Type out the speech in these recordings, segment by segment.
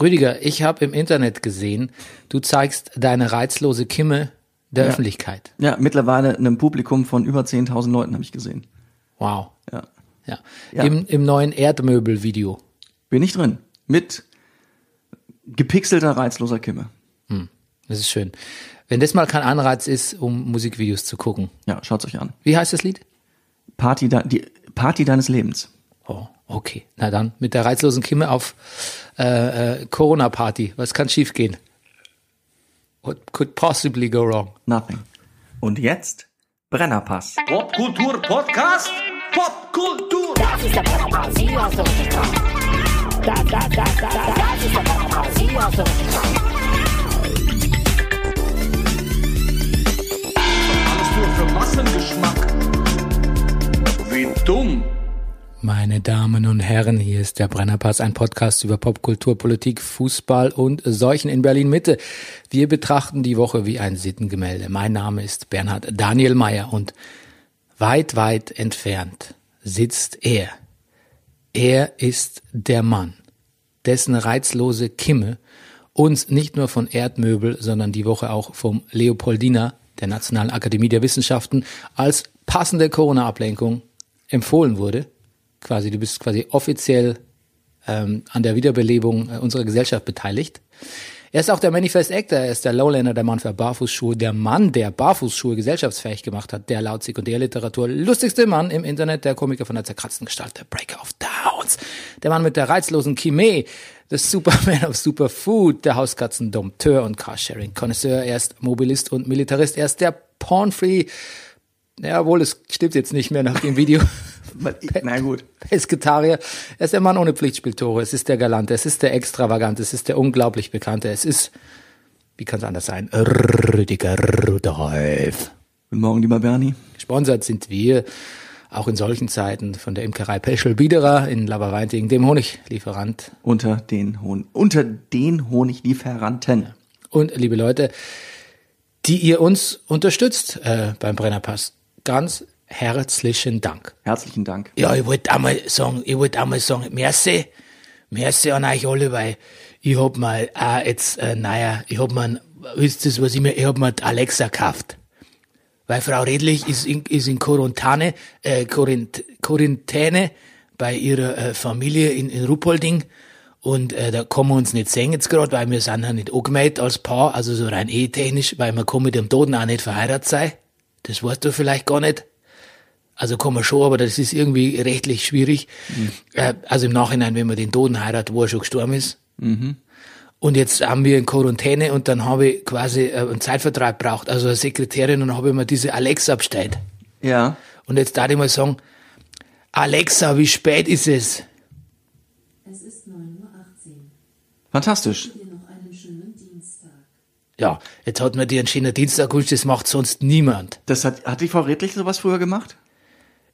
Rüdiger, ich habe im Internet gesehen, du zeigst deine reizlose Kimme der Ja. Öffentlichkeit. Ja, mittlerweile einem Publikum von über 10.000 Leuten habe ich gesehen. Wow. Ja. Ja. Ja. Im, Im neuen Erdmöbel-Video. Bin ich drin. Mit gepixelter, reizloser Kimme. Das ist schön. Wenn das mal kein Anreiz ist, um Musikvideos zu gucken. Ja, schaut's euch an. Wie heißt das Lied? Party, de die Party deines Lebens. Oh, okay. Na dann, mit der reizlosen Kimme auf äh, äh, Corona-Party. Was kann schiefgehen? What could possibly go wrong? Nothing. Und jetzt Brennerpass. Popkultur Podcast. Popkultur. Das ist der Brennerpass, hier hast du was getan. Das, das, das, ist der Brennerpass, hier hast du was getan. Alles nur für Massengeschmack. Wie dumm. Meine Damen und Herren, hier ist der Brennerpass, ein Podcast über Popkultur, Politik, Fußball und Seuchen in Berlin Mitte. Wir betrachten die Woche wie ein Sittengemälde. Mein Name ist Bernhard Daniel Mayer und weit, weit entfernt sitzt er. Er ist der Mann, dessen reizlose Kimme uns nicht nur von Erdmöbel, sondern die Woche auch vom Leopoldina, der Nationalen Akademie der Wissenschaften, als passende Corona-Ablenkung empfohlen wurde. Quasi, du bist quasi offiziell ähm, an der Wiederbelebung äh, unserer Gesellschaft beteiligt. Er ist auch der Manifest Actor, er ist der Lowlander, der Mann für Barfußschuhe, der Mann, der Barfußschuhe gesellschaftsfähig gemacht hat, der laut Sekundärliteratur lustigste Mann im Internet, der Komiker von der zerkratzten Gestalt, der Breaker of Downs, der Mann mit der reizlosen Chimie, der Superman of Superfood, der Hauskatzen-Dompteur und Carsharing-Konnoisseur, er ist Mobilist und Militarist, er ist der Pornfree, ja, wohl, es stimmt jetzt nicht mehr nach dem Video. Na gut. Pesketarier. Er ist der Mann ohne Pflichtspieltore. Es ist der Galante. Es ist der Extravagante. Es ist der unglaublich Bekannte. Es ist, wie kann es anders sein? Rüdiger Rudolf. Guten Morgen, lieber Bernie. Gesponsert sind wir auch in solchen Zeiten von der Imkerei Peschel Biederer in Laberweinting, dem Honiglieferant. Unter den Honig, unter den Honiglieferanten. Und liebe Leute, die ihr uns unterstützt äh, beim Brennerpass. Ganz herzlichen Dank. Herzlichen Dank. Ja, ich wollte einmal sagen, ich wollte einmal sagen, merci, merci an euch alle, weil ich hab mal auch jetzt, äh, naja, ich hab mal, wisst ihr, was ich mir, ich hab die Alexa gekauft. Weil Frau Redlich ist in, ist in Quarantäne, äh, Quarant Quarantäne bei ihrer äh, Familie in, in Ruppolding. Und äh, da kann man uns nicht sehen jetzt gerade, weil wir sind ja nicht angemeldet als Paar, also so rein ehetechnisch, weil man kann mit dem Toten auch nicht verheiratet sein. Das weißt du vielleicht gar nicht. Also kann man schon, aber das ist irgendwie rechtlich schwierig. Äh, also im Nachhinein, wenn man den Toten heiratet, wo er schon gestorben ist. Und jetzt haben wir in Quarantäne und dann habe ich quasi äh, einen Zeitvertrag braucht, also eine Sekretärin und dann habe ich mir diese Alexa bestellt. Ja. Und jetzt darf ich mal sagen, Alexa, wie spät ist es? Es ist 9.18 Uhr. Fantastisch. Dir noch einen schönen Dienstag. Ja, jetzt hat mir die einen schönen Dienstag gewünscht, das macht sonst niemand. Das hat, hat die Frau Redlich sowas früher gemacht?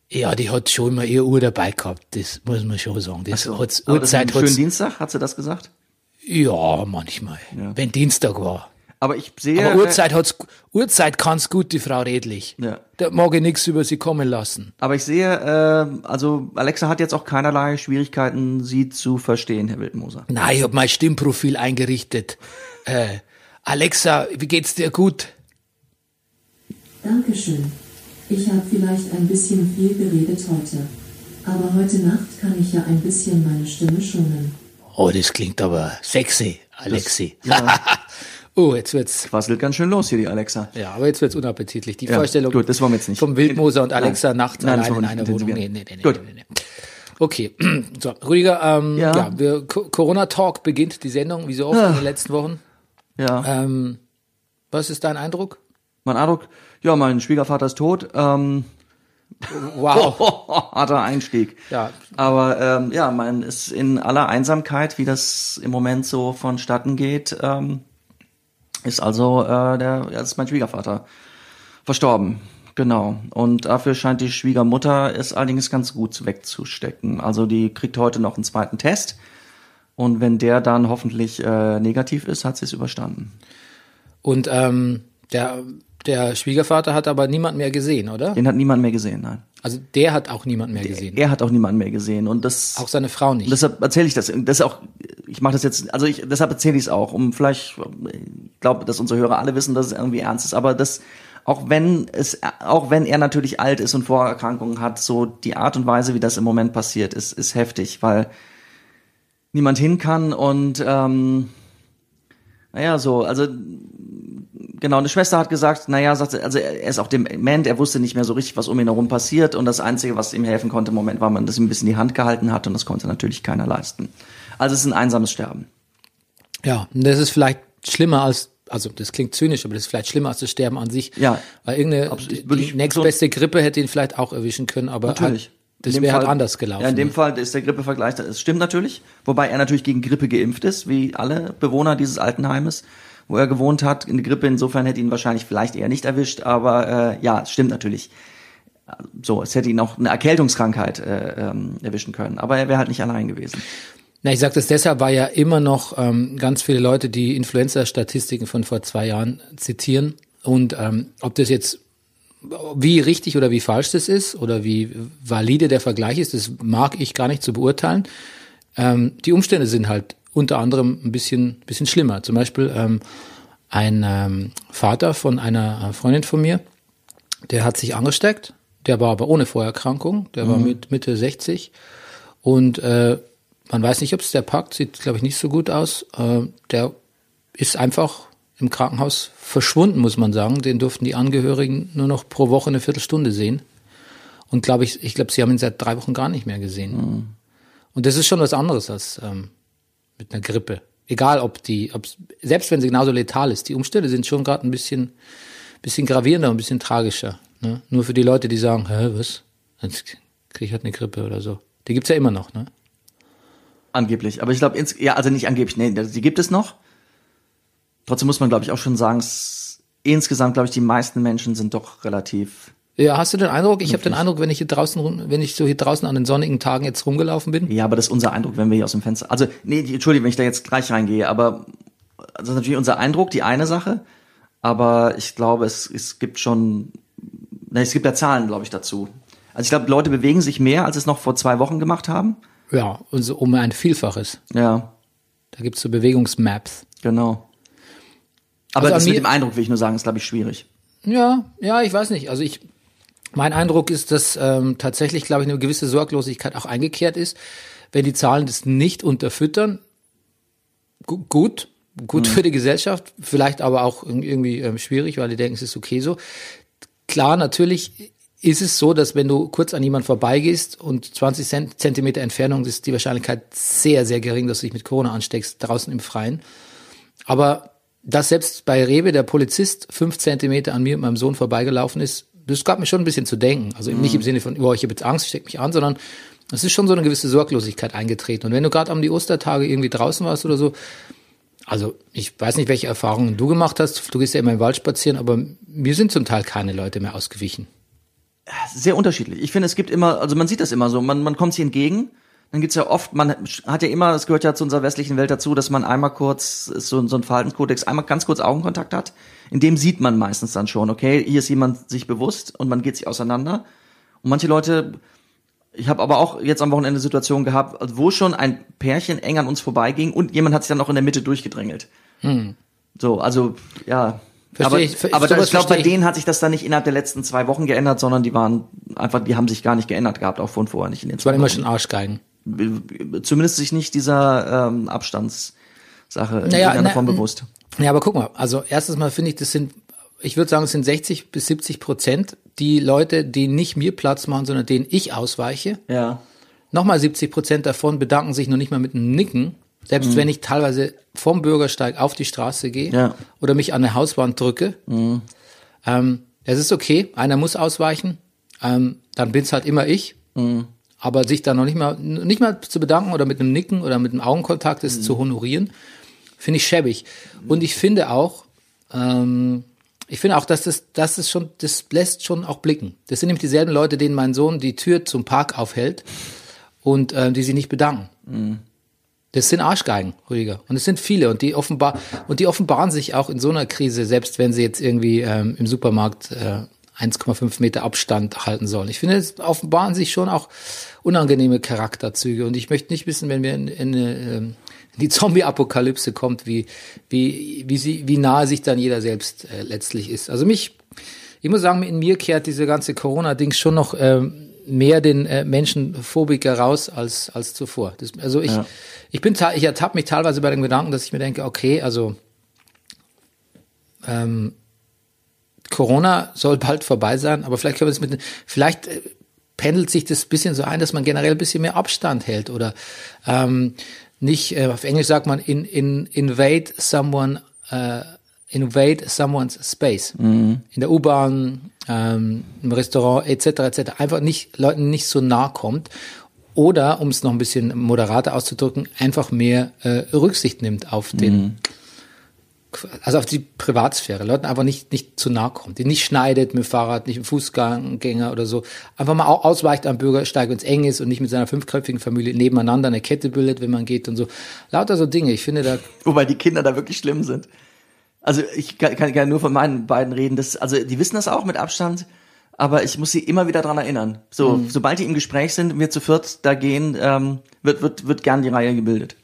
Ja, die hat schon immer ihre Uhr dabei gehabt, das muss man schon sagen. Das so. hat's, das Uhrzeit ein schönen Dienstag, hat sie das gesagt? ja, manchmal, wenn Dienstag war. Aber ich sehe. Aber Uhrzeit hat's, Uhrzeit kann's gut, die Frau Redlich. Ja. Da mag ich nichts über sie kommen lassen. Aber ich sehe, äh, also Alexa hat jetzt auch keinerlei Schwierigkeiten, sie zu verstehen, Herr Wildmoser. Nein, ich hab mein Stimmprofil eingerichtet. Äh, Alexa, wie geht's dir gut? Dankeschön. Ich habe vielleicht ein bisschen viel geredet heute. Aber heute Nacht kann ich ja ein bisschen meine Stimme schonen. Oh, das klingt aber sexy, Alexi. oh, jetzt wird's, Quasselt ganz schön los hier, die Alexa. ja, aber jetzt wird's unappetitlich. Die Ja, Vorstellung gut, das wollen wir jetzt nicht. vom Wildmoser und Nein. Alexa nachts Nein, das allein in einer Wohnung. Nee, nee, nee, Gut. nee, nee, nee. Okay, so, Rüdiger, ähm, ja. Ja. Corona-Talk beginnt die Sendung, wie so oft in den letzten Wochen. Ja. Ähm, was ist dein Eindruck? Mein Eindruck, ja, mein Schwiegervater ist tot. Ähm, Wow. harter Einstieg. Ja. Aber ähm, ja, man ist in aller Einsamkeit, wie das im Moment so vonstatten geht, ähm, ist also äh, der, ja, ist mein Schwiegervater verstorben. Genau. Und dafür scheint die Schwiegermutter es allerdings ganz gut wegzustecken. Also die kriegt heute noch einen zweiten Test. Und wenn der dann hoffentlich äh, negativ ist, hat sie es überstanden. Und ähm, der Der Schwiegervater hat aber niemand mehr gesehen, oder? Den hat niemand mehr gesehen, nein. Also der hat auch niemand mehr gesehen. Er hat auch niemanden mehr gesehen und das Auch seine Frau nicht. deshalb erzähle ich das. Das ist auch, ich mache das jetzt, also ich, deshalb erzähle ich es auch, um vielleicht, ich glaube, dass unsere Hörer alle wissen, dass es irgendwie ernst ist, aber das, auch wenn es, auch wenn er natürlich alt ist und Vorerkrankungen hat, so die Art und Weise, wie das im Moment passiert, ist, ist heftig, weil niemand hin kann und ähm, naja, so, also genau, eine Schwester hat gesagt, naja, sagt sie, also er ist auch dement, er wusste nicht mehr so richtig, was um ihn herum passiert und das Einzige, was ihm helfen konnte im Moment, war man, dass ihm ein bisschen die Hand gehalten hat und das konnte natürlich keiner leisten. Also es ist ein einsames Sterben. Ja, und das ist vielleicht schlimmer als, also das klingt zynisch, aber das ist vielleicht schlimmer als das Sterben an sich. Ja. Weil irgendeine, Absolut. die ich- nächstbeste Grippe hätte ihn vielleicht auch erwischen können, aber Natürlich. Halt, das In dem wäre halt Fall- anders gelaufen. Ja, in dem Fall ist der Grippevergleich, das stimmt natürlich, wobei er natürlich gegen Grippe geimpft ist, wie alle Bewohner dieses Altenheimes, wo er gewohnt hat. Eine Grippe insofern hätte ihn wahrscheinlich vielleicht eher nicht erwischt, aber äh, ja, es stimmt natürlich. So, es hätte ihn auch eine Erkältungskrankheit äh, ähm, erwischen können, aber er wäre halt nicht allein gewesen. Na, ich sage das deshalb, weil ja immer noch ähm, ganz viele Leute die Influenza-Statistiken von vor zwei Jahren zitieren. Und ähm, ob das jetzt wie richtig oder wie falsch das ist oder wie valide der Vergleich ist, das mag ich gar nicht zu beurteilen. Ähm, die Umstände sind halt unter anderem ein bisschen, bisschen schlimmer. Zum Beispiel ähm, ein ähm, Vater von einer Freundin von mir, der hat sich angesteckt, der war aber ohne Vorerkrankung, der war mit Mitte 60 und äh, man weiß nicht, ob es der packt, sieht glaube ich nicht so gut aus. Äh, der ist einfach im Krankenhaus verschwunden, muss man sagen. Den durften die Angehörigen nur noch pro Woche eine Viertelstunde sehen. Und glaube ich, ich glaube, sie haben ihn seit drei Wochen gar nicht mehr gesehen. Und das ist schon was anderes als ähm, mit einer Grippe. Egal, ob die, ob selbst wenn sie genauso letal ist, die Umstände sind schon gerade ein bisschen, bisschen gravierender, und ein bisschen tragischer. Ne? Nur für die Leute, die sagen, hä, was? Jetzt kriege ich halt eine Grippe oder so. Die gibt's ja immer noch, ne? Angeblich. Aber ich glaube, ja, also nicht angeblich, nee, die gibt es noch. Trotzdem muss man, glaube ich, auch schon sagen, es, insgesamt, glaube ich, die meisten Menschen sind doch relativ. Ja, hast du den Eindruck? Ich habe den Eindruck, wenn ich hier draußen, wenn ich so hier draußen an den sonnigen Tagen jetzt rumgelaufen bin. Ja, aber das ist unser Eindruck, wenn wir hier aus dem Fenster. Also, nee, Entschuldigung, wenn ich da jetzt gleich reingehe, aber das ist natürlich unser Eindruck, die eine Sache. Aber ich glaube, es, es gibt schon, na, es gibt ja Zahlen, glaube ich, dazu. Also ich glaube, Leute bewegen sich mehr, als es noch vor zwei Wochen gemacht haben. Ja, und so um ein Vielfaches. Ja, Da gibt's so Bewegungsmaps. genau. Aber Also das mit dem Eindruck, will ich nur sagen, ist, glaube ich, schwierig. Ja, ja, ich weiß nicht. Also ich, mein Eindruck ist, dass ähm, tatsächlich, glaube ich, eine gewisse Sorglosigkeit auch eingekehrt ist. Wenn die Zahlen das nicht unterfüttern, gu gut, gut für die Gesellschaft, vielleicht aber auch irg- irgendwie ähm, schwierig, weil die denken, es ist okay so. Klar, natürlich ist es so, dass wenn du kurz an jemand vorbeigehst und 20 Cent Zentimeter Entfernung ist die Wahrscheinlichkeit sehr, sehr gering, dass du dich mit Corona ansteckst, draußen im Freien. Aber dass selbst bei Rewe der Polizist fünf Zentimeter an mir und meinem Sohn vorbeigelaufen ist, das gab mir schon ein bisschen zu denken. Also nicht im Sinne von, oh, ich habe jetzt Angst, steck mich an, sondern es ist schon so eine gewisse Sorglosigkeit eingetreten. Und wenn du gerade um die Ostertage irgendwie draußen warst oder so, also ich weiß nicht, welche Erfahrungen du gemacht hast. Du gehst ja immer im Wald spazieren, aber mir sind zum Teil keine Leute mehr ausgewichen. Sehr unterschiedlich. Ich finde, es gibt immer, also man sieht das immer so, man, man kommt sich entgegen, dann gibt's ja oft, man hat ja immer, es gehört ja zu unserer westlichen Welt dazu, dass man einmal kurz, so, so ein Verhaltenskodex, einmal ganz kurz Augenkontakt hat. In dem sieht man meistens dann schon, okay, hier ist jemand sich bewusst und man geht sich auseinander. Und manche Leute, ich habe aber auch jetzt am Wochenende Situationen gehabt, wo schon ein Pärchen eng an uns vorbeiging und jemand hat sich dann auch in der Mitte durchgedrängelt. So, also ja. Versteh aber ich, ver- aber da, ich glaube, bei denen hat sich das dann nicht innerhalb der letzten zwei Wochen geändert, sondern die waren einfach, die haben sich gar nicht geändert gehabt, auch von vorher nicht in den Es waren zwei immer Wochen. schon Arschgeigen. Zumindest sich nicht dieser ähm, Abstandssache in Naja, irgendeiner na, Form bewusst. Ja, aber guck mal, also erstens mal finde ich, das sind, ich würde sagen, es sind 60 bis 70 Prozent die Leute, die nicht mir Platz machen, sondern denen ich ausweiche. Ja. Nochmal 70 Prozent davon bedanken sich noch nicht mal mit einem Nicken, selbst wenn ich teilweise vom Bürgersteig auf die Straße gehe Ja. oder mich an eine Hauswand drücke. Ähm, es ist okay, einer muss ausweichen, ähm, dann bin's halt immer ich. Aber sich da noch nicht mal, nicht mal zu bedanken oder mit einem Nicken oder mit einem Augenkontakt ist zu honorieren, finde ich schäbig. Und ich finde auch, ähm, ich finde auch, dass das, das ist schon, das lässt schon auch blicken. Das sind nämlich dieselben Leute, denen mein Sohn die Tür zum Park aufhält und äh, die sich nicht bedanken. Das sind Arschgeigen, Rüdiger. Und es sind viele und die offenbar und die offenbaren sich auch in so einer Krise, selbst wenn sie jetzt irgendwie ähm, im Supermarkt äh, 1,5 Meter Abstand halten sollen. Ich finde, es offenbaren sich schon auch unangenehme Charakterzüge und ich möchte nicht wissen, wenn wir in, in, ähm, in die Zombie-Apokalypse kommt, wie, wie, wie, sie, wie nahe sich dann jeder selbst äh, letztlich ist. Also mich, ich muss sagen, in mir kehrt diese ganze Corona-Dings schon noch ähm, mehr den äh, Menschenphobiker raus als, als zuvor. Das, also ich, Ja. ich bin, ich ertappe mich teilweise bei dem Gedanken, dass ich mir denke, okay, also ähm, Corona soll bald vorbei sein, aber vielleicht können wir es mit, vielleicht äh, pendelt sich das bisschen so ein, dass man generell ein bisschen mehr Abstand hält oder ähm, nicht, äh, auf Englisch sagt man, in, in, invade someone, äh, invade someone's space. In der U-Bahn, ähm, im Restaurant etc. etc. Einfach nicht Leuten nicht so nah kommt oder, um es noch ein bisschen moderater auszudrücken, einfach mehr äh, Rücksicht nimmt auf den also auf die Privatsphäre, Leuten einfach nicht, nicht zu nahe kommt, die nicht schneidet mit dem Fahrrad, nicht im Fußgänger oder so, einfach mal au- ausweicht am Bürgersteig, wenn es eng ist und nicht mit seiner fünfköpfigen Familie nebeneinander eine Kette bildet, wenn man geht und so. Lauter so Dinge. Ich finde da, Wobei die Kinder da wirklich schlimm sind. Also ich kann, kann, kann nur von meinen beiden reden. Das, also die wissen das auch mit Abstand, aber ich muss sie immer wieder dran erinnern. So, sobald die im Gespräch sind und wir zu viert da gehen, ähm, wird, wird, wird gern die Reihe gebildet.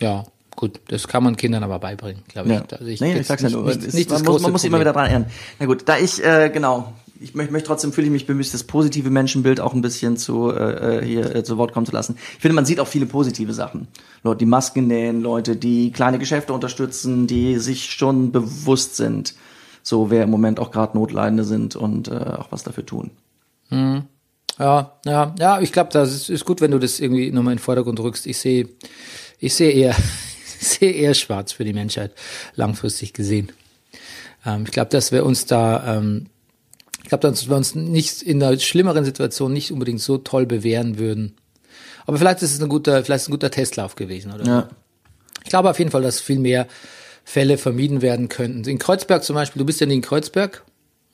ja, gut, das kann man Kindern aber beibringen, glaube ich. Ja. Also ich, nee, das ich sag's ja nicht- nur. Nicht, nicht man, muss, man muss immer wieder dran erinnern. Na gut, da ich, äh, genau, ich möchte möchte trotzdem fühle ich mich bemüht, das positive Menschenbild auch ein bisschen zu äh, äh, hier äh, zu Wort kommen zu lassen. Ich finde, man sieht auch viele positive Sachen. Leute, die Masken nähen, Leute, die kleine Geschäfte unterstützen, die sich schon bewusst sind, so wer im Moment auch gerade Notleidende sind und äh, auch was dafür tun. Ja, ja, ja, ich glaube, das ist, ist gut, wenn du das irgendwie nochmal in den Vordergrund rückst. Ich sehe, ich sehe eher, sehe eher schwarz für die Menschheit, langfristig gesehen. Ähm, ich glaube, dass wir uns da, ähm, ich glaube, dass wir uns nicht in einer schlimmeren Situation nicht unbedingt so toll bewähren würden. Aber vielleicht ist es ein guter, vielleicht ist es ein guter Testlauf gewesen, oder? Ja. Ich glaube auf jeden Fall, dass viel mehr Fälle vermieden werden könnten. In Kreuzberg zum Beispiel, du bist ja nie in Kreuzberg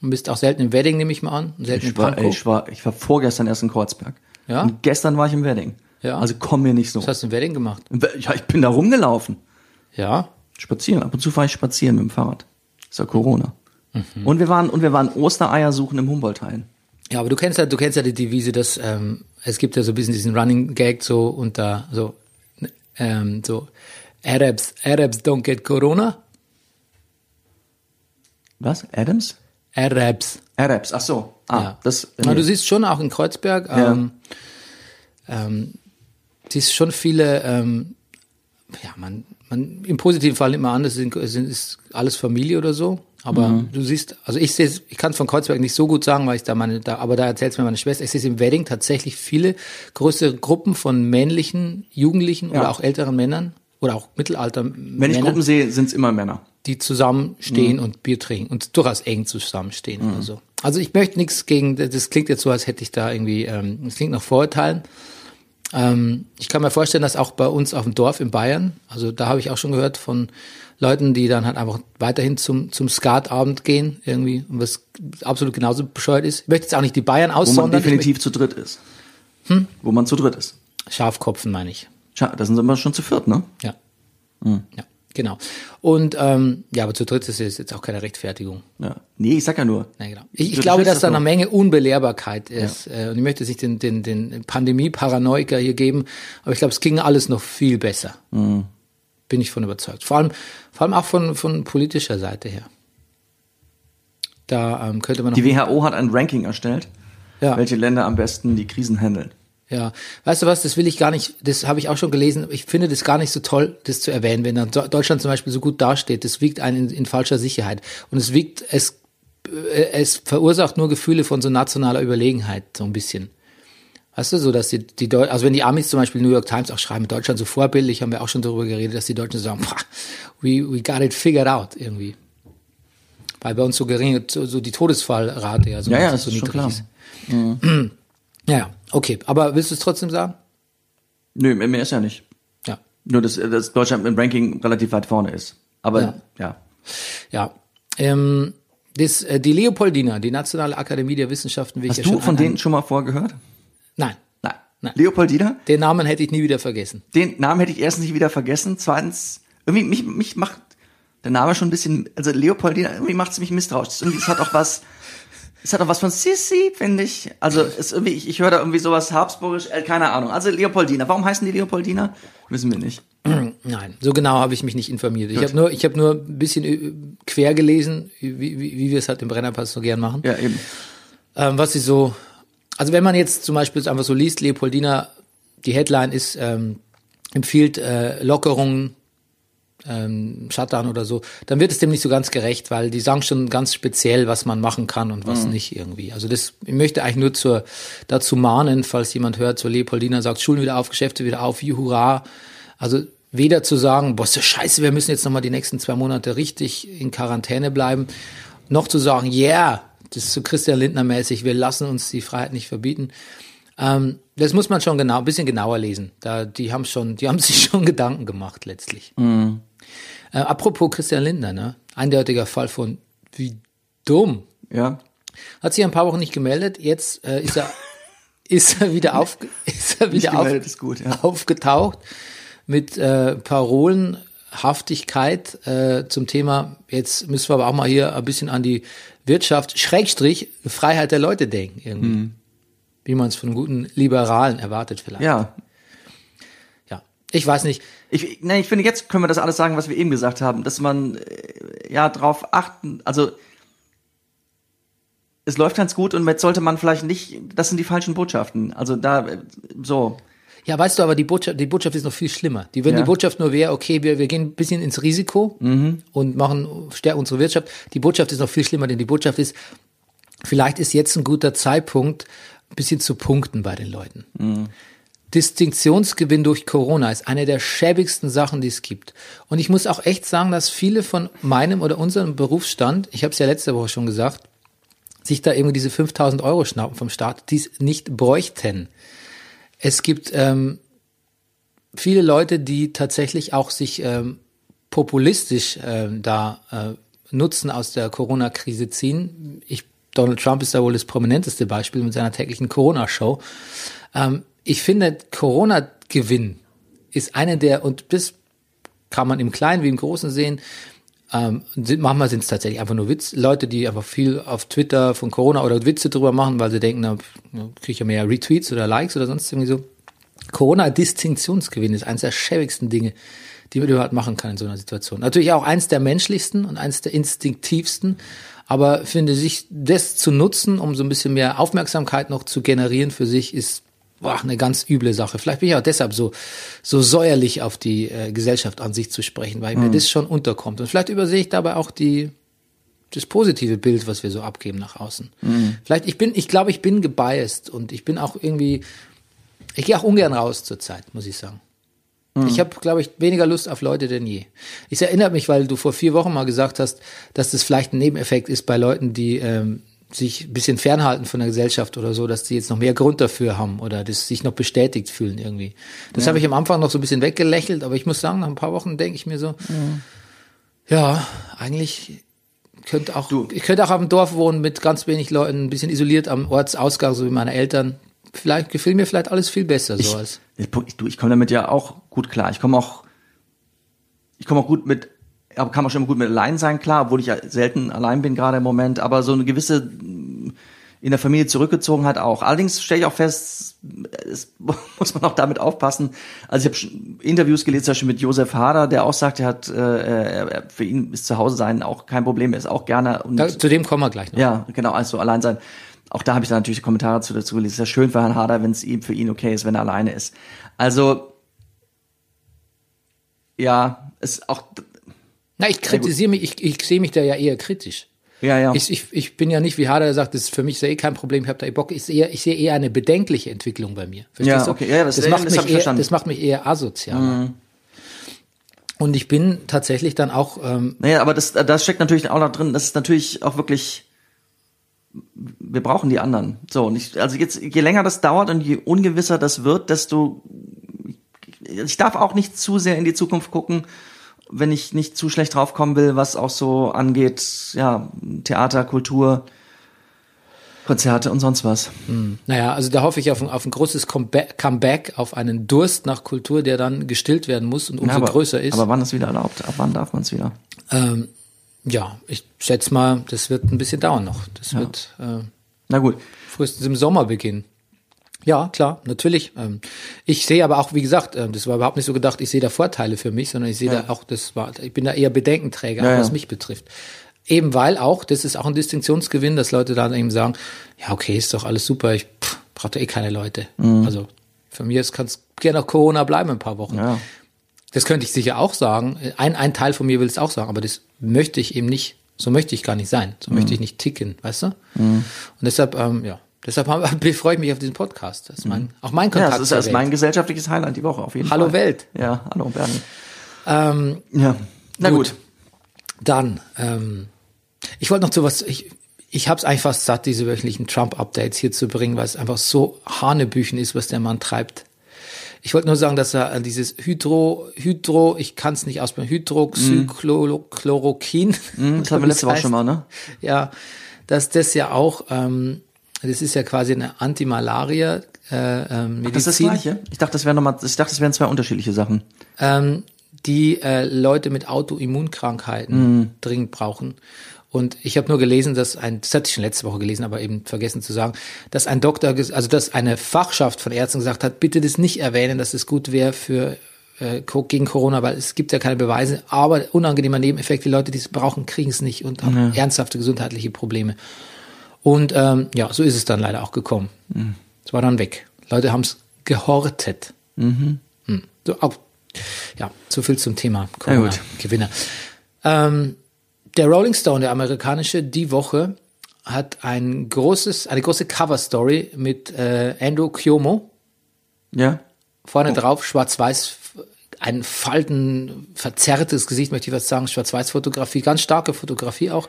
und bist auch selten im Wedding, nehme ich mal an, selten in Ich war, Pankow. ich war, ich war vorgestern erst in Kreuzberg. Ja? Und gestern war ich im Wedding. Ja? Also komm mir nicht so. Was hast du im Wedding gemacht? Ja, ich bin da rumgelaufen. Ja, Spazieren. Ab und zu fahre ich spazieren mit dem Fahrrad. Ist ja Corona. Mhm. Und wir waren, und wir waren Ostereier suchen im Humboldt-Hain. Ja, aber du kennst ja, du kennst ja die Devise, dass ähm, es gibt ja so ein bisschen diesen Running Gag so unter so ähm, so Arabs Arabs don't get Corona. Was? Adams? Arabs. Arabs, ach so. Ah, ja. das. Na, du siehst schon auch in Kreuzberg, Ja. ähm, ähm, siehst schon viele, ähm, ja, man, man im positiven Fall nimmt man an, das sind, es sind, ist alles Familie oder so. Aber Mhm. du siehst, also ich sehe, ich kann es von Kreuzberg nicht so gut sagen, weil ich da meine, da, aber da erzählt mir meine Schwester, ich sehe im Wedding tatsächlich viele größere Gruppen von männlichen, Jugendlichen oder Ja. auch älteren Männern oder auch Mittelalter Wenn ich Männern, Gruppen sehe, sind es immer Männer. die zusammenstehen Mhm. und Bier trinken und durchaus eng zusammenstehen oder so. Also ich möchte nichts gegen, das klingt jetzt so, als hätte ich da irgendwie, ähm, das klingt nach Vorurteilen. Ähm, ich kann mir vorstellen, dass auch bei uns auf dem Dorf in Bayern, also da habe ich auch schon gehört von Leuten, die dann halt einfach weiterhin zum, zum Skatabend gehen, irgendwie, was absolut genauso bescheuert ist. Ich möchte jetzt auch nicht die Bayern Wo man aussondern. definitiv zu dritt ist. Hm? Wo man zu dritt ist. Schafkopfen meine ich. Tja, da sind wir schon zu viert, ne? Ja. Ja, genau. Und ähm, ja, aber zu dritt ist es jetzt auch keine Rechtfertigung. Ja. Nee, ich sag ja nur. Ja, genau. Ich, ich glaube, dass das da eine. Menge Unbelehrbarkeit ist. Äh, und ich möchte sich den, den, den Pandemie-Paranoiker hier geben. Aber ich glaube, es ging alles noch viel besser. Mhm. Bin ich von überzeugt. Vor allem, vor allem auch von, von politischer Seite her. Da ähm, könnte man noch. Die WHO hat ein Ranking erstellt, ja, welche Länder am besten die Krisen handeln. Ja. Weißt du was, das will ich gar nicht, das habe ich auch schon gelesen. Ich finde das gar nicht so toll, das zu erwähnen, wenn dann Deutschland zum Beispiel so gut dasteht. Das wiegt einen in, in falscher Sicherheit. Und es wiegt, es, äh, es verursacht nur Gefühle von so nationaler Überlegenheit, so ein bisschen. Weißt du, so dass die, die Deu also wenn die Amis zum Beispiel New York Times auch schreiben, Deutschland so vorbildlich, haben wir auch schon darüber geredet, dass die Deutschen sagen, "Pah, we, we got it figured out irgendwie. Weil bei uns so gering, so, so die Todesfallrate ja so, Ja, ja, so klar. ist. Ja, ja, okay. Aber willst du es trotzdem sagen? Nö, mehr ist ja nicht. Ja. Nur, dass, dass Deutschland im Ranking relativ weit vorne ist. Aber Ja. ja. Ja. Ähm, das, äh, die Leopoldina, die Nationale Akademie der Wissenschaften, Hast du schon von denen schon mal vorgehört? Nein. Nein. Nein. Leopoldina. Den Namen hätte ich nie wieder vergessen. Den Namen hätte ich erstens nicht wieder vergessen. Zweitens, irgendwie mich, mich macht der Name schon ein bisschen, also Leopoldina, irgendwie macht es mich misstrauisch. Es hat auch was, es hat auch was von Sissi, finde ich. Also es irgendwie, ich, ich höre da irgendwie sowas Habsburgisch, äh, keine Ahnung. Also Leopoldina. Warum heißen die Leopoldina? Wissen wir nicht. Nein, so genau habe ich mich nicht informiert. Ich habe nur, ich habe nur ein bisschen äh, quer gelesen, wie, wie, wie wir es halt im Brennerpass so gern machen. Ja, eben. Ähm, was sie so, also wenn man jetzt zum Beispiel einfach so liest, Leopoldina, die Headline ist, ähm, empfiehlt äh, Lockerungen, ähm, Shutdown oder so, dann wird es dem nicht so ganz gerecht, weil die sagen schon ganz speziell, was man machen kann und was nicht irgendwie. Also das, ich möchte eigentlich nur zur, dazu mahnen, falls jemand hört, so Leopoldina sagt, Schulen wieder auf, Geschäfte wieder auf, juhurra. Also weder zu sagen, boah, ist das scheiße, wir müssen jetzt nochmal die nächsten zwei Monate richtig in Quarantäne bleiben, noch zu sagen, yeah, das ist so Christian Lindner mäßig, wir lassen uns die Freiheit nicht verbieten. Ähm, das muss man schon genau, ein bisschen genauer lesen. Da, die haben schon, die haben sich schon Gedanken gemacht letztlich. Äh, apropos Christian Lindner, ne? Eindeutiger Fall von wie dumm. Ja. Hat sich ein paar Wochen nicht gemeldet. Jetzt äh, ist er ist er wieder auf ist er wieder auf, gut, ja. aufgetaucht mit äh, Parolen Haftigkeit äh, zum Thema. Jetzt müssen wir aber auch mal hier ein bisschen an die Wirtschaft Schrägstrich Freiheit der Leute denken irgendwie. Mhm. Wie man es von guten Liberalen erwartet vielleicht. Ja. Ich weiß nicht. Ich, ne, ich finde, jetzt können wir das alles sagen, was wir eben gesagt haben, dass man äh, ja drauf achten, also es läuft ganz gut und jetzt sollte man vielleicht nicht, das sind die falschen Botschaften. Also da, äh, so. Ja, weißt du, aber die Botschaft, die Botschaft ist noch viel schlimmer. Die, wenn Ja. die Botschaft nur wäre, okay, wir, wir gehen ein bisschen ins Risiko und machen, stärken unsere Wirtschaft. Die Botschaft ist noch viel schlimmer, denn die Botschaft ist, vielleicht ist jetzt ein guter Zeitpunkt, ein bisschen zu punkten bei den Leuten. Distinktionsgewinn durch Corona ist eine der schäbigsten Sachen, die es gibt. Und ich muss auch echt sagen, dass viele von meinem oder unserem Berufsstand, ich habe es ja letzte Woche schon gesagt, sich da irgendwie diese 5000 Euro schnappen vom Staat, die es nicht bräuchten. Es gibt ähm, viele Leute, die tatsächlich auch sich ähm, populistisch ähm, da äh, Nutzen aus der Corona-Krise ziehen. Ich, Donald Trump ist da wohl das prominenteste Beispiel mit seiner täglichen Corona-Show. Ähm, ich finde, Corona-Gewinn ist eine der, und das kann man im Kleinen wie im Großen sehen, ähm, sind, manchmal sind es tatsächlich einfach nur Witz, Leute, die einfach viel auf Twitter von Corona oder Witze drüber machen, weil sie denken, na, kriege ich ja mehr Retweets oder Likes oder sonst irgendwie so. Corona-Distinktionsgewinn ist eines der schäbigsten Dinge, die man überhaupt machen kann in so einer Situation. Natürlich auch eins der menschlichsten und eins der instinktivsten, aber finde sich das zu nutzen, um so ein bisschen mehr Aufmerksamkeit noch zu generieren für sich, ist boah, eine ganz üble Sache. Vielleicht bin ich auch deshalb so, so säuerlich auf die äh, Gesellschaft an sich zu sprechen, weil mir das schon unterkommt. Und vielleicht übersehe ich dabei auch die, das positive Bild, was wir so abgeben nach außen. Vielleicht, ich bin, ich glaube, ich bin gebiased und ich bin auch irgendwie, ich gehe auch ungern raus zur Zeit, muss ich sagen. Ich habe, glaube ich, weniger Lust auf Leute denn je. Ich erinnere mich, weil du vor vier Wochen mal gesagt hast, dass das vielleicht ein Nebeneffekt ist bei Leuten, die ähm, sich ein bisschen fernhalten von der Gesellschaft oder so, dass die jetzt noch mehr Grund dafür haben oder das sich noch bestätigt fühlen irgendwie. Das habe ich am Anfang noch so ein bisschen weggelächelt, aber ich muss sagen, nach ein paar Wochen denke ich mir so, ja, eigentlich könnte auch, Du- ich könnte auch auf dem Dorf wohnen mit ganz wenig Leuten, ein bisschen isoliert am Ortsausgang, so wie meine Eltern. Vielleicht gefiel mir vielleicht alles viel besser so als. Ich, du, ich komme damit ja auch gut klar. Ich komme auch, ich komme auch gut mit, aber kann auch schon gut mit allein sein klar, obwohl ich ja selten allein bin gerade im Moment. Aber so eine gewisse in der Familie zurückgezogen hat auch. Allerdings stelle ich auch fest, es muss man auch damit aufpassen. Also ich habe schon Interviews gelesen, zum Beispiel mit Josef Hader, der auch sagt, er hat äh, für ihn ist zu Hause sein auch kein Problem, er ist auch gerne und Da, zu dem kommen wir gleich noch. ja, genau, also allein sein. Auch da habe ich dann natürlich Kommentare zu dazu gelesen. Ist ja schön für Herrn Harder, wenn es ihm für ihn okay ist, wenn er alleine ist. Also ja, ist auch Na, ich kritisiere mich, ich, ich sehe mich da ja eher kritisch. ja ja. Ich, ich, ich bin ja nicht wie Hader, der sagt, das ist für mich ist ja eh kein Problem, ich habe da eh Bock. Ich sehe, ich sehe eher eine bedenkliche Entwicklung bei mir. Verstehst Ja, okay, ja, das- das, macht das mich ich eher, verstanden. Mhm. das macht mich eher asozial. Und ich bin tatsächlich dann auch, ähm, naja, aber das, das steckt natürlich auch noch drin. Das ist natürlich auch wirklich. Wir brauchen die anderen. So, und ich, also jetzt, je länger das dauert und je ungewisser das wird, desto. Ich darf auch nicht zu sehr in die Zukunft gucken, wenn ich nicht zu schlecht draufkommen will, was auch so angeht, ja, Theater, Kultur. Konzerte und sonst was. Naja, also da hoffe ich auf ein, auf ein großes Comeba- Comeback, auf einen Durst nach Kultur, der dann gestillt werden muss und umso Ja, aber, größer ist. Aber wann ist wieder erlaubt? Ab wann darf man es wieder? ähm, ja, ich schätze mal, das wird ein bisschen dauern noch. Das wird äh, Na gut. frühestens im Sommer beginnen. Ja, klar, natürlich. Ähm, ich sehe aber auch, wie gesagt, ähm, das war überhaupt nicht so gedacht, ich sehe da Vorteile für mich, sondern ich sehe da auch, das war, ich bin da eher Bedenkenträger, Ja, was ja. mich betrifft. Eben weil auch, das ist auch ein Distinktionsgewinn, dass Leute dann eben sagen, ja, okay, ist doch alles super, ich brauche eh keine Leute. Also für mich kann es gerne auch Corona bleiben ein paar Wochen. Ja. Das könnte ich sicher auch sagen. Ein, ein Teil von mir will es auch sagen, aber das möchte ich eben nicht, so möchte ich gar nicht sein. So Mhm. möchte ich nicht ticken, weißt du? Und deshalb, ähm, ja, deshalb freue ich mich auf diesen Podcast. Das ist mein, auch mein Mhm. Ja, Kontakt das ist, das ist mein gesellschaftliches Highlight die Woche auf jeden Hallo Fall. Welt. Ja, hallo Bernie. Ähm, Ja. Na gut. Dann, ähm, ich wollte noch zu was, ich, ich habe es fast satt, diese wöchentlichen Trump-Updates hier zu bringen, weil es einfach so Hanebüchen ist, was der Mann treibt. Ich wollte nur sagen, dass er an dieses Hydro, Hydro, ich kann es nicht aussprechen, Hydroxychloroquin. Mhm, Das hatten wir letzte Woche schon mal, ne? Ja, dass das ja auch, ähm, das ist ja quasi eine Anti-Malaria, äh, ähm, Medizin Das ist das Gleiche. Ich dachte, das wären nochmal, ich dachte, das wären zwei unterschiedliche Sachen. ähm, die äh, Leute mit Autoimmunkrankheiten dringend brauchen. Und ich habe nur gelesen, dass ein, das hatte ich schon letzte Woche gelesen, aber eben vergessen zu sagen, dass ein Doktor, also dass eine Fachschaft von Ärzten gesagt hat, bitte das nicht erwähnen, dass es gut wäre für äh, gegen Corona, weil es gibt ja keine Beweise, aber unangenehmer Nebeneffekt, die Leute, die es brauchen, kriegen es nicht und haben ernsthafte gesundheitliche Probleme. Und ähm, ja, so ist es dann leider auch gekommen. Es war dann weg. Leute haben es gehortet. Hm. So, auch, ja, so viel zum Thema gut. Corona-Gewinner. Ähm, der Rolling Stone, der amerikanische, die Woche hat ein großes, eine große Cover-Story mit äh, Andrew Cuomo. Ja? Vorne drauf, schwarz-weiß, ein Falten, verzerrtes Gesicht, möchte ich was sagen, Schwarz-Weiß-Fotografie, ganz starke Fotografie auch.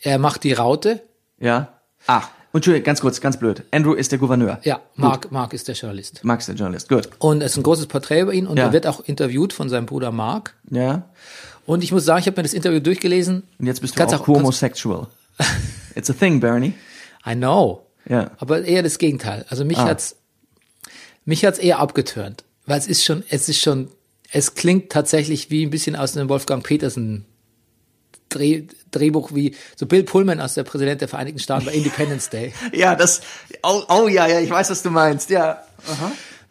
Er macht die Raute. Ja? Ah, und Entschuldigung, ganz kurz, ganz blöd. Andrew ist der Gouverneur. Ja, Mark, Mark ist der Journalist. Max ist der Journalist. Gut. Und es ist ein großes Porträt über ihn und Ja. er wird auch interviewt von seinem Bruder Mark. Ja? Und ich muss sagen, ich habe mir das Interview durchgelesen. Und jetzt bist du Kannst auch, auch- homosexual. It's a thing, Bernie. I know. Ja. Aber eher das Gegenteil. Also mich Ah. hat's, mich hat's eher abgetürnt. Weil es ist schon, es ist schon, es klingt tatsächlich wie ein bisschen aus einem Wolfgang Petersen Dreh, Drehbuch wie so Bill Pullman aus der Präsident der Vereinigten Staaten bei Independence Day. Ja, das, oh, oh ja, ja, ich weiß, was du meinst, ja.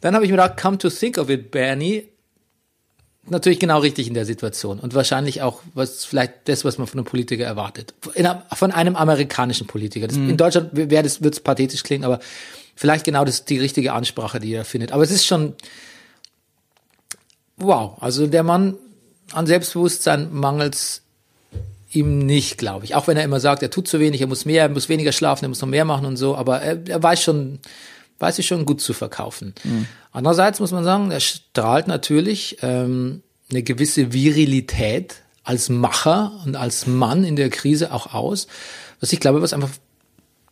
Dann habe ich mir gedacht, come to think of it, Bernie, natürlich genau richtig in der Situation und wahrscheinlich auch was vielleicht das, was man von einem Politiker erwartet, von einem amerikanischen Politiker. Das, In Deutschland wäre das wird's pathetisch klingen, aber vielleicht genau das die richtige Ansprache, die er findet. Aber es ist schon wow. Also der Mann an Selbstbewusstsein mangels ihm nicht, glaube ich. Auch wenn er immer sagt, er tut zu wenig, er muss mehr, er muss weniger schlafen, er muss noch mehr machen und so, aber er, er weiß schon, weiß sich schon gut zu verkaufen. Andererseits muss man sagen, er strahlt natürlich ähm, eine gewisse Virilität als Macher und als Mann in der Krise auch aus, was ich glaube, was einfach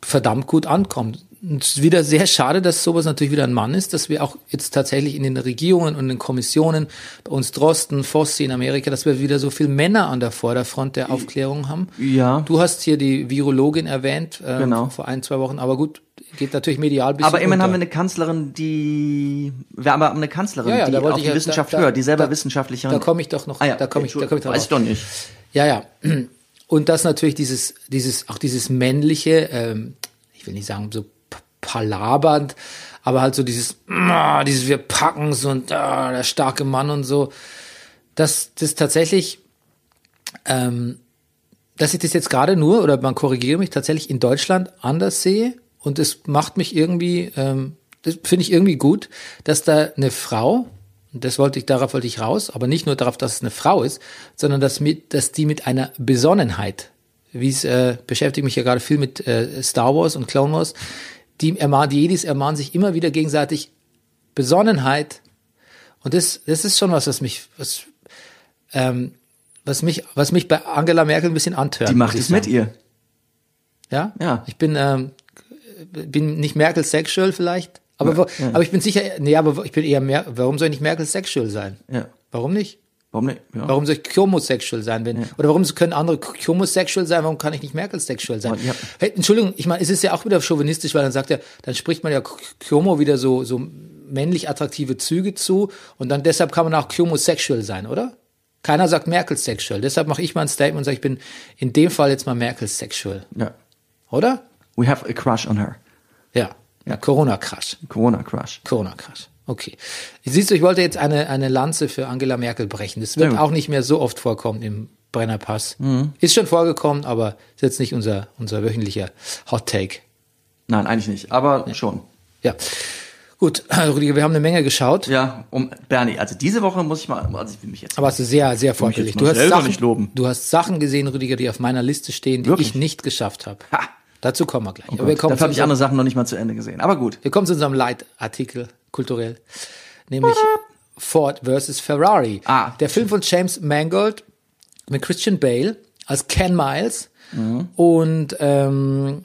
verdammt gut ankommt. Und es ist wieder sehr schade, dass sowas natürlich wieder ein Mann ist, dass wir auch jetzt tatsächlich in den Regierungen und den Kommissionen, bei uns Drosten, Fossi in Amerika, dass wir wieder so viel Männer an der Vorderfront der Aufklärung haben. Ja. Du hast hier die Virologin erwähnt, ähm, Genau. vor ein, zwei Wochen, aber gut, geht natürlich medial bisschen Aber immerhin haben wir eine Kanzlerin, die, wir haben aber eine Kanzlerin, Ja, ja, die auf die ja- Wissenschaft da- hört, die selber da- Wissenschaftlerin. Da komme ich doch noch, Ah ja, da komme ich, da komme ich Weiß ich drauf. doch nicht. Ja, ja. Und das natürlich dieses, dieses, auch dieses männliche, ähm, ich will nicht sagen so palabernd, aber halt so dieses, ah, dieses wir packen's und ah, der starke Mann und so, dass das tatsächlich, ähm, dass ich das jetzt gerade nur, oder man korrigiere mich, tatsächlich in Deutschland anders sehe und es macht mich irgendwie, ähm, das finde ich irgendwie gut, dass da eine Frau, das wollte ich, darauf wollte ich raus, aber nicht nur darauf, dass es eine Frau ist, sondern dass, mit, dass die mit einer Besonnenheit, wie es äh, beschäftigt mich ja gerade viel mit äh, Star Wars und Clone Wars, die, ermahnen, die Jedis ermahnen sich immer wieder gegenseitig Besonnenheit. Und das, das ist schon was, was mich, was, ähm, was mich, was mich bei Angela Merkel ein bisschen antört. Die macht es mit ihr. Ja? Ja. Ich bin, ähm, bin nicht Merkel sexual vielleicht, aber, wo, aber ich bin sicher, nee, aber ich bin eher mehr, warum soll nicht Merkel sexual sein? Ja. Warum nicht? Warum nicht? Ja. Warum soll ich homosexuell sein, wenn, oder warum können andere homosexuell sein, warum kann ich nicht Merkel-sexuell sein? Aber ja. Hey, Entschuldigung, ich meine, es ist ja auch wieder chauvinistisch, weil dann sagt er, dann spricht man ja Homo wieder so, so männlich attraktive Züge zu und dann deshalb kann man auch homosexuell sein, oder? Keiner sagt Merkel-sexuell. Deshalb mache ich mal ein Statement und sage, ich bin in dem Fall jetzt mal Merkel-sexuell. ja. Oder? We have a crush on her. Ja. Ja. Corona-Crush. Corona-Crush. Corona-Crush. Okay. Siehst du, ich wollte jetzt eine, eine Lanze für Angela Merkel brechen. Das wird gut. auch nicht mehr so oft vorkommen im Brennerpass. Ist schon vorgekommen, aber ist jetzt nicht unser, unser wöchentlicher Hot Take. Nein, eigentlich nicht, aber schon. Ja. Gut, Rüdiger, wir haben eine Menge geschaut, Ja, um Bernie, also diese Woche muss ich mal, also ich will mich jetzt aber es ist sehr, sehr vorbildlich. Du hast, Sachen, nicht loben. du hast Sachen gesehen, Rüdiger, die auf meiner Liste stehen, die Wirklich? ich nicht geschafft habe. Ha! Dazu kommen wir gleich. Oh wir kommen, Dafür habe ich andere Sachen noch nicht mal zu Ende gesehen. Aber gut. wir kommen zu unserem Leitartikel, kulturell. Nämlich Ford versus Ferrari. Ah. Der Film von James Mangold mit Christian Bale als Ken Miles. Mhm. Und ähm,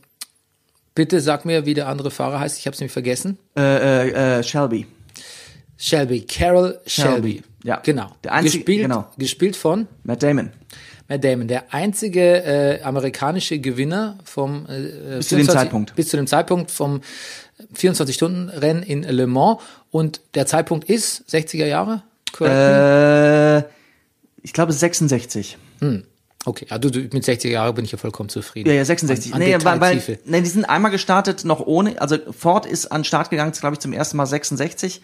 bitte sag mir, wie der andere Fahrer heißt. Ich habe es nämlich vergessen. Äh, äh, äh, Shelby. Shelby, Carol Shelby. Shelby, ja. Genau. Der einzige- gespielt, genau. gespielt von Matt Damon. Matt Damon, der einzige äh, amerikanische Gewinner vom äh, Bis zu dem Zeitpunkt. bis zu dem Zeitpunkt vom 24-Stunden-Rennen in Le Mans und der Zeitpunkt ist 60er Jahre. Correct? Äh, ich glaube 66. okay, ja, du, du, mit 60er Jahre bin ich ja vollkommen zufrieden. Ja, ja, 66. An, an nee, weil, weil, nee, die sind einmal gestartet noch ohne, also Ford ist an den Start gegangen, glaube ich, zum ersten Mal 66,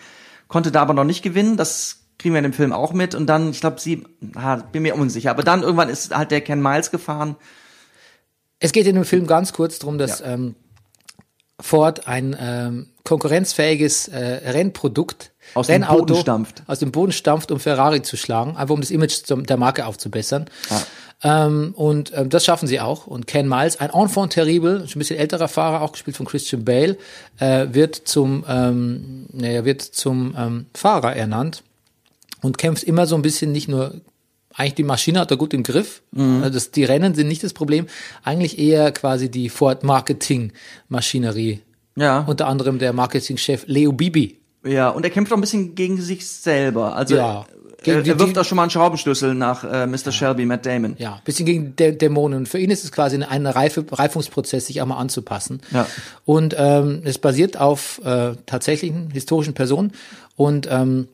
konnte da aber noch nicht gewinnen, das kriegen wir in dem Film auch mit und dann, ich glaube, sie, ah, bin mir unsicher, aber dann irgendwann ist halt der Ken Miles gefahren. Es geht in dem Film ganz kurz darum, dass Ja. ähm, Ford ein ähm, konkurrenzfähiges äh, Rennprodukt, Aus dem Boden stampft. aus dem Boden stampft, um Ferrari zu schlagen, einfach um das Image zum, der Marke aufzubessern. Ähm, und ähm, das schaffen sie auch. Und Ken Miles, ein Enfant terrible, schon ein bisschen älterer Fahrer, auch gespielt von Christian Bale, äh, wird zum, ähm, naja, wird zum ähm, Fahrer ernannt und kämpft immer so ein bisschen nicht nur eigentlich die Maschine hat er gut im Griff. Also das, die Rennen sind nicht das Problem. Eigentlich eher quasi die Ford Marketing Maschinerie. Ja. Unter anderem der Marketingchef Leo Bibi. Ja, und er kämpft auch ein bisschen gegen sich selber. Also Ja. er, Gegen die- er wirft auch schon mal einen Schraubenschlüssel nach äh, Mr. Shelby, Matt Damon. Ja, bisschen gegen Dä Dämonen. Und für ihn ist es quasi ein- ein Reife, Reifungsprozess, sich einmal anzupassen. Ja. Und ähm, es basiert auf äh, tatsächlichen historischen Personen. Und ähm,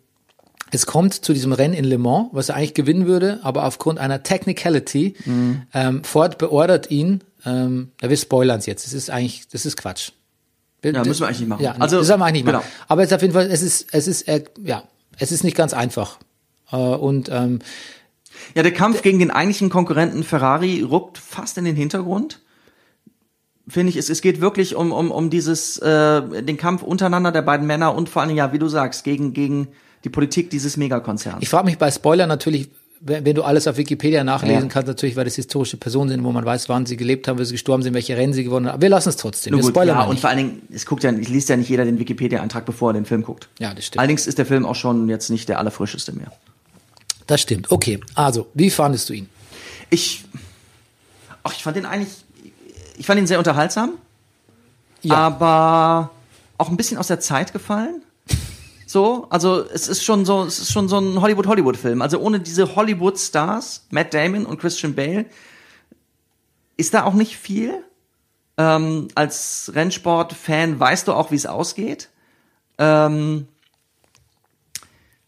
es kommt zu diesem Rennen in Le Mans, was er eigentlich gewinnen würde, aber aufgrund einer Technicality, Mhm. ähm, Ford beordert ihn, ähm, ja, wir spoilern es jetzt, das ist eigentlich, das ist Quatsch. Ja, müssen wir eigentlich nicht machen. Ja, Also, das soll man eigentlich nicht machen. genau. Aber es ist auf jeden Fall, es ist, es ist, äh, ja, es ist nicht ganz einfach. Äh, und ähm, Ja, der Kampf gegen den eigentlichen Konkurrenten Ferrari rückt fast in den Hintergrund. Finde ich, es, es geht wirklich um, um, um dieses, äh, den Kampf untereinander der beiden Männer und vor allem, ja, wie du sagst, gegen, gegen die Politik dieses Megakonzerns. Ich frage mich bei Spoiler natürlich, wenn, wenn du alles auf Wikipedia nachlesen Ja. kannst, natürlich, weil das historische Personen sind, wo man weiß, wann sie gelebt haben, wie sie gestorben sind, welche Rennen sie gewonnen haben. Aber wir lassen es trotzdem. Nur wir gut, spoilern ja, mal und nicht. vor allen Dingen, es guckt ja, es liest ja nicht jeder den Wikipedia-Eintrag, bevor er den Film guckt. Ja, das stimmt. Allerdings ist der Film auch schon jetzt nicht der allerfrischeste mehr. Das stimmt. Okay, also, wie fandest du ihn? Ich, ach, ich fand den eigentlich, ich fand ihn sehr unterhaltsam, Ja. aber auch ein bisschen aus der Zeit gefallen. So, also es ist schon so, es ist schon so ein Hollywood-Hollywood-Film. Also ohne diese Hollywood-Stars, Matt Damon und Christian Bale, ist da auch nicht viel. Ähm, als Rennsport-Fan weißt du auch, wie es ausgeht. Ähm,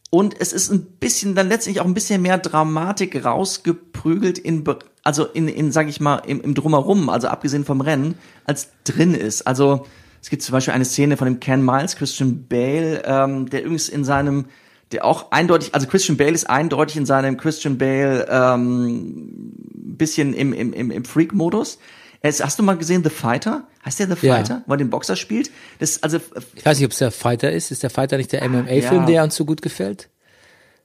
und es ist ein bisschen, dann letztlich auch ein bisschen mehr Dramatik rausgeprügelt in, also in, in sag ich mal, im, im Drumherum, also abgesehen vom Rennen, als drin ist. Also es gibt zum Beispiel eine Szene von dem Ken Miles, Christian Bale, ähm, der übrigens in seinem, der auch eindeutig, also Christian Bale ist eindeutig in seinem Christian Bale ähm, bisschen im, im, im, im Freak-Modus. Hast du mal gesehen The Fighter? Heißt der The Ja. Fighter, wo er den Boxer spielt? Das also Ich weiß nicht, ob es der Fighter ist. Ist der Fighter nicht der MMA-Film, ja. der uns so gut gefällt?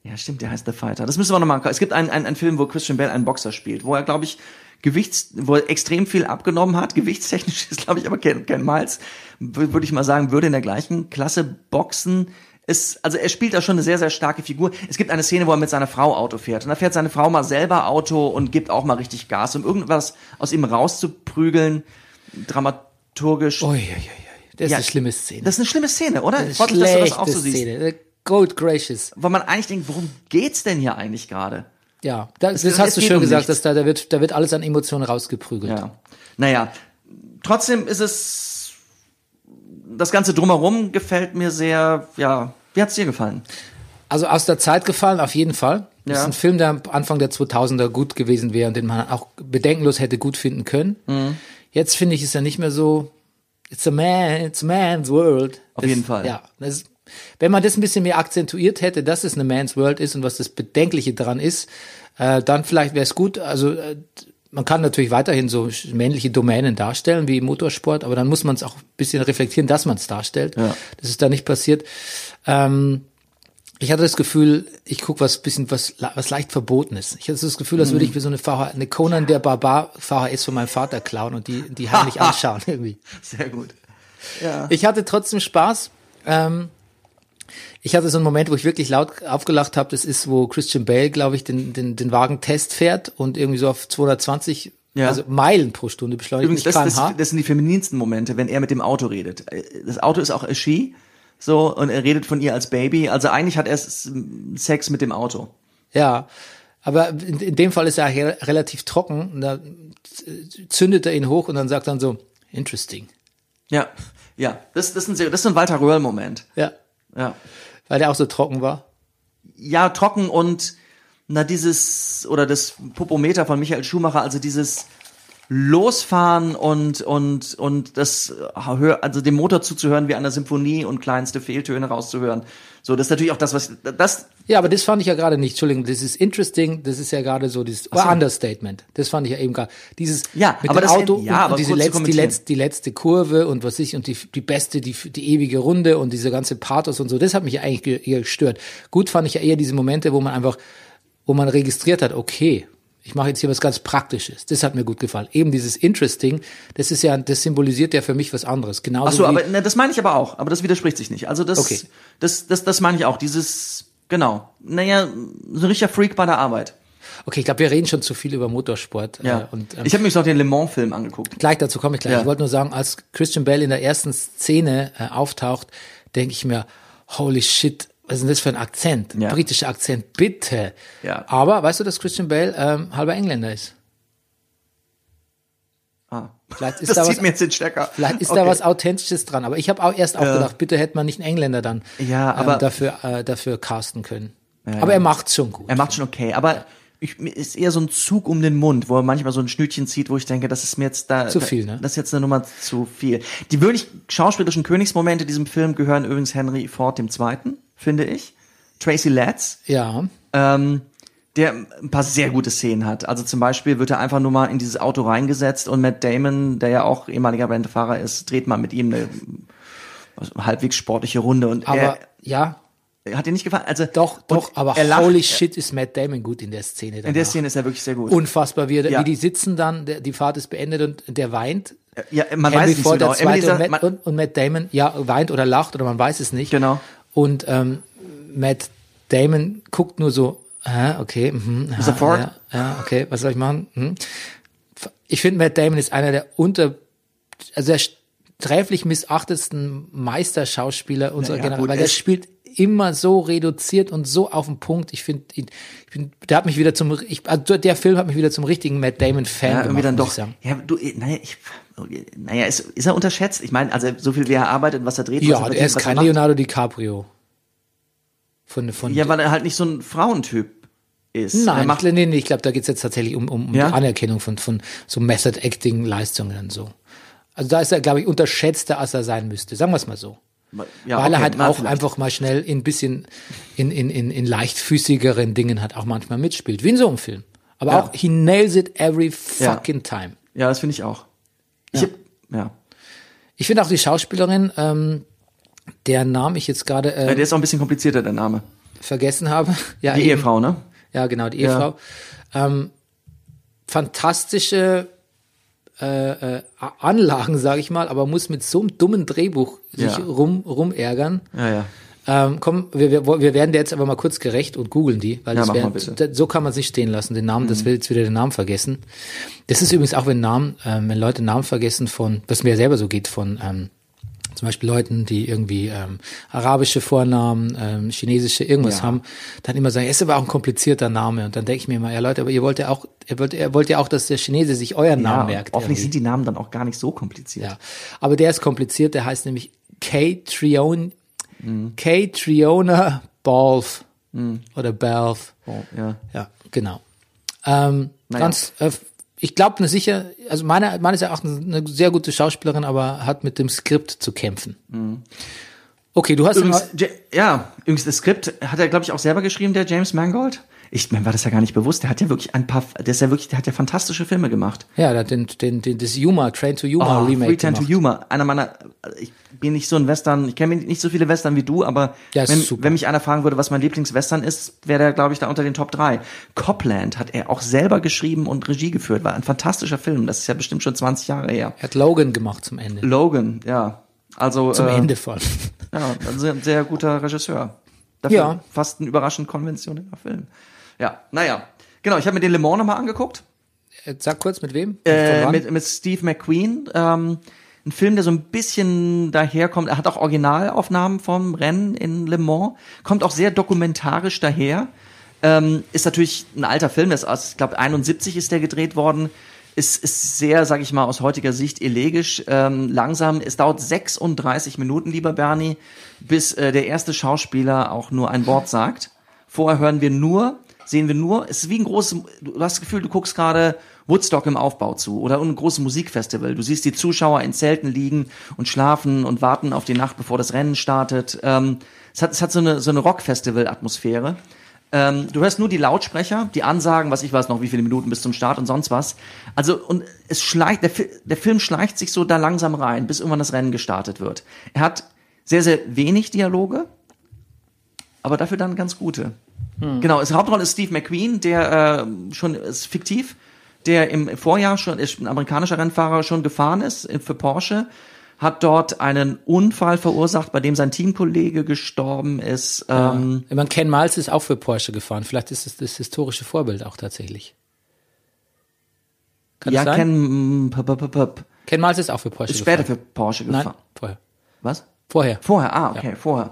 Ja, stimmt, der heißt The Fighter. Das müssen wir nochmal. Es gibt einen, einen, einen Film, wo Christian Bale einen Boxer spielt, wo er, glaube ich, Gewichts, wo er extrem viel abgenommen hat. Gewichtstechnisch ist, glaube ich, aber kein, kein Miles. Wür- Würde ich mal sagen, würde in der gleichen Klasse boxen. Ist, also er spielt da schon eine sehr, sehr starke Figur. Es gibt eine Szene, wo er mit seiner Frau Auto fährt. Und da fährt seine Frau mal selber Auto und gibt auch mal richtig Gas, um irgendwas aus ihm rauszuprügeln. Dramaturgisch. Ui, ui, ui. Das ist Ja, eine schlimme Szene. Das ist eine schlimme Szene, oder? Das ist mich, dass du das auch so siehst. Szene. Gold gracious. Weil man eigentlich denkt, worum geht's denn hier eigentlich gerade? Ja, da, das, es hast du schön um gesagt, nichts. dass da, da wird, da wird alles an Emotionen rausgeprügelt. Ja. Naja, trotzdem ist es, das Ganze drumherum gefällt mir sehr, ja, wie hat's dir gefallen? Also aus der Zeit gefallen, auf jeden Fall. Das Ja. ist ein Film, der am Anfang der 2000er gut gewesen wäre und den man auch bedenkenlos hätte gut finden können. Mhm. Jetzt finde ich es ja nicht mehr so, it's a man, it's a man's world. Auf Das- jeden Fall. Ja. Das, wenn man das ein bisschen mehr akzentuiert hätte, dass es eine man's world ist und was das Bedenkliche dran ist, äh, dann vielleicht wäre es gut. Also äh, man kann natürlich weiterhin so männliche Domänen darstellen wie im Motorsport, aber dann muss man es auch ein bisschen reflektieren, dass man es darstellt. Ja. Das ist da nicht passiert. Ähm, ich hatte das Gefühl, ich guck was bisschen was was leicht verbotenes. Ich hatte das Gefühl, als Mhm. würde ich mir so eine VH, eine Conan der Barbar VHS von meinem Vater klauen und die die heimlich anschauen irgendwie. Sehr gut. Ja. Ich hatte trotzdem Spaß. Ähm, ich hatte so einen Moment, wo ich wirklich laut aufgelacht habe. Das ist, wo Christian Bale, glaube ich, den, den, den Wagen Test fährt und irgendwie so auf 220 Ja. also Meilen pro Stunde beschleunigt, Übrigens, das, das, das sind die femininsten Momente, wenn er mit dem Auto redet. Das Auto ist auch a she, so, und er redet von ihr als Baby. Also eigentlich hat er Sex mit dem Auto. Ja, aber in, in dem Fall ist er relativ trocken. Und da zündet er ihn hoch und dann sagt dann so, interesting. Ja, ja, das, das, ist, ein, das ist ein Walter Röhrl-Moment. Ja, Ja. Weil der auch so trocken war. ja, trocken und na dieses oder das Popometer von Michael Schumacher, also dieses Losfahren und und und das äh, also dem Motor zuzuhören wie einer Symphonie und kleinste Fehltöne rauszuhören. So, das ist natürlich auch das, was das Ja, aber das fand ich ja gerade nicht. Entschuldigung, das ist interesting. Das ist ja gerade so dieses so. Understatement. Das fand ich ja eben gerade. Dieses Ja, mit aber dem das- Auto ja, und, aber und diese letzte, die, letzte, die letzte Kurve und was ich und die, die beste, die, die ewige Runde und diese ganze Pathos und so. Das hat mich ja eigentlich gestört. Gut fand ich ja eher diese Momente, wo man einfach, wo man registriert hat, okay, ich mache jetzt hier was ganz Praktisches. Das hat mir gut gefallen. Eben dieses Interesting, das ist ja, das symbolisiert ja für mich was anderes. Genauso Ach so, aber ne, das meine ich aber auch, aber das widerspricht sich nicht. Also das Okay. das das das meine ich auch, dieses genau. Naja, so ein richtiger Freak bei der Arbeit. okay, ich glaube, wir reden schon zu viel über Motorsport. Ja. Äh, und, ähm, ich habe mich noch den Le Mans Film angeguckt. Gleich dazu komme ich gleich. Ja. Ich wollte nur sagen, als Christian Bale in der ersten Szene äh, auftaucht, denke ich mir, holy shit, was ist denn das für ein Akzent? Ja. Britischer Akzent, bitte. Ja. Aber weißt du, dass Christian Bale ähm, halber Engländer ist? Ah. Vielleicht ist das da zieht was- mir jetzt den Stecker. Vielleicht ist Okay. da was Authentisches dran. Aber ich habe auch erst auch gedacht, bitte hätte man nicht einen Engländer dann Ja, aber- ähm, dafür, äh, dafür casten können. Ja, aber ja. er macht's schon gut. Er macht schon okay, aber ich, ist eher so ein Zug um den Mund, wo er manchmal so ein Schnütchen zieht, wo ich denke, das ist mir jetzt da Zu viel, ne? Das ist jetzt eine Nummer zu viel. Die wirklich schauspielerischen Königsmomente diesem Film gehören übrigens Henry Ford dem Zweiten, finde ich. Tracy Letts, ja. ähm, der ein paar sehr gute Szenen hat. Also zum Beispiel wird er einfach nur mal in dieses Auto reingesetzt und Matt Damon, der ja auch ehemaliger Rennfahrer ist, dreht mal mit ihm eine halbwegs sportliche Runde und Aber ja, er hat dir nicht gefallen. Also doch, doch, aber er lacht, holy shit ist Matt Damon gut in der Szene. In der danach. Szene ist er wirklich sehr gut. Unfassbar, wie, Ja. wie die sitzen dann, der, die Fahrt ist beendet und der weint. ja, man Henry weiß nicht Ford, der genau. Und, Matt, und, und Matt Damon, ja, weint oder lacht oder man weiß es nicht. Genau. Und ähm, Matt Damon guckt nur so, hä, okay, mhm, aha, Mr. Ford? Ja, ja, okay, was soll ich machen? Hm. Ich finde, Matt Damon ist einer der unter, also der sträflich missachtetsten Meisterschauspieler unserer Ja, ja, Generation, weil der spielt immer so reduziert und so auf den Punkt. Ich finde, ich bin, der hat mich wieder zum, ich, also der Film hat mich wieder zum richtigen Matt Damon Fan ja, gemacht, irgendwie dann muss doch. Ja, du, naja, ich, naja, ist, ist er unterschätzt? Ich meine, also so viel wie er arbeitet, was er dreht, Ja, er er ist kein macht. Leonardo DiCaprio. Von, von Ja, weil er halt nicht so ein Frauentyp ist. er Nein, macht, ich, nee, nee, ich glaube, da geht's jetzt tatsächlich um, um, um Ja? die Anerkennung von, von so Method-Acting-Leistungen und so. Also da ist er, glaube ich, unterschätzter, als er sein müsste. Sagen wir es mal so. ja, Weil er okay, halt na, auch vielleicht. einfach mal schnell in bisschen in, in, in, in leichtfüßigeren Dingen halt auch manchmal mitspielt. Wie in so einem Film. Aber Ja. auch, he nails it every fucking time. Ja, das finde ich auch. Ich Ja. hab, ja. Ich finde auch die Schauspielerin, ähm, deren Namen ich jetzt gerade Ja, äh, Der ist auch ein bisschen komplizierter, der Name. vergessen habe. Ja, Die eben. Ehefrau, ne? Ja, genau, die Ehefrau. Ähm, fantastische äh, äh, Anlagen, sage ich mal, aber muss mit so einem dummen Drehbuch sich Ja. rum rumärgern. Ja, ja. Ähm, komm, wir, wir, wir werden dir jetzt aber mal kurz gerecht und googeln die, weil Ja, wär, so kann man es nicht stehen lassen. Den Namen, das will jetzt wieder den Namen vergessen. Das ist übrigens auch, wenn Namen, ähm, wenn Leute Namen vergessen von, was mir selber so geht, von ähm, zum Beispiel Leuten, die irgendwie ähm, arabische Vornamen, ähm, chinesische irgendwas Ja. haben, dann immer sagen, es ist aber auch ein komplizierter Name. Und dann denke ich mir immer, ja Leute, aber ihr wollt ja auch, ihr wollt, ihr wollt ja auch, dass der Chinese sich euren Namen merkt. hoffentlich irgendwie. sind die Namen dann auch gar nicht so kompliziert. Ja, aber der ist kompliziert, der heißt nämlich K. Trion, Mhm. K. Triona Balf oder Balf. Oh, ja. Ja, genau. Ähm, Naja. Ganz, äh, ich glaube eine sicher, also meiner, meines Erachtens eine sehr gute Schauspielerin, aber hat mit dem Skript zu kämpfen. Okay, du hast Mhm. Übrigens, ja, übrigens das Skript hat er, glaube ich, auch selber geschrieben, der James Mangold. Ich, mir war das ja gar nicht bewusst. Der hat ja wirklich ein paar, der ist ja wirklich, der hat ja fantastische Filme gemacht. ja, der hat den, den, den, das Yuma, Train to Yuma Oh, Remake Return to gemacht. Humor. Einer meiner, ich bin nicht so ein Western, ich kenne nicht so viele Western wie du, aber Ja, wenn, wenn mich einer fragen würde, was mein Lieblingswestern ist, wäre der, glaube ich, da unter den Top 3. Copland hat er auch selber geschrieben und Regie geführt. War ein fantastischer Film. Das ist ja bestimmt schon 20 Jahre her. Er hat Logan gemacht zum Ende. Logan, ja. Also, Zum äh, Ende voll. Ja, ein sehr, sehr guter Regisseur. Dafür Ja. fast ein überraschend konventioneller Film. Ja, naja. Genau, ich habe mir den Le Mans nochmal angeguckt. Äh, Sag kurz, mit wem? Äh, mit, mit Steve McQueen. Ähm, ein Film, der so ein bisschen daherkommt. Er hat auch Originalaufnahmen vom Rennen in Le Mans. Kommt auch sehr dokumentarisch daher. Ähm, ist natürlich ein alter Film. Das ist ich glaube, 71 ist der gedreht worden. Ist, ist sehr, sag ich mal, aus heutiger Sicht elegisch, ähm, langsam. Es dauert 36 Minuten, lieber Bernie, bis äh, der erste Schauspieler auch nur ein Wort sagt. Vorher hören wir nur, sehen wir nur, es ist wie ein großes, du hast das Gefühl, du guckst gerade Woodstock im Aufbau zu oder ein großes Musikfestival. Du siehst die Zuschauer in Zelten liegen und schlafen und warten auf die Nacht, bevor das Rennen startet. Ähm, es hat, es hat so eine, so eine Rock-Festival-Atmosphäre. Ähm, du hörst nur die Lautsprecher, die Ansagen, was ich weiß noch, wie viele Minuten bis zum Start und sonst was. Also, und es schleicht, der, der Film schleicht sich so da langsam rein, bis irgendwann das Rennen gestartet wird. Er hat sehr, sehr wenig Dialoge, aber dafür dann ganz gute. Genau, das Hauptrolle ist Steve McQueen, der äh, schon ist fiktiv, der im Vorjahr schon ist ein amerikanischer Rennfahrer schon gefahren ist äh, für Porsche, hat dort einen Unfall verursacht, bei dem sein Teamkollege gestorben ist. Ähm, Ich meine, Ken Miles ist auch für Porsche gefahren. Vielleicht ist es das historische Vorbild auch tatsächlich. Kann ja? Ken, p- p- p- p- Ken Miles ist auch für Porsche ist später für gefahren. Porsche Nein, gefahren. vorher. Was? Vorher. Vorher, ah, okay, vorher.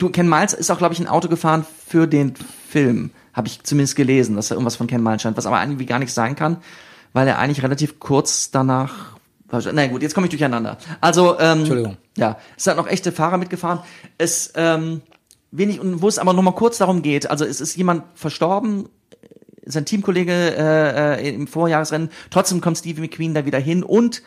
Du, Ken Miles ist auch, glaube ich, ein Auto gefahren für den Film. Habe ich zumindest gelesen, dass da irgendwas von Ken Miles stand, was aber irgendwie gar nicht sein kann, weil er eigentlich relativ kurz danach. Na gut, jetzt komme ich durcheinander. Also, ähm, Entschuldigung. Ja, es sind noch echte Fahrer mitgefahren. Es, ähm, wenig, und wo es aber noch mal kurz darum geht, also es ist jemand verstorben, sein Teamkollege äh, äh, im Vorjahresrennen, trotzdem kommt Stevie McQueen da wieder hin und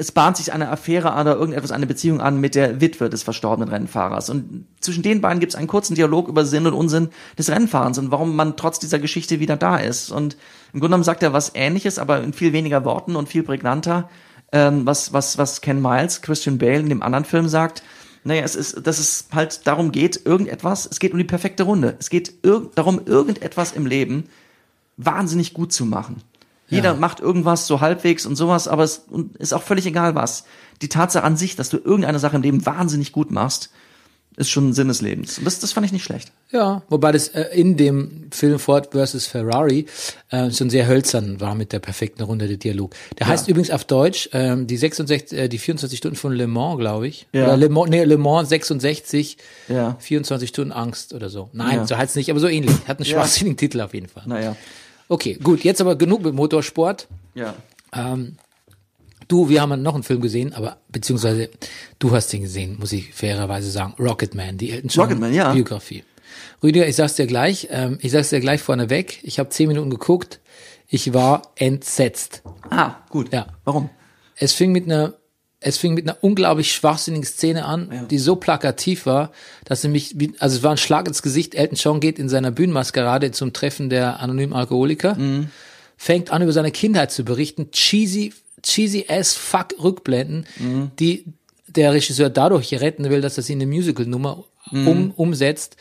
es bahnt sich eine Affäre oder irgendetwas, eine Beziehung an mit der Witwe des verstorbenen Rennfahrers. Und zwischen den beiden gibt es einen kurzen Dialog über Sinn und Unsinn des Rennfahrens und warum man trotz dieser Geschichte wieder da ist. Und im Grunde genommen sagt er was Ähnliches, aber in viel weniger Worten und viel prägnanter, ähm, was, was, was Ken Miles, Christian Bale in dem anderen Film sagt. Naja, es ist, dass es halt darum geht, irgendetwas, es geht um die perfekte Runde. Es geht irg darum, irgendetwas im Leben wahnsinnig gut zu machen. Jeder macht irgendwas so halbwegs und sowas, aber es ist auch völlig egal was. Die Tatsache an sich, dass du irgendeine Sache im Leben wahnsinnig gut machst, ist schon ein Sinn des Lebens. Und das, das fand ich nicht schlecht. Ja, wobei das äh, in dem Film Ford vs. Ferrari äh, schon sehr hölzern war mit der perfekten Runde der Dialog. Der heißt übrigens auf Deutsch ähm, die 66, äh, die 24 Stunden von Le Mans, glaube ich. Ja. Oder Le Mans, nee, Le Mans 66, Ja. 24 Stunden Angst oder so. Nein, Ja. so heißt es nicht, aber so ähnlich. Hat einen Ja. schwachsinnigen Titel auf jeden Fall. Naja. Okay, gut, jetzt aber genug mit Motorsport. Ja. Ähm, du, wir haben noch einen Film gesehen, aber beziehungsweise du hast den gesehen, muss ich fairerweise sagen. Rocketman, die Elton John Rocketman, ja. Biografie. Rüdiger, ich sag's dir gleich, ähm, ich sag's dir gleich vorneweg. Ich habe zehn Minuten geguckt. Ich war entsetzt. Ah, gut. Ja. Warum? Es fing mit einer es fing mit einer unglaublich schwachsinnigen Szene an, Ja. die so plakativ war, dass sie mich, also es war ein Schlag ins Gesicht. Elton John geht in seiner Bühnenmaskerade zum Treffen der anonymen Alkoholiker, fängt an über seine Kindheit zu berichten, cheesy, cheesy as fuck Rückblenden, die der Regisseur dadurch retten will, dass er sie in eine Musical-Nummer um, umsetzt,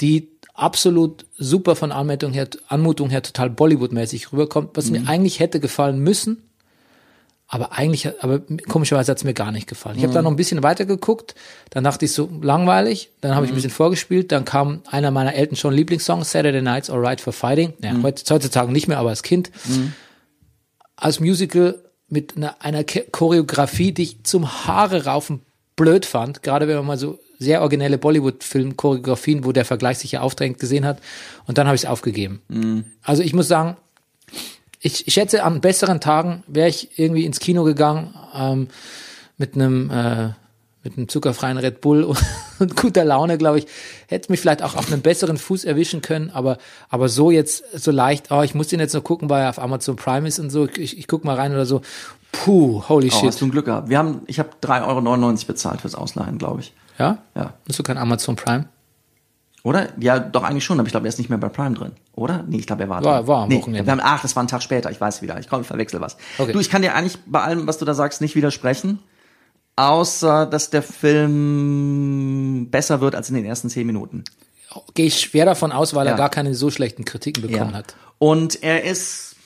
die absolut super von Anmutung her, Anmutung her total Bollywood-mäßig rüberkommt, was mir eigentlich hätte gefallen müssen, aber eigentlich, hat- aber komischerweise hat's mir gar nicht gefallen. Ich habe da noch ein bisschen weiter geguckt, dann dachte ich so langweilig, dann habe ich ein bisschen vorgespielt, dann kam einer meiner Eltern schon Lieblingssongs, Saturday Nights Alright for Fighting. Ja, heut- heutzutage nicht mehr, aber als Kind. Als Musical mit einer, einer Ke- Choreografie, die ich zum Haare raufen blöd fand, gerade wenn man mal so sehr originelle Bollywood-Film-Choreografien, wo der Vergleich sich ja aufdrängt, gesehen hat. Und dann habe ich es aufgegeben. Also ich muss sagen, ich, ich schätze, an besseren Tagen wäre ich irgendwie ins Kino gegangen ähm, mit einem äh, mit einem zuckerfreien Red Bull und, und guter Laune, glaube ich, hätte mich vielleicht auch auf einen besseren Fuß erwischen können, aber aber so jetzt so leicht, oh, ich muss den jetzt noch gucken, weil er auf Amazon Prime ist und so, ich, ich guck mal rein oder so. Puh, holy Oh, shit. hast du ein Glück gehabt. Wir haben, ich habe 3,99 Euro bezahlt fürs Ausleihen, glaube ich. ja? Ja. Hast du kein Amazon Prime? Oder? Ja, doch eigentlich schon, aber ich glaube, er ist nicht mehr bei Prime drin. Oder? Nee, ich glaube, er war War- drin. war am nee, Wochenende. Haben, ach, das war ein Tag später, ich weiß wieder. Ich komme, verwechsel was. Okay. Du, ich kann dir eigentlich bei allem, was du da sagst, nicht widersprechen. Außer, dass der Film besser wird als in den ersten zehn Minuten. Gehe ich schwer davon aus, weil er Ja. gar keine so schlechten Kritiken bekommen hat. Und er ist,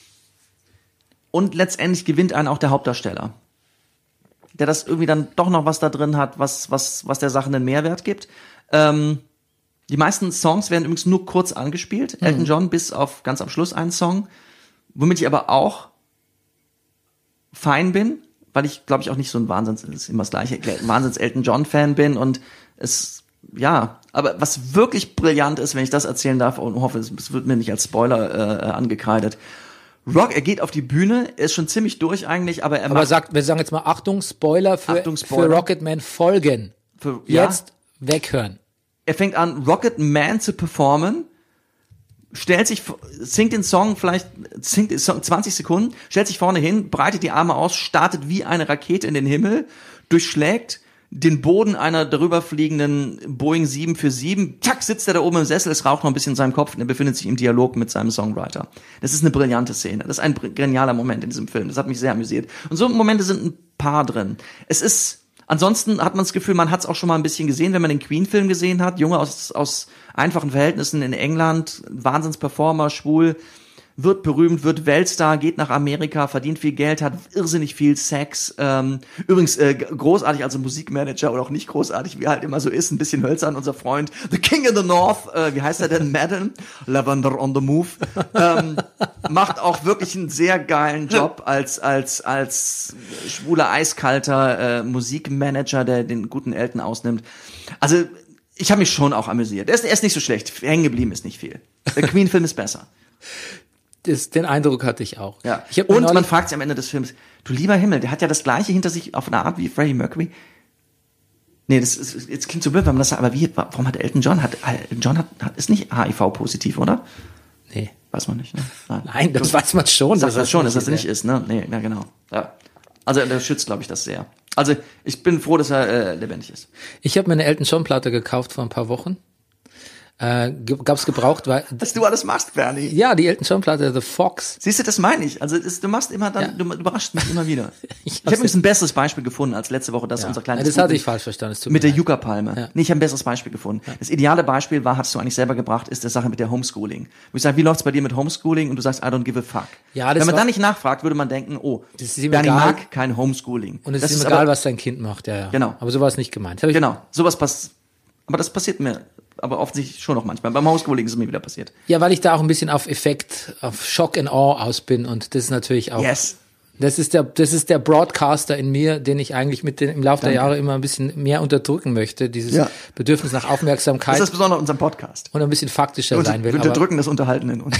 und letztendlich gewinnt einen auch der Hauptdarsteller. Der das irgendwie dann doch noch was da drin hat, was, was, was der Sache einen Mehrwert gibt. Ähm, die meisten Songs werden übrigens nur kurz angespielt. Elton John bis auf ganz am Schluss einen Song. Womit ich aber auch fein bin, weil ich glaube ich auch nicht so ein Wahnsinns, ist immer das gleiche, Wahnsinns Elton John Fan bin und es, ja, aber was wirklich brillant ist, wenn ich das erzählen darf und hoffe, es wird mir nicht als Spoiler äh, angekreidet. Rock, er geht auf die Bühne, er ist schon ziemlich durch eigentlich, aber er Aber sagt, wir sagen jetzt mal Achtung, Spoiler für, Achtung, Spoiler. für Rocketman folgen. für, ja, Jetzt weghören. Er fängt an, Rocket Man zu performen, stellt sich, singt den Song vielleicht, singt den Song 20 Sekunden, stellt sich vorne hin, breitet die Arme aus, startet wie eine Rakete in den Himmel, durchschlägt den Boden einer darüber fliegenden Boeing 747, zack, sitzt er da oben im Sessel, es raucht noch ein bisschen in seinem Kopf und er befindet sich im Dialog mit seinem Songwriter. Das ist eine brillante Szene. Das ist ein genialer Moment in diesem Film. Das hat mich sehr amüsiert. Und so Momente sind ein paar drin. Es ist, ansonsten hat man das Gefühl, man hat es auch schon mal ein bisschen gesehen, wenn man den Queen-Film gesehen hat. Junge aus, aus einfachen Verhältnissen in England, Wahnsinnsperformer, schwul, wird berühmt, wird Weltstar, geht nach Amerika, verdient viel Geld, hat irrsinnig viel Sex. Ähm, übrigens äh, großartig als Musikmanager oder auch nicht großartig, wie halt immer so ist, ein bisschen hölzern, unser Freund. The King in the North, äh, wie heißt er denn? Madden, Lavender on the Move. Ähm, macht auch wirklich einen sehr geilen Job als als als schwuler eiskalter äh, Musikmanager, der den guten Elton ausnimmt. Also ich habe mich schon auch amüsiert. Er ist, er ist nicht so schlecht. Hängen geblieben ist nicht viel. Der Queen-Film ist besser. Das, den Eindruck hatte ich auch. Ja. Ich Und man fragt sich am Ende des Films, du lieber Himmel, der hat ja das gleiche hinter sich auf eine Art wie Freddie Mercury. Nee, das ist, jetzt klingt so blöd, wenn man das sagt, aber wie, warum hat Elton John, hat, Elton John hat, hat, ist nicht HIV-positiv, oder? nee. Weiß man nicht, ne? Nein, das weiß man schon. Sagt das schon, dass das nicht ist, ne? Nee, ja, genau. Ja. Also, der schützt, glaube ich, das sehr. Also, ich bin froh, dass er äh, lebendig ist. Ich habe mir eine Elton John Platte gekauft vor ein paar Wochen. Äh, gab's gebraucht, weil Was du alles machst, Bernie. ja, die Elton John Platte The Fox. Siehst du, das meine ich. Also das, du machst immer dann, Ja. du überraschst mich immer wieder. Ich ich habe übrigens ein besseres Beispiel gefunden als letzte Woche, das Ja. unser Ja, kleines das hatte ich falsch verstanden. mit der leid. Yucca-Palme. Ja. Nee, ich habe ein besseres Beispiel gefunden. Das ideale Beispiel war, hast du eigentlich selber gebracht, ist der Sache mit der Homeschooling. Wo ich sage, wie läuft's bei dir mit Homeschooling? Und du sagst, I don't give a fuck. Ja, das Wenn man dann nicht nachfragt, würde man denken, oh, Das ist Bernie egal. mag kein Homeschooling. Und es das ist ihm aber- egal, was dein Kind macht, ja, ja. Genau. Aber so war es nicht gemeint. Genau, sowas passiert. Aber das passiert mir, aber offensichtlich schon noch manchmal. Beim Homeschooling ist es mir wieder passiert. Ja, weil ich da auch ein bisschen auf Effekt, auf Shock and Awe aus bin und das ist natürlich auch. Yes. Das ist der, das ist der Broadcaster in mir, den ich eigentlich mit den, im Laufe der Jahre immer ein bisschen mehr unterdrücken möchte. Dieses Ja. Bedürfnis nach Aufmerksamkeit Das ist das Besondere unserem Podcast. und ein bisschen faktischer Wir sein will. wir unterdrücken das Unterhalten in uns.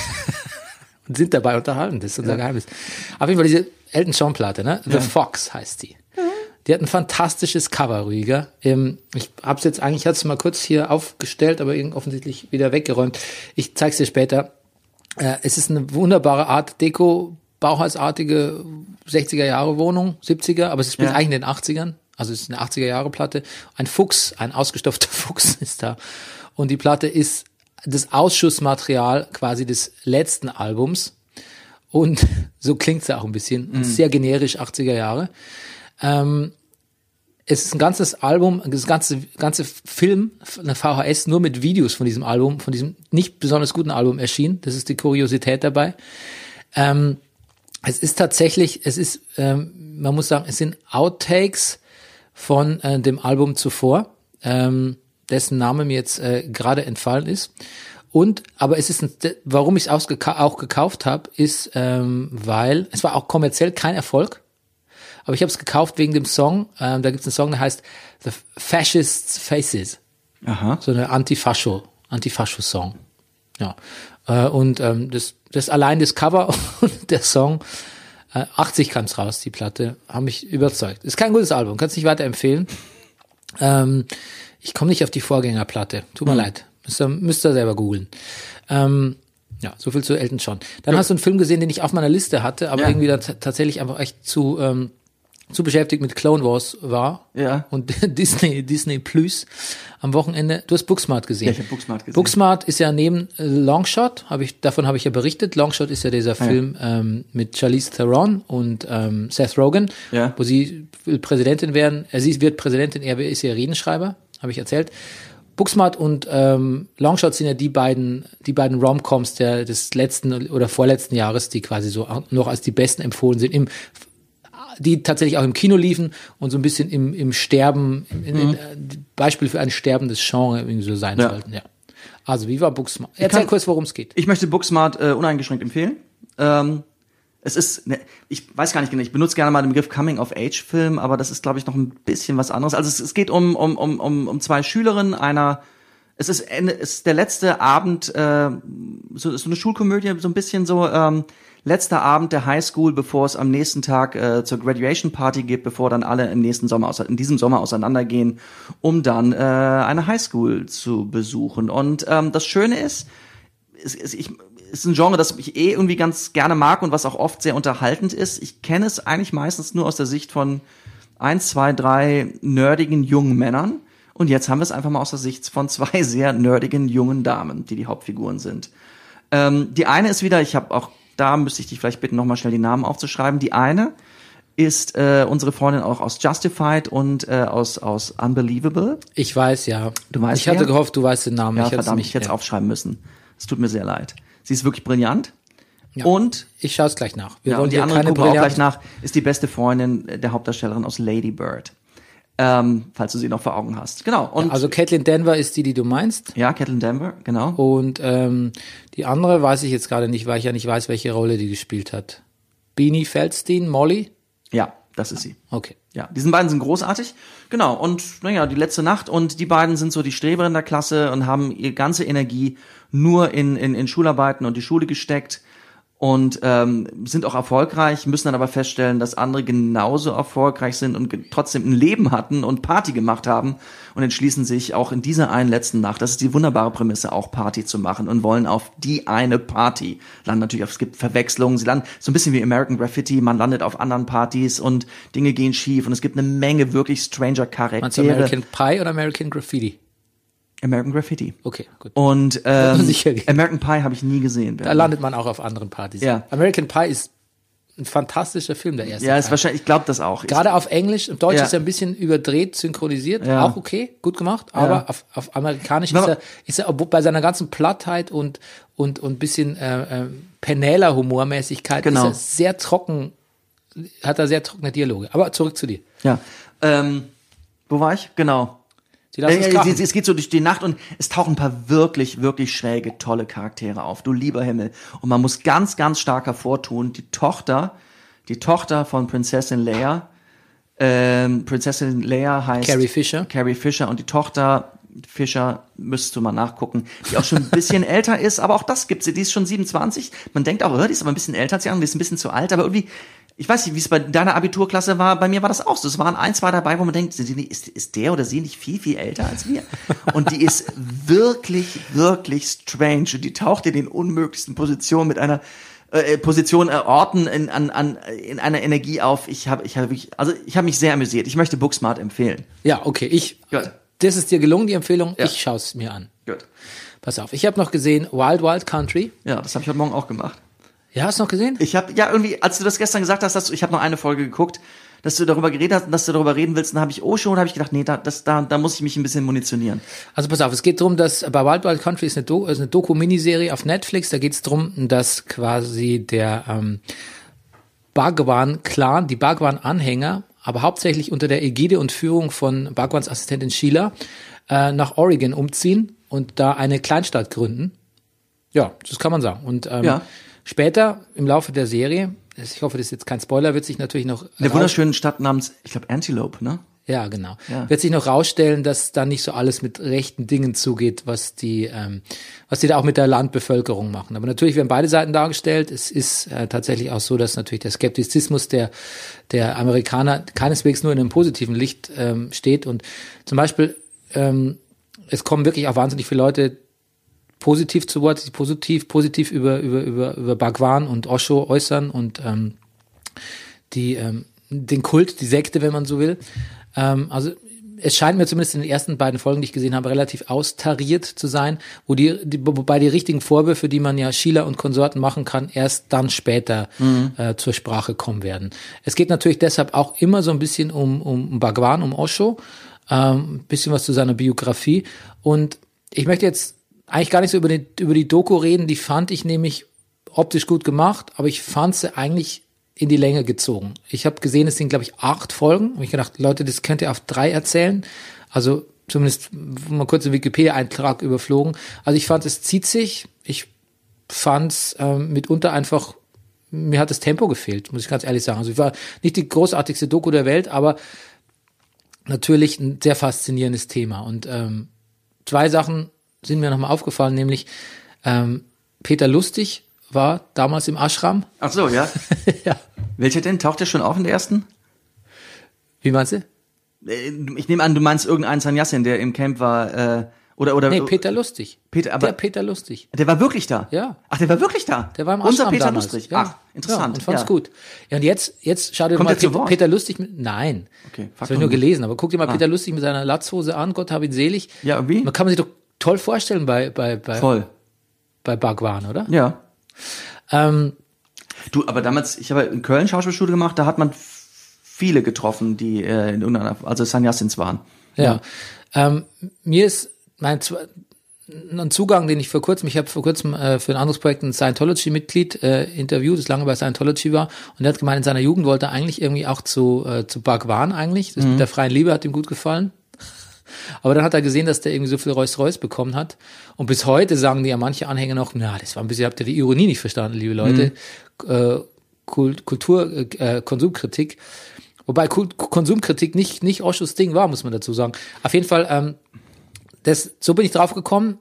und sind dabei unterhalten. Das ist unser Geheimnis. Auf jeden Fall diese Elton John Platte, ne? The Fox heißt die. Die hat ein fantastisches Cover, Rüdiger. Ähm, ich hab's jetzt eigentlich, ich hatte es mal kurz hier aufgestellt, aber irgendwie offensichtlich wieder weggeräumt. Ich zeig's dir später. Äh, es ist eine wunderbare Art Deko, Bauhausartige 60er Jahre Wohnung, 70er, aber es spielt Ja. eigentlich in den 80ern. Also es ist eine 80er Jahre Platte. Ein Fuchs, ein ausgestopfter Fuchs ist da. Und die Platte ist das Ausschussmaterial quasi des letzten Albums. Und so klingt sie auch ein bisschen. Und Sehr generisch 80er Jahre. Ähm, es ist ein ganzes Album, das ganze, ganze Film, eine VHS, nur mit Videos von diesem Album, von diesem nicht besonders guten Album erschienen. Das ist die Kuriosität dabei. Ähm, es ist tatsächlich, es ist, ähm, man muss sagen, es sind Outtakes von äh, dem Album zuvor, ähm, dessen Name mir jetzt äh, gerade entfallen ist. Und, aber es ist, ein, warum ich es auch gekauft habe, ist, ähm, weil es war auch kommerziell kein Erfolg. Aber ich habe es gekauft wegen dem Song. Ähm, da gibt es einen Song, der heißt The Fascists Faces. Aha. So eine Antifascho, Antifascho-Song. Ja. Äh, und ähm, das, das allein das Cover und der Song, äh, 80 kam's raus, die Platte, haben mich überzeugt. Ist kein gutes Album, kannst nicht weiterempfehlen. Ähm, ich komme nicht auf die Vorgängerplatte. Tut mir Hm. leid. Müsst ihr, müsst ihr selber googeln. Ähm, ja, so viel zu Elton John. Dann hast du einen Film gesehen, den ich auf meiner Liste hatte, aber Ja. irgendwie dann tatsächlich einfach echt zu, ähm, zu beschäftigt mit Clone Wars war. Ja. Und Disney, Disney Plus am Wochenende. Du hast Booksmart gesehen. Ja, ich hab Booksmart gesehen. Booksmart ist ja neben äh, Longshot, habe ich, davon habe ich ja berichtet. Longshot ist ja dieser Film ähm, mit Charlize Theron und ähm, Seth Rogen, Ja. wo sie will Präsidentin werden. Äh, sie wird Präsidentin, er ist ja Redenschreiber, habe ich erzählt. Booksmart und ähm, Longshot sind ja die beiden, die beiden Romcoms der des letzten oder vorletzten Jahres, die quasi so noch als die besten empfohlen sind, im, die tatsächlich auch im Kino liefen und so ein bisschen im, im Sterben, in, in, in, Beispiel für ein sterbendes Genre irgendwie so sein Mhm. Ja. sollten. Ja. Also wie war Booksmart? Erzähl kann- kurz, worum es geht. Ich möchte Booksmart äh, uneingeschränkt empfehlen. Ähm, es ist, ne, ich weiß gar nicht genau, ich benutze gerne mal den Begriff Coming-of-Age-Film, aber das ist, glaube ich, noch ein bisschen was anderes. Also es, es geht um, um, um, um, um zwei Schülerinnen einer, es ist, es ist der letzte Abend, äh, so, so eine Schulkomödie, so ein bisschen so, ähm, letzter Abend der Highschool, bevor es am nächsten Tag äh, zur Graduation Party geht, bevor dann alle im nächsten Sommer, in diesem Sommer auseinandergehen, um dann äh, eine Highschool zu besuchen. Und ähm, das Schöne ist, es, es, ich, ist ein Genre, das ich eh irgendwie ganz gerne mag und was auch oft sehr unterhaltend ist. Ich kenne es eigentlich meistens nur aus der Sicht von eins, zwei, drei nerdigen jungen Männern. Und jetzt haben wir es einfach mal aus der Sicht von zwei sehr nerdigen jungen Damen, die die Hauptfiguren sind. Ähm, die eine ist wieder, ich habe auch, da müsste ich dich vielleicht bitten, nochmal schnell die Namen aufzuschreiben. Die eine ist äh, unsere Freundin auch aus Justified und äh, aus, aus Unbelievable. Ich weiß, ja. Du weißt ich hatte wer? gehofft, du weißt den Namen. Ja, ich hatte verdammt, nicht, ich hätte es ja. aufschreiben müssen. Es tut mir sehr leid. Sie ist wirklich brillant. Ja. Und Ich schaue es gleich nach. Wir ja, wollen und die hier andere keine gucken auch gleich nach, ist die beste Freundin der Hauptdarstellerin aus Lady Bird. Ähm, falls du sie noch vor Augen hast. Genau. Und Also Caitlin Denver ist die, die du meinst. ja, Catelyn Denver, genau. Und ähm, die andere weiß ich jetzt gerade nicht, weil ich ja nicht weiß, welche Rolle die gespielt hat. Beanie Feldstein, Molly? Ja, das ist sie. Okay. Ja, diesen beiden sind großartig. Genau, und naja, die letzte Nacht und die beiden sind so die Streber in der Klasse und haben ihre ganze Energie nur in, in, in Schularbeiten und die Schule gesteckt und ähm, sind auch erfolgreich, müssen dann aber feststellen, dass andere genauso erfolgreich sind und trotzdem ein Leben hatten und Party gemacht haben und entschließen sich auch in dieser einen letzten Nacht, das ist die wunderbare Prämisse, auch Party zu machen und wollen auf die eine Party landen. Natürlich, auf, es gibt Verwechslungen, sie landen so ein bisschen wie American Graffiti, man landet auf anderen Partys und Dinge gehen schief und es gibt eine Menge wirklich stranger Meinst du Charaktere. American Pie oder American Graffiti? American Graffiti. Okay, gut. Und ähm. American Pie habe ich nie gesehen. Da landet man auch auf anderen Partys. Ja. American Pie ist ein fantastischer Film, der erste. ja, ist Teil. wahrscheinlich, ich glaube das auch. Gerade auf Englisch, im Deutsch Ja. ist er ein bisschen überdreht, synchronisiert, Ja. auch okay, gut gemacht, aber Ja. auf, auf amerikanisch ist er, ist er obwohl bei seiner ganzen Plattheit und und und bisschen äh, äh, penäler Humormäßigkeit Genau. ist er sehr trocken, hat er sehr trockene Dialoge. Aber zurück zu dir. ja. Ähm, wo war ich? Genau. Sie lassen es Äh, krachen. es, es geht so durch die Nacht und es tauchen ein paar wirklich, wirklich schräge, tolle Charaktere auf. Du lieber Himmel. Und man muss ganz, ganz stark hervortun, die Tochter, die Tochter von Prinzessin Leia, ähm, Prinzessin Leia heißt Carrie Fisher. Carrie Fisher und die Tochter Fisher müsstest du mal nachgucken, die auch schon ein bisschen älter ist, aber auch das gibt's. Die ist schon 27. Man denkt auch, oh, die ist aber ein bisschen älter als die anderen, die ist ein bisschen zu alt, aber irgendwie, ich weiß nicht, wie es bei deiner Abiturklasse war, bei mir war das auch so. Es waren ein, zwei dabei, wo man denkt, sind die nicht- ist, ist der oder sie nicht viel, viel älter als wir? Und die ist wirklich, wirklich strange und die taucht in den unmöglichsten Positionen mit einer äh, Position äh, Orten in, an, an, in einer Energie auf. Ich habe, ich habe wirklich, also ich habe mich sehr amüsiert. Ich möchte Booksmart empfehlen. Ja, okay, ich Gut. das ist dir gelungen die Empfehlung, Ja. ich schaue es mir an. Gut. Pass auf, ich habe noch gesehen Wild Wild Country. Ja, das habe ich heute Morgen auch gemacht. Ja, hast du noch gesehen? Ich habe ja irgendwie, als du das gestern gesagt hast, dass du, ich habe noch eine Folge geguckt, dass du darüber geredet hast und dass du darüber reden willst, dann habe ich oh schon, habe ich gedacht, nee, da, das, da, da muss ich mich ein bisschen munitionieren. Also pass auf, es geht darum, dass bei Wild Wild Country ist eine, Do ist eine Doku-Miniserie auf Netflix. Da geht es darum, dass quasi der ähm, Bhagwan-Clan, die Bhagwan-Anhänger, aber hauptsächlich unter der Ägide und Führung von Bhagwans Assistentin Sheila, äh, nach Oregon umziehen und da eine Kleinstadt gründen. Ja, das kann man sagen. Und ähm, Ja. Später im Laufe der Serie ich hoffe, das ist jetzt kein Spoiler, wird sich natürlich noch In der wunderschönen Stadt namens, ich glaube, Antelope, ne? ja, genau. Ja. Wird sich noch rausstellen, dass da nicht so alles mit rechten Dingen zugeht, was die, ähm, was die da auch mit der Landbevölkerung machen. Aber natürlich werden beide Seiten dargestellt. Es ist äh, tatsächlich auch so, dass natürlich der Skeptizismus der, der Amerikaner keineswegs nur in einem positiven Licht ähm, steht. Und zum Beispiel, ähm, es kommen wirklich auch wahnsinnig viele Leute positiv zu Wort, positiv, positiv über, über, über, über Bhagwan und Osho äußern und ähm, die, ähm, den Kult, die Sekte, wenn man so will. Ähm, also es scheint mir zumindest in den ersten beiden Folgen, die ich gesehen habe, relativ austariert zu sein, wo die, die wobei die richtigen Vorwürfe, die man ja Schieler und Konsorten machen kann, erst dann später äh, zur Sprache kommen werden. Es geht natürlich deshalb auch immer so ein bisschen um, um Bhagwan, um Osho, ähm, ein bisschen was zu seiner Biografie. Und ich möchte jetzt eigentlich gar nicht so über die, über die Doku reden, die fand ich nämlich optisch gut gemacht, aber ich fand sie eigentlich in die Länge gezogen. Ich habe gesehen, es sind, glaube ich, acht Folgen. Und ich gedacht, Leute, das könnt ihr auf drei erzählen. Also zumindest mal kurz den Wikipedia-Eintrag überflogen. Also ich fand, es zieht sich. Ich fand es ähm, mitunter einfach, mir hat das Tempo gefehlt, muss ich ganz ehrlich sagen. Also ich war nicht die großartigste Doku der Welt, aber natürlich ein sehr faszinierendes Thema. Und ähm, zwei Sachen sind mir nochmal aufgefallen, nämlich ähm, Peter Lustig war damals im Ashram. Ach so, ja. ja. Welcher denn? Taucht der schon auf in der ersten? Wie meinst du? Äh, Ich nehme an, du meinst irgendeinen Sanyassin, der im Camp war, äh, oder, oder. Nee, Peter Lustig. Peter, aber- der Peter Lustig. Der war wirklich da? Ja. Ach, der war wirklich da? Der war im Unser Ashram Peter damals. Lustig. Ja. Ach, interessant. Ja, und fand's ja. gut. Ja, und jetzt, jetzt schau dir Kommt mal er zu Peter? Peter Lustig mit, nein. Okay, Das habe ich nur gelesen, aber guck dir mal Peter Lustig mit seiner Latzhose an, Gott hab ihn selig. Ja, wie? Man kann man sich doch toll vorstellen bei, bei, bei, Voll. bei Bhagwan, oder? Ja. Ähm, Du, aber damals, ich habe in Köln Schauspielschule gemacht, da hat man viele getroffen, die äh, in irgendeiner, also Sanyassins waren. Ja. Ähm, mir ist mein ein Zugang, den ich vor kurzem, ich habe vor kurzem äh, für ein anderes Projekt ein Scientology-Mitglied äh, interviewt, das lange bei Scientology war, und der hat gemeint, in seiner Jugend wollte er eigentlich irgendwie auch zu, äh, zu Bhagwan eigentlich. Das mit der freien Liebe hat ihm gut gefallen. Aber dann hat er gesehen, dass der irgendwie so viel Rolls-Royce bekommen hat. Und bis heute sagen die ja manche Anhänger noch, na, das war ein bisschen, habt ihr die Ironie nicht verstanden, liebe Leute. Äh, Kult, Kultur, äh, Konsumkritik. Wobei Kult, Konsumkritik nicht, nicht Oschus Ding war, muss man dazu sagen. Auf jeden Fall, ähm, das, so bin ich drauf gekommen,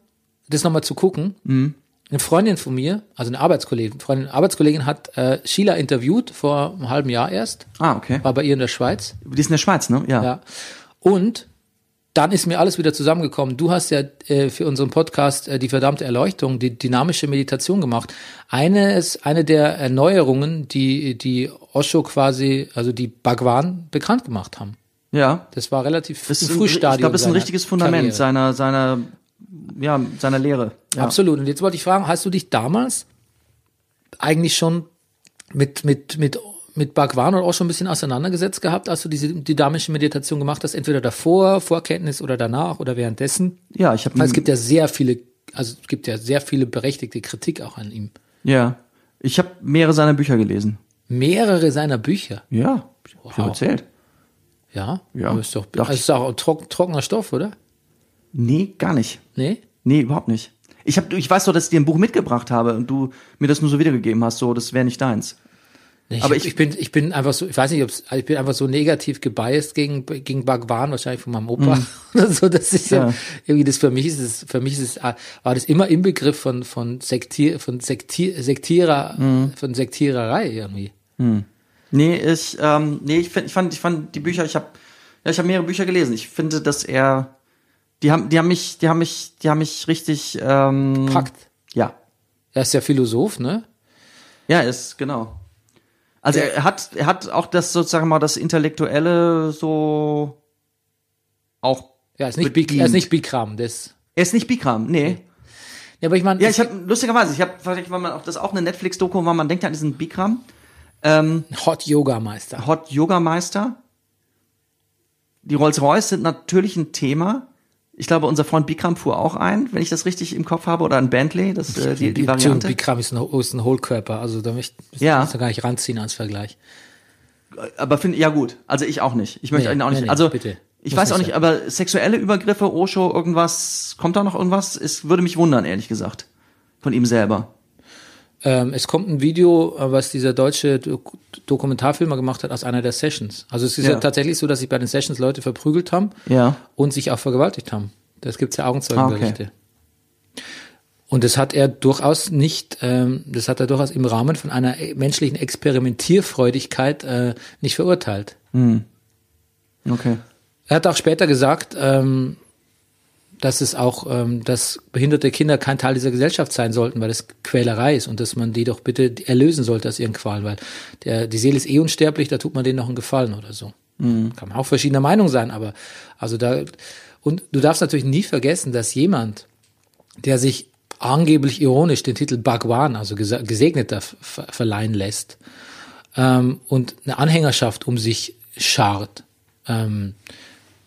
das nochmal zu gucken. Eine Freundin von mir, also eine Arbeitskollegin, Freundin, Arbeitskollegin hat äh, Sheila interviewt vor einem halben Jahr erst, Ah, okay. war bei ihr in der Schweiz. Die ist in der Schweiz, ne? Ja. Ja. Und dann ist mir alles wieder zusammengekommen. Du hast ja äh, für unseren Podcast äh, die verdammte Erleuchtung, die dynamische Meditation gemacht. Eine ist eine der Erneuerungen, die die Osho quasi, also die Bhagwan bekannt gemacht haben. Ja. Das war relativ Das ein Frühstadium. ich glaube, das ist ein richtiges Fundament Karriere. seiner, seiner, ja, seiner Lehre. Ja. Absolut. Und jetzt wollte ich fragen, hast du dich damals eigentlich schon mit, mit, mit, mit Bhagwan auch schon ein bisschen auseinandergesetzt gehabt, als du diese dynamische Meditation gemacht hast, entweder davor, Vorkenntnis oder danach oder währenddessen? Ja, ich habe Weil es gibt ja sehr viele, also es gibt ja sehr viele berechtigte Kritik auch an ihm. ja, ich habe mehrere seiner Bücher gelesen. Mehrere seiner Bücher. Ja, ich Wow. habe erzählt. Ja. Ja. Aber ist doch, Dachte also ist doch auch trock, trockener Stoff, oder? Nee, gar nicht. Nee? Nee, überhaupt nicht. Ich hab, ich weiß doch, dass ich dir ein Buch mitgebracht habe und du mir das nur so wiedergegeben hast, so, das wäre nicht deins. Ich, Aber ich, ich- ich bin, ich bin einfach so, ich weiß nicht, ob's, also ich bin einfach so negativ gebiased gegen, gegen Bhagwan, wahrscheinlich von meinem Opa oder so, das ist ja, Mhm. Irgendwie das für mich ist es, für mich ist es, war das immer im Begriff von, von Sektier, von Sektier, Sektierer, Mhm. von Sektiererei irgendwie. Nee, ich, ähm, nee, ich, find, ich fand, ich fand die Bücher, ich habe, ja, ich habe mehrere Bücher gelesen. Ich finde, dass er, die haben, die haben mich, die haben mich, die haben mich richtig, ähm, Packt. ja, Er ist ja Philosoph, ne? ja, ist genau. Also er hat, er hat auch das sozusagen mal das Intellektuelle so auch. Ja, ist nicht, Bik, er ist nicht Bikram, das, Er ist nicht Bikram, nee. ja, aber ich meine, Ja, ich habe lustigerweise, ich habe, vielleicht war man auch das auch eine Netflix-Doku, weil man denkt an diesen Bikram, ähm, Hot Yoga Meister. Hot Yoga Meister. Die Rolls-Royce sind natürlich ein Thema. Ich glaube, unser Freund Bikram fuhr auch ein, wenn ich das richtig im Kopf habe, oder ein Bentley, das äh, die, die Variante. Bikram ist ein, ist ein Hohlkörper, also da möchte ich Ja. gar nicht ranziehen als Vergleich. Aber finde ja gut. Also ich auch nicht. Ich möchte Nee, ihn auch nicht. nee, nee, also bitte. ich Muss weiß auch nicht nicht, aber sexuelle Übergriffe, Osho, irgendwas, kommt da noch irgendwas? Es würde mich wundern, ehrlich gesagt, von ihm selber. Ähm, es kommt ein Video, äh, was dieser deutsche Dok Dokumentarfilmer gemacht hat aus einer der Sessions. Also es ist ja. Ja. tatsächlich so, dass sich bei den Sessions Leute verprügelt haben Ja. und sich auch vergewaltigt haben. Das gibt's ja Augenzeugenberichte. Und das hat er durchaus nicht, ähm, das hat er durchaus im Rahmen von einer äh, menschlichen Experimentierfreudigkeit äh, nicht verurteilt. Okay. Er hat auch später gesagt, ähm, dass es auch, ähm, dass behinderte Kinder kein Teil dieser Gesellschaft sein sollten, weil das Quälerei ist und dass man die doch bitte erlösen sollte aus ihren Qualen, weil der, die Seele ist eh unsterblich, da tut man denen noch einen Gefallen oder so. Kann man auch verschiedener Meinung sein, aber also da und du darfst natürlich nie vergessen, dass jemand, der sich angeblich ironisch den Titel Bhagwan, also Gesegneter, ver verleihen lässt ähm, und eine Anhängerschaft um sich schart, ähm,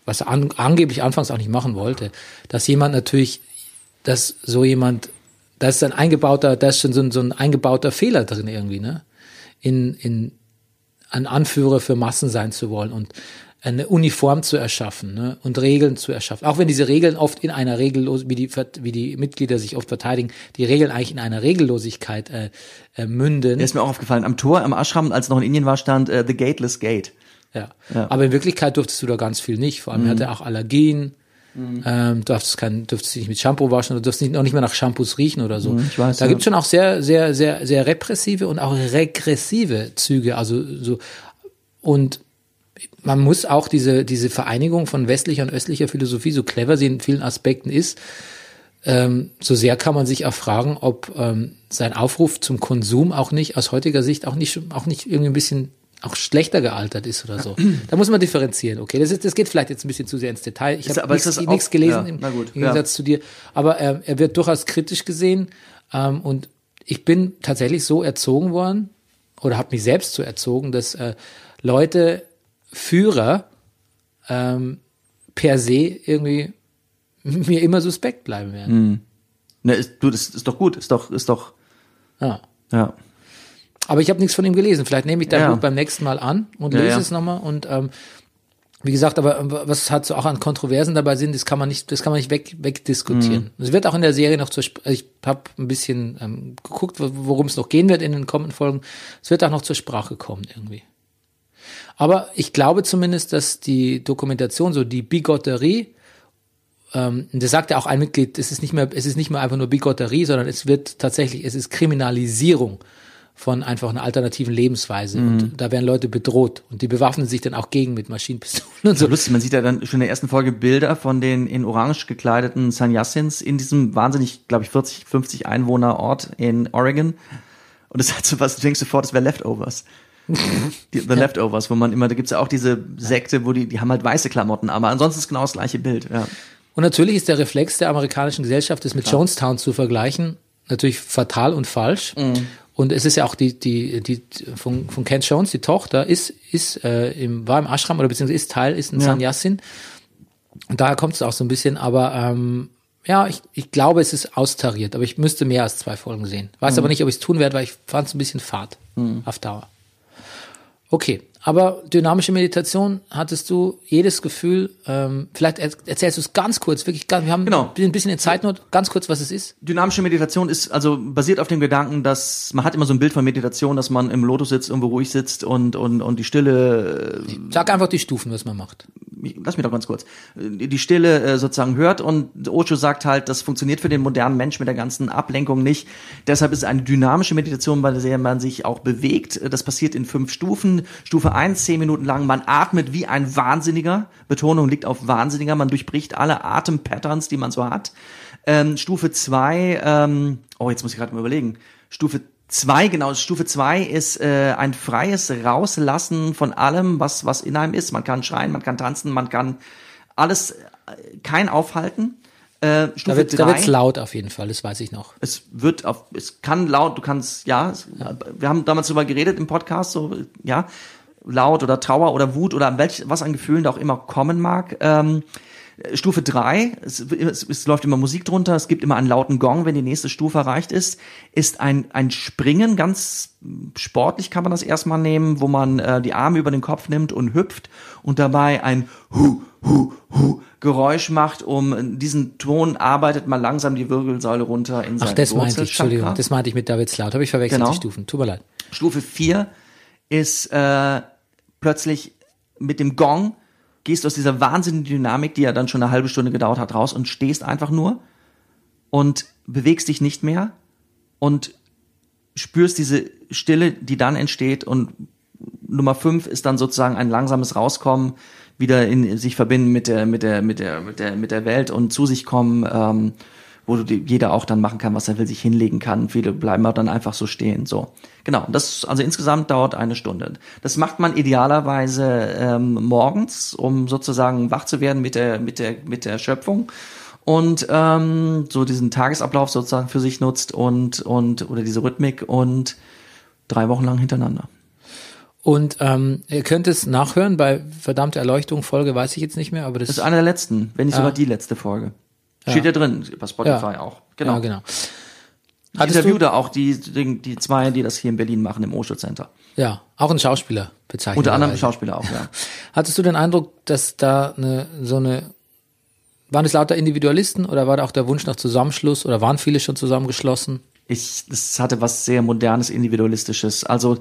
was er an, angeblich anfangs auch nicht machen wollte, dass jemand natürlich, dass so jemand, da ist ein eingebauter, da ist schon so ein, so ein eingebauter Fehler drin irgendwie, ne? In, in ein Anführer für Massen sein zu wollen und eine Uniform zu erschaffen ne? und Regeln zu erschaffen. Auch wenn diese Regeln oft in einer Regellos, wie die, wie die Mitglieder sich oft verteidigen, die Regeln eigentlich in einer Regellosigkeit äh, äh, münden. Der ist mir auch aufgefallen. Am Tor, am Ashram, als noch in Indien war, stand äh, The Gateless Gate. Ja. Ja. Mhm. Aber in Wirklichkeit durftest du da ganz viel nicht. Vor allem er hatte auch Allergien. Ähm, du durftest, kein, durftest dich nicht mit Shampoo waschen oder du durftest nicht, noch nicht mehr nach Shampoos riechen oder so. Mhm, ich weiß, da ja. gibt's schon auch sehr, sehr, sehr, sehr repressive und auch regressive Züge. Also so und man muss auch diese, diese Vereinigung von westlicher und östlicher Philosophie, so clever sie in vielen Aspekten ist, ähm, so sehr kann man sich auch fragen, ob ähm, sein Aufruf zum Konsum auch nicht aus heutiger Sicht auch nicht auch nicht irgendwie ein bisschen auch schlechter gealtert ist oder so. Da muss man differenzieren. Okay, das ist das geht vielleicht jetzt ein bisschen zu sehr ins Detail. Ich habe nichts gelesen ja, im, gut, im Gegensatz zu dir, aber ähm, er wird durchaus kritisch gesehen ähm, und ich bin tatsächlich so erzogen worden oder habe mich selbst so erzogen, dass äh, Leute Führer ähm, per se irgendwie mir immer suspekt bleiben werden. Ne, ist, du, das ist doch gut. Ist doch, ist doch, Ja. ja. Aber ich habe nichts von ihm gelesen. Vielleicht nehme ich dein Ja. Buch beim nächsten Mal an und lese ja. es nochmal. Und ähm, wie gesagt, aber ähm, was halt so auch an Kontroversen dabei sind, das kann man nicht, das kann man nicht weg, wegdiskutieren. Mhm. Es wird auch in der Serie noch zur, Sp- also ich habe ein bisschen ähm, geguckt, wo- worum es noch gehen wird in den kommenden Folgen. Es wird auch noch zur Sprache kommen irgendwie. Aber ich glaube zumindest, dass die Dokumentation, so die Bigotterie, ähm, das sagt ja auch ein Mitglied, es ist nicht mehr, es ist nicht mehr einfach nur Bigotterie, sondern es wird tatsächlich, es ist Kriminalisierung von einfach einer alternativen Lebensweise. Mhm. Und da werden Leute bedroht und die bewaffnen sich dann auch gegen mit Maschinenpistolen und So so. lustig, man sieht ja dann schon in der ersten Folge Bilder von den in orange gekleideten Sanyasins in diesem wahnsinnig, glaube ich, 40, 50 Einwohner Ort in Oregon. Und es hat so was, du denkst sofort, das wäre Leftovers. Die, the Leftovers, wo man immer, da gibt's ja auch diese Sekte, wo die, die haben halt weiße Klamotten, aber ansonsten ist genau das gleiche Bild, ja. Und natürlich ist der Reflex der amerikanischen Gesellschaft, das mit Jonestown zu vergleichen, natürlich fatal und falsch. Mhm. Und es ist ja auch die, die, die von, von Ken Jones, die Tochter, ist, ist äh, im, war im Ashram oder beziehungsweise ist Teil, ist ein Ja. Sannyasin. Und daher kommt es auch so ein bisschen, aber ähm, ja, ich, ich glaube, es ist austariert, aber ich müsste mehr als zwei Folgen sehen. Weiß Mhm. aber nicht, ob ich es tun werde, weil ich fand es ein bisschen fad auf Dauer. Okay, aber dynamische Meditation, hattest du jedes Gefühl, ähm, vielleicht er, erzählst du es ganz kurz, wirklich ganz, wir haben Genau. ein bisschen in Zeitnot, ganz kurz, was es ist. Dynamische Meditation ist also basiert auf dem Gedanken, dass man hat immer so ein Bild von Meditation, dass man im Lotus sitzt, irgendwo ruhig sitzt und und und die Stille Sag einfach die Stufen, was man macht. Lass mich doch ganz kurz, die Stille äh, sozusagen hört und Osho sagt halt, das funktioniert für den modernen Mensch mit der ganzen Ablenkung nicht. Deshalb ist es eine dynamische Meditation, bei der man sich auch bewegt. Das passiert in fünf Stufen. Stufe eins zehn Minuten lang, man atmet wie ein Wahnsinniger. Betonung liegt auf Wahnsinniger, man durchbricht alle Atempatterns, die man so hat. Ähm, Stufe zwei ähm, oh, jetzt muss ich gerade mal überlegen. Stufe Zwei, genau, Stufe zwei ist äh, ein freies Rauslassen von allem, was, was in einem ist. Man kann schreien, man kann tanzen, man kann alles, äh, kein Aufhalten. Äh, Da Stufe wird da drei, wird's laut auf jeden Fall, das weiß ich noch. es wird auf, es kann laut, du kannst, ja, es, wir haben damals darüber geredet im Podcast, so, ja, laut oder Trauer oder Wut oder welch, was an Gefühlen da auch immer kommen mag. Ähm, Äh, Stufe drei, es, es, es läuft immer Musik drunter, es gibt immer einen lauten Gong, wenn die nächste Stufe erreicht ist, ist ein, ein Springen, ganz sportlich kann man das erstmal nehmen, wo man äh, die Arme über den Kopf nimmt und hüpft und dabei ein Hu, Hu, Hu Geräusch macht, um diesen Ton arbeitet man langsam die Wirbelsäule runter in sein Ach, das meinte ich. Entschuldigung, das meinte ich mit David Slaut. Habe ich verwechselt, Genau. die Stufen. Tut mir leid. Stufe 4 ist äh, plötzlich mit dem Gong, gehst aus dieser wahnsinnigen Dynamik, die ja dann schon eine halbe Stunde gedauert hat, raus und stehst einfach nur und bewegst dich nicht mehr und spürst diese Stille, die dann entsteht und Nummer 5 ist dann sozusagen ein langsames Rauskommen, wieder in sich verbinden mit der mit der mit der mit der mit der Welt und zu sich kommen, ähm, wo jeder auch dann machen kann, was er will, sich hinlegen kann. Viele bleiben auch dann einfach so stehen. So genau. Das also insgesamt dauert eine Stunde. Das macht man idealerweise ähm, morgens, um sozusagen wach zu werden mit der mit der mit der Schöpfung und ähm, so diesen Tagesablauf sozusagen für sich nutzt und und oder diese Rhythmik und drei Wochen lang hintereinander. Und ähm, ihr könnt es nachhören bei Verdammte Erleuchtung Folge, weiß ich jetzt nicht mehr, aber das, Das ist eine der letzten, wenn nicht sogar die letzte Folge. Steht ja drin, bei Spotify auch. Genau. Ja, genau. Ich Hattest interview du- da auch die, die, die zwei, die das hier in Berlin machen, im Osho Center. Ja, auch ein Schauspieler bezeichnet. Unter anderem Schauspieler auch, ja. Hattest du den Eindruck, dass da eine so eine waren es lauter Individualisten oder war da auch der Wunsch nach Zusammenschluss oder waren viele schon zusammengeschlossen? Ich, das hatte was sehr modernes, individualistisches. Also,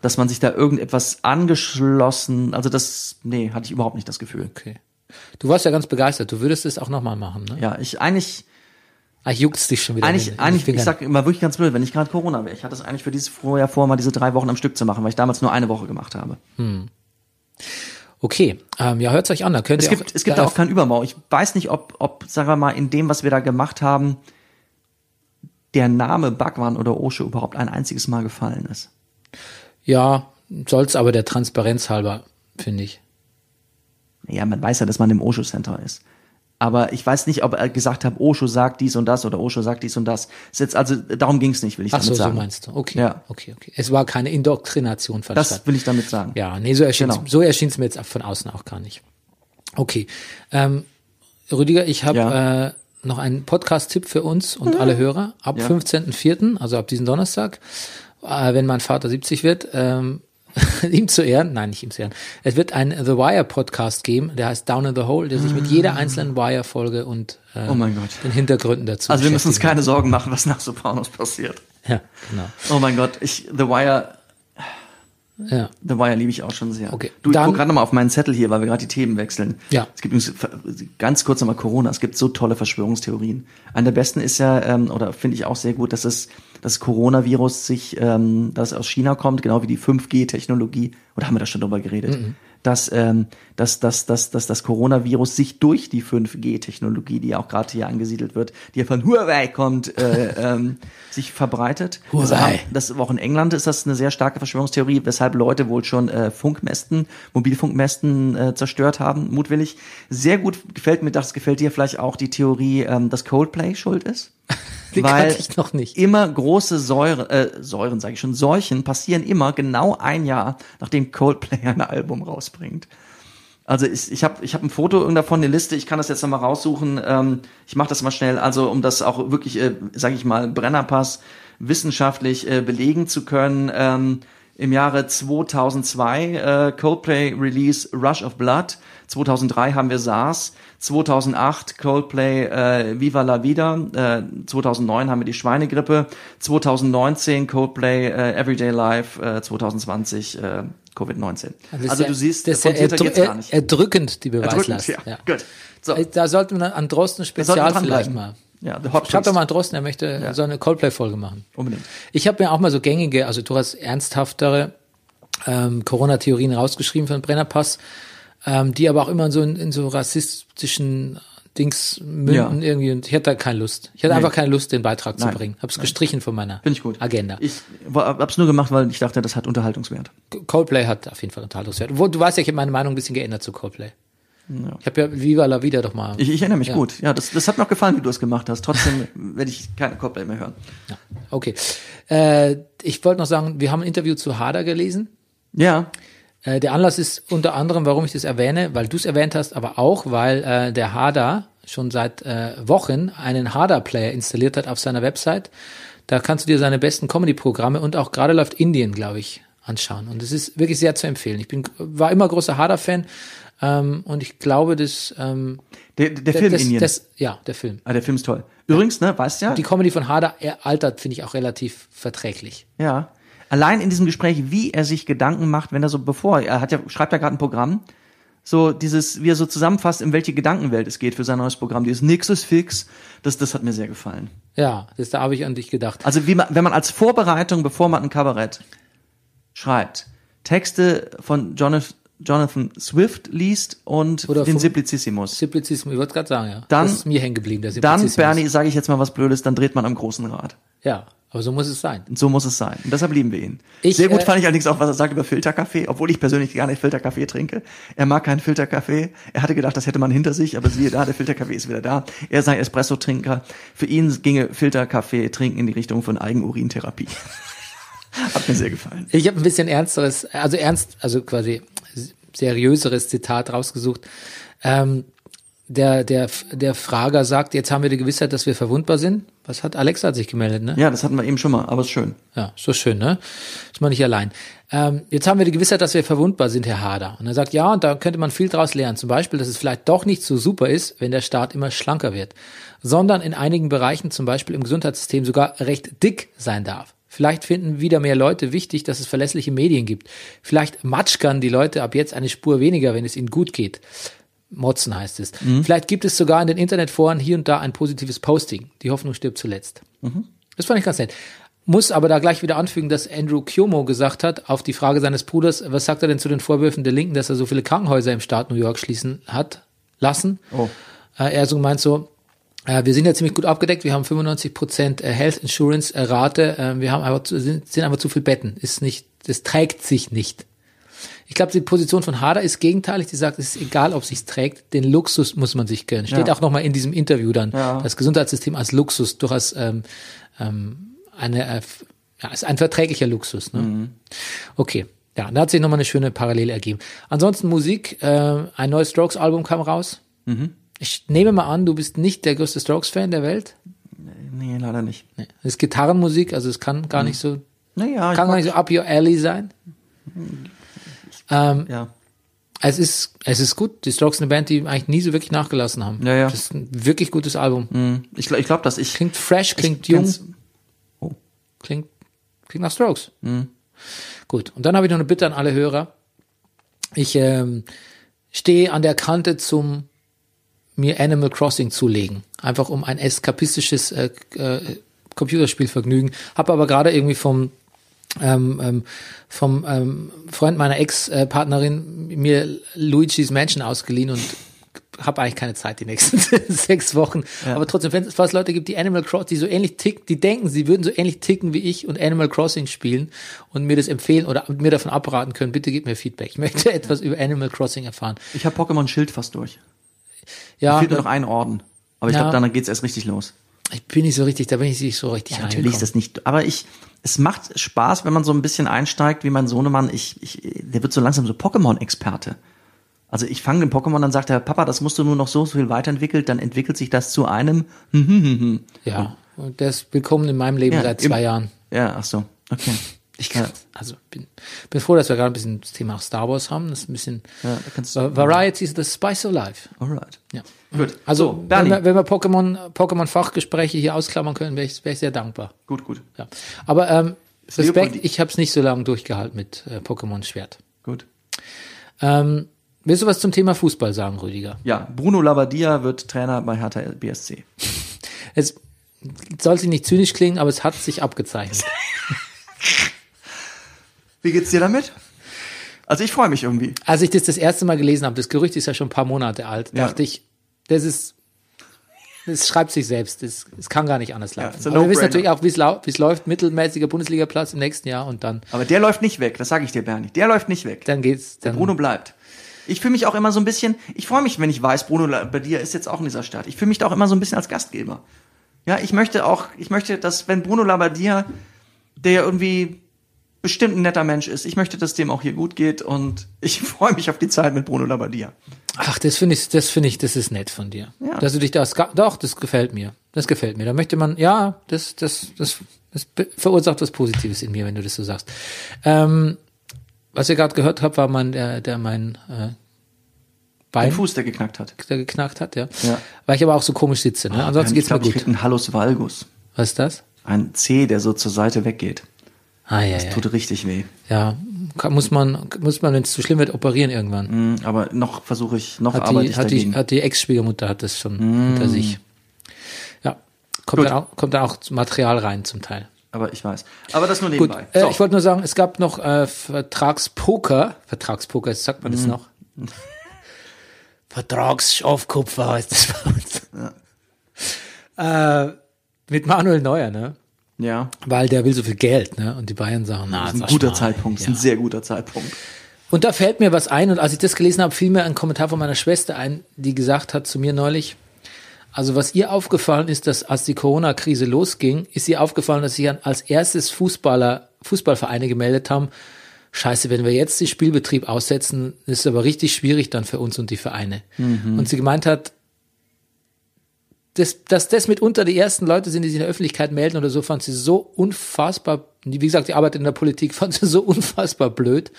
dass man sich da irgendetwas angeschlossen, also das, nee, hatte ich überhaupt nicht das Gefühl. Okay. Du warst ja ganz begeistert. Du würdest es auch nochmal machen, ne? Ja, ich eigentlich, Eigentlich juckt's dich schon wieder. eigentlich, eigentlich, ich sag immer wirklich ganz blöd, wenn ich gerade Corona wäre. Ich hatte es eigentlich für dieses Vorjahr vor, mal diese drei Wochen am Stück zu machen, weil ich damals nur eine Woche gemacht habe. Okay, ähm, ja, hört's euch an. Da könnt Es ihr gibt, es gibt da auch keinen Überbau. Ich weiß nicht, ob, ob, sagen wir mal, in dem, was wir da gemacht haben, der Name Bhagwan oder Osho überhaupt ein einziges Mal gefallen ist. Ja, soll's aber der Transparenz halber, finde ich. Ja, man weiß ja, dass man im Osho Center ist. Aber ich weiß nicht, ob er gesagt hat, Osho sagt dies und das oder Osho sagt dies und das. Ist jetzt also, darum ging es nicht, will ich Ach damit so, so sagen. meinst du. Okay, Ja. okay, okay. Es war keine Indoktrination von Das will ich damit sagen. Ja, nee, so erschien Genau. so erschien mir jetzt von außen auch gar nicht. Okay, ähm, Rüdiger, ich habe Ja. äh, noch einen Podcast-Tipp für uns und alle Hörer. Ab Ja. 15.04., also ab diesem Donnerstag, äh, wenn mein Vater 70 wird, ähm, ihm zu Ehren, nein, nicht ihm zu Ehren, es wird ein The Wire Podcast geben, der heißt Down in the Hole, der sich mit jeder einzelnen Wire-Folge und äh, Ah. Oh mein Gott. den Hintergründen dazu Also wir müssen uns keine Sorgen machen, was nach Sopranos passiert. Ja, genau. Oh mein Gott, ich, The Wire, Ja. The Wire liebe ich auch schon sehr. Okay, Du, ich dann- guck gerade nochmal auf meinen Zettel hier, weil wir gerade die Themen wechseln. Ja. Es gibt übrigens, ganz kurz nochmal Corona, es gibt so tolle Verschwörungstheorien. Eine der besten ist ja, ähm, oder finde ich auch sehr gut, dass es das Coronavirus sich, ähm, das aus China kommt, genau wie die 5G-Technologie, oder haben wir da schon drüber geredet? Mhm. Dass, ähm, dass, dass, dass, dass das Coronavirus sich durch die 5G-Technologie, die ja auch gerade hier angesiedelt wird, die ja von Huawei kommt, äh, ähm, sich verbreitet. Also Huawei. haben- das auch in England ist das eine sehr starke Verschwörungstheorie, weshalb Leute wohl schon äh, Funkmästen, Mobilfunkmästen äh, zerstört haben, mutwillig. Sehr gut gefällt mir, das gefällt dir vielleicht auch die Theorie, ähm, dass Coldplay schuld ist. Die Weil ich noch nicht. immer große Säure, äh, Säuren, sage ich schon, Seuchen passieren immer genau ein Jahr, nachdem Coldplay ein Album rausbringt. Also ich, ich habe ich hab ein Foto davon, eine Liste, ich kann das jetzt nochmal raussuchen. Ähm, ich mache das mal schnell, also um das auch wirklich, äh, sage ich mal, Brennerpass wissenschaftlich äh, belegen zu können. Ähm, Im Jahre 2002 äh, Coldplay Release Rush of Blood. 2003 haben wir SARS. 2008 Coldplay äh, Viva la Vida. Äh, 2009 haben wir die Schweinegrippe. 2019 Coldplay äh, Everyday Life. Äh, 2020 äh, Covid-19. Das ist Also ja- du siehst, das ist ja gar er- nicht. erdrückend, die Erdrückend, Beweislast. ja. Ja. Gut. So. Äh, Da sollten wir an Drosten Spezial vielleicht mal. Ja, the Hot Schreibt doch mal an Drosten, er möchte so eine Coldplay-Folge machen. Unbedingt. Ich habe mir auch mal so gängige, also durchaus ernsthaftere ähm, Corona-Theorien rausgeschrieben den Brennerpass, ähm, die aber auch immer so in, in so rassistischen Dings münden Ja. irgendwie und ich hatte da keine Lust. Ich hatte Nee. einfach keine Lust, den Beitrag zu Nein. bringen. Hab's gestrichen von meiner Finde ich gut. Agenda. Ich war- hab's nur gemacht, weil ich dachte, das hat Unterhaltungswert. Coldplay hat auf jeden Fall Unterhaltungswert. Du weißt ja, ich habe meine Meinung ein bisschen geändert zu Coldplay. Ich habe ja Viva la Vida doch mal. Ich, ich erinnere mich Ja. gut. Ja, das, das hat mir auch gefallen, wie du es gemacht hast. Trotzdem werde ich keine Coldplay mehr hören. Okay. Äh, ich wollte noch sagen, wir haben ein Interview zu Hader gelesen. Ja, Äh, der Anlass ist unter anderem, warum ich das erwähne, weil du es erwähnt hast, aber auch, weil äh, der Hader schon seit äh, Wochen einen Hader-Player installiert hat auf seiner Website. Da kannst du dir seine besten Comedy-Programme und auch gerade läuft Indien, glaube ich, anschauen. Und es ist wirklich sehr zu empfehlen. Ich bin, war immer großer Hader-Fan ähm, und ich glaube, dass ähm, Der, der Film das, Indien. Das, ja, der Film. ah, der Film ist toll. Übrigens, ne, weißt ja, Die Comedy von Hader er altert, finde ich, auch relativ verträglich. ja, allein in diesem Gespräch, wie er sich Gedanken macht, wenn er so bevor, er hat ja, schreibt ja gerade ein Programm, so dieses, wie er so zusammenfasst, in welche Gedankenwelt es geht für sein neues Programm, dieses Nix ist fix, das, das hat mir sehr gefallen. Ja, das da habe ich an dich gedacht. Also wie man, wenn man als Vorbereitung, bevor man ein Kabarett schreibt, Texte von Jonathan, Jonathan Swift liest und Oder den Simplicissimus. Simplizismus, ich wollte gerade sagen, ja. Dann- das ist mir hängen geblieben, der Dann, Simplizismus. Bernie, sage ich jetzt mal was Blödes, dann dreht man am großen Rad. Ja, aber so muss es sein. Und so muss es sein. Und deshalb lieben wir ihn. Ich, Sehr gut äh, fand ich allerdings auch, was er sagt über Filterkaffee, obwohl ich persönlich gar nicht Filterkaffee trinke. Er mag keinen Filterkaffee. Er hatte gedacht, das hätte man hinter sich, aber siehe da, der Filterkaffee ist wieder da. Er sei Espresso-Trinker. Für ihn ginge Filterkaffee trinken in die Richtung von Eigenurintherapie. Hat mir sehr gefallen. Ich habe ein bisschen ernsteres, also ernst, also quasi seriöseres Zitat rausgesucht. Ähm, der, der, der Frager sagt, jetzt haben wir die Gewissheit, dass wir verwundbar sind. Was hat Alexa hat sich gemeldet, ne? Ja, das hatten wir eben schon mal, aber ist schön. Ja, so schön, ne? Ist man nicht allein. Ähm, jetzt haben wir die Gewissheit, dass wir verwundbar sind, Herr Hader. Und er sagt, ja, und da könnte man viel draus lernen. Zum Beispiel, dass es vielleicht doch nicht so super ist, wenn der Staat immer schlanker wird, sondern in einigen Bereichen, zum Beispiel im Gesundheitssystem, sogar recht dick sein darf. Vielleicht finden wieder mehr Leute wichtig, dass es verlässliche Medien gibt. Vielleicht matschkern die Leute ab jetzt eine Spur weniger, wenn es ihnen gut geht. Motzen heißt es. Vielleicht gibt es sogar in den Internetforen hier und da ein positives Posting. Die Hoffnung stirbt zuletzt. Das fand ich ganz nett. Muss aber da gleich wieder anfügen, dass Andrew Cuomo gesagt hat, auf die Frage seines Bruders, was sagt er denn zu den Vorwürfen der Linken, dass er so viele Krankenhäuser im Staat New York schließen hat lassen? Oh. Äh, er so meint so, wir sind ja ziemlich gut abgedeckt, wir haben 95 Prozent äh, Health Insurance äh, Rate, äh, wir haben aber zu, sind, sind aber zu viel Betten, ist nicht, das trägt sich nicht. Ich glaube, die Position von Hader ist gegenteilig. Die sagt, es ist egal, ob sich's trägt. Den Luxus muss man sich gönnen. Steht Ja. auch nochmal in diesem Interview dann. Ja. Das Gesundheitssystem als Luxus, durchaus ähm, ähm, eine, äh, ja, ist ein verträglicher Luxus. Ne? Mhm. Okay. Ja, da hat sich nochmal eine schöne Parallele ergeben. Ansonsten Musik. Äh, ein neues Strokes-Album kam raus. Mhm. Ich nehme mal an, du bist nicht der größte Strokes-Fan der Welt. Nee, leider nicht. Nee. Das ist Gitarrenmusik, also es kann gar nicht so, Naja, kann gar nicht so up your alley sein. Ähm, ja. Es ist, es ist gut. Die Strokes sind eine Band, die eigentlich nie so wirklich nachgelassen haben. Ja, ja. Das ist ein wirklich gutes Album. Hm, Ich, glaub- ich glaube, dass ich. Klingt fresh, klingt jung, kenn's- klingt, klingt nach Strokes. Mhm. Gut. Und dann habe ich noch eine Bitte an alle Hörer. Ich ähm, stehe an der Kante zum mir Animal Crossing zulegen. Einfach um ein eskapistisches äh, äh, Computerspielvergnügen. Habe aber gerade irgendwie vom ähm, ähm, vom ähm, Freund meiner Ex-Partnerin mir Luigi's Mansion ausgeliehen und habe eigentlich keine Zeit die nächsten sechs Wochen. Aber trotzdem, wenn es Leute gibt, die Animal Crossing, die so ähnlich ticken, die denken, sie würden so ähnlich ticken wie ich und Animal Crossing spielen und mir das empfehlen oder mir davon abraten können, bitte gib mir Feedback. Ich möchte etwas über Animal Crossing erfahren. Ich habe Pokémon Schild fast durch. Ja, Fehlt nur noch ein Orden. Aber ich Ja. glaube, dann geht's erst richtig los. ich bin nicht so richtig, da bin ich nicht so richtig Natürlich reingekommen. ist das nicht, aber ich, es macht Spaß, wenn man so ein bisschen einsteigt, wie mein Sohnemann. Ich, ich, der wird so langsam so Pokémon-Experte. Also ich fange den Pokémon, dann sagt er, Papa, das musst du nur noch so, so viel weiterentwickelt, dann entwickelt sich das zu einem. Ja, und der ist willkommen in meinem Leben Ja, seit im- zwei Jahren. Ja, ach so, okay. Ich kann, also bin, bin froh, dass wir gerade ein bisschen das Thema Star Wars haben. Das ist ein bisschen Ja, Va- Variety is the spice of life. Alright. Ja. Gut. Also, So, wenn wir, wenn wir Pokémon, Pokémon Fachgespräche hier ausklammern können, wäre ich, wär ich sehr dankbar. Gut, gut, Ja. Aber ähm, Respekt, ich habe es nicht so lange durchgehalten mit äh, Pokémon Schwert. gut. Ähm, willst du was zum Thema Fußball sagen, Rüdiger? Ja, Bruno Labbadia wird Trainer bei Hertha BSC. Es sollte nicht zynisch klingen, aber es hat sich abgezeichnet. Wie geht's dir damit? Also ich freue mich irgendwie. Als ich das das erste Mal gelesen habe, das Gerücht ist ja schon ein paar Monate alt, Ja. dachte ich, das ist, das schreibt sich selbst, das, das kann gar nicht anders Ja, laufen. ein Aber wir wissen natürlich auch, wie es lau- es läuft, mittelmäßiger Bundesligaplatz im nächsten Jahr und dann, Aber der läuft nicht weg, das sage ich dir, Bernie. Der läuft nicht weg. dann geht's, Der dann, Bruno bleibt. Ich fühle mich auch immer so ein bisschen, ich freue mich, wenn ich weiß, Bruno Labbadia ist jetzt auch in dieser Stadt. Ich fühle mich da auch immer so ein bisschen als Gastgeber. Ja, ich möchte auch, ich möchte, dass wenn Bruno Labbadia, der ja irgendwie bestimmt ein netter Mensch ist. Ich möchte, dass dem auch hier gut geht und ich freue mich auf die Zeit mit Bruno Labbadia. Ach, das finde ich, das finde ich, das ist nett von dir. Ja. Dass du dich das, doch, das gefällt mir. Das gefällt mir. Da möchte man, ja, das, das, das, das verursacht was Positives in mir, wenn du das so sagst. Ähm, was ihr gerade gehört habt, war mein, der, der mein äh, Ein Bein, Fuß, der geknackt hat. der geknackt hat, ja. Ja. Weil ich aber auch so komisch sitze. Ne? Ansonsten ich geht's glaub, mir ich gut. krieg einen Hallus valgus. Was ist das? Ein C, der so zur Seite weggeht. Ah ja, ja. Tut richtig weh. Ja, kann, muss man, muss man, wenn es zu schlimm wird, operieren irgendwann. Mhm, Aber noch versuche ich, noch Hat arbeite die, ich hat die, dagegen. hat die Ex-Schwiegermutter hat das schon hinter sich. Ja, kommt Gut. dann, auch, kommt dann auch Material rein zum Teil. aber ich weiß. Aber das nur Gut, nebenbei. äh, So. ich wollte nur sagen, es gab noch äh, Vertragspoker. Vertragspoker, sagt man das noch? Vertragsaufkupfer heißt das bei uns. Äh, mit Manuel Neuer, ne? Ja, Weil der will so viel Geld, ne? Und die Bayern sagen, na, das ist ein guter mal, Zeitpunkt. Das ist ja. ein sehr guter Zeitpunkt. Und da fällt mir was ein, und als ich das gelesen habe, fiel mir ein Kommentar von meiner Schwester ein, die gesagt hat zu mir neulich, also was ihr aufgefallen ist, dass als die Corona-Krise losging, ist ihr aufgefallen, dass sich als erstes Fußballer, Fußballvereine gemeldet haben, scheiße, wenn wir jetzt den Spielbetrieb aussetzen, ist es aber richtig schwierig dann für uns und die Vereine. Und sie gemeint hat, das, dass das mitunter die ersten Leute sind, die sich in der Öffentlichkeit melden oder so, fand sie so unfassbar, wie gesagt, die arbeitet in der Politik, fand sie so unfassbar blöd.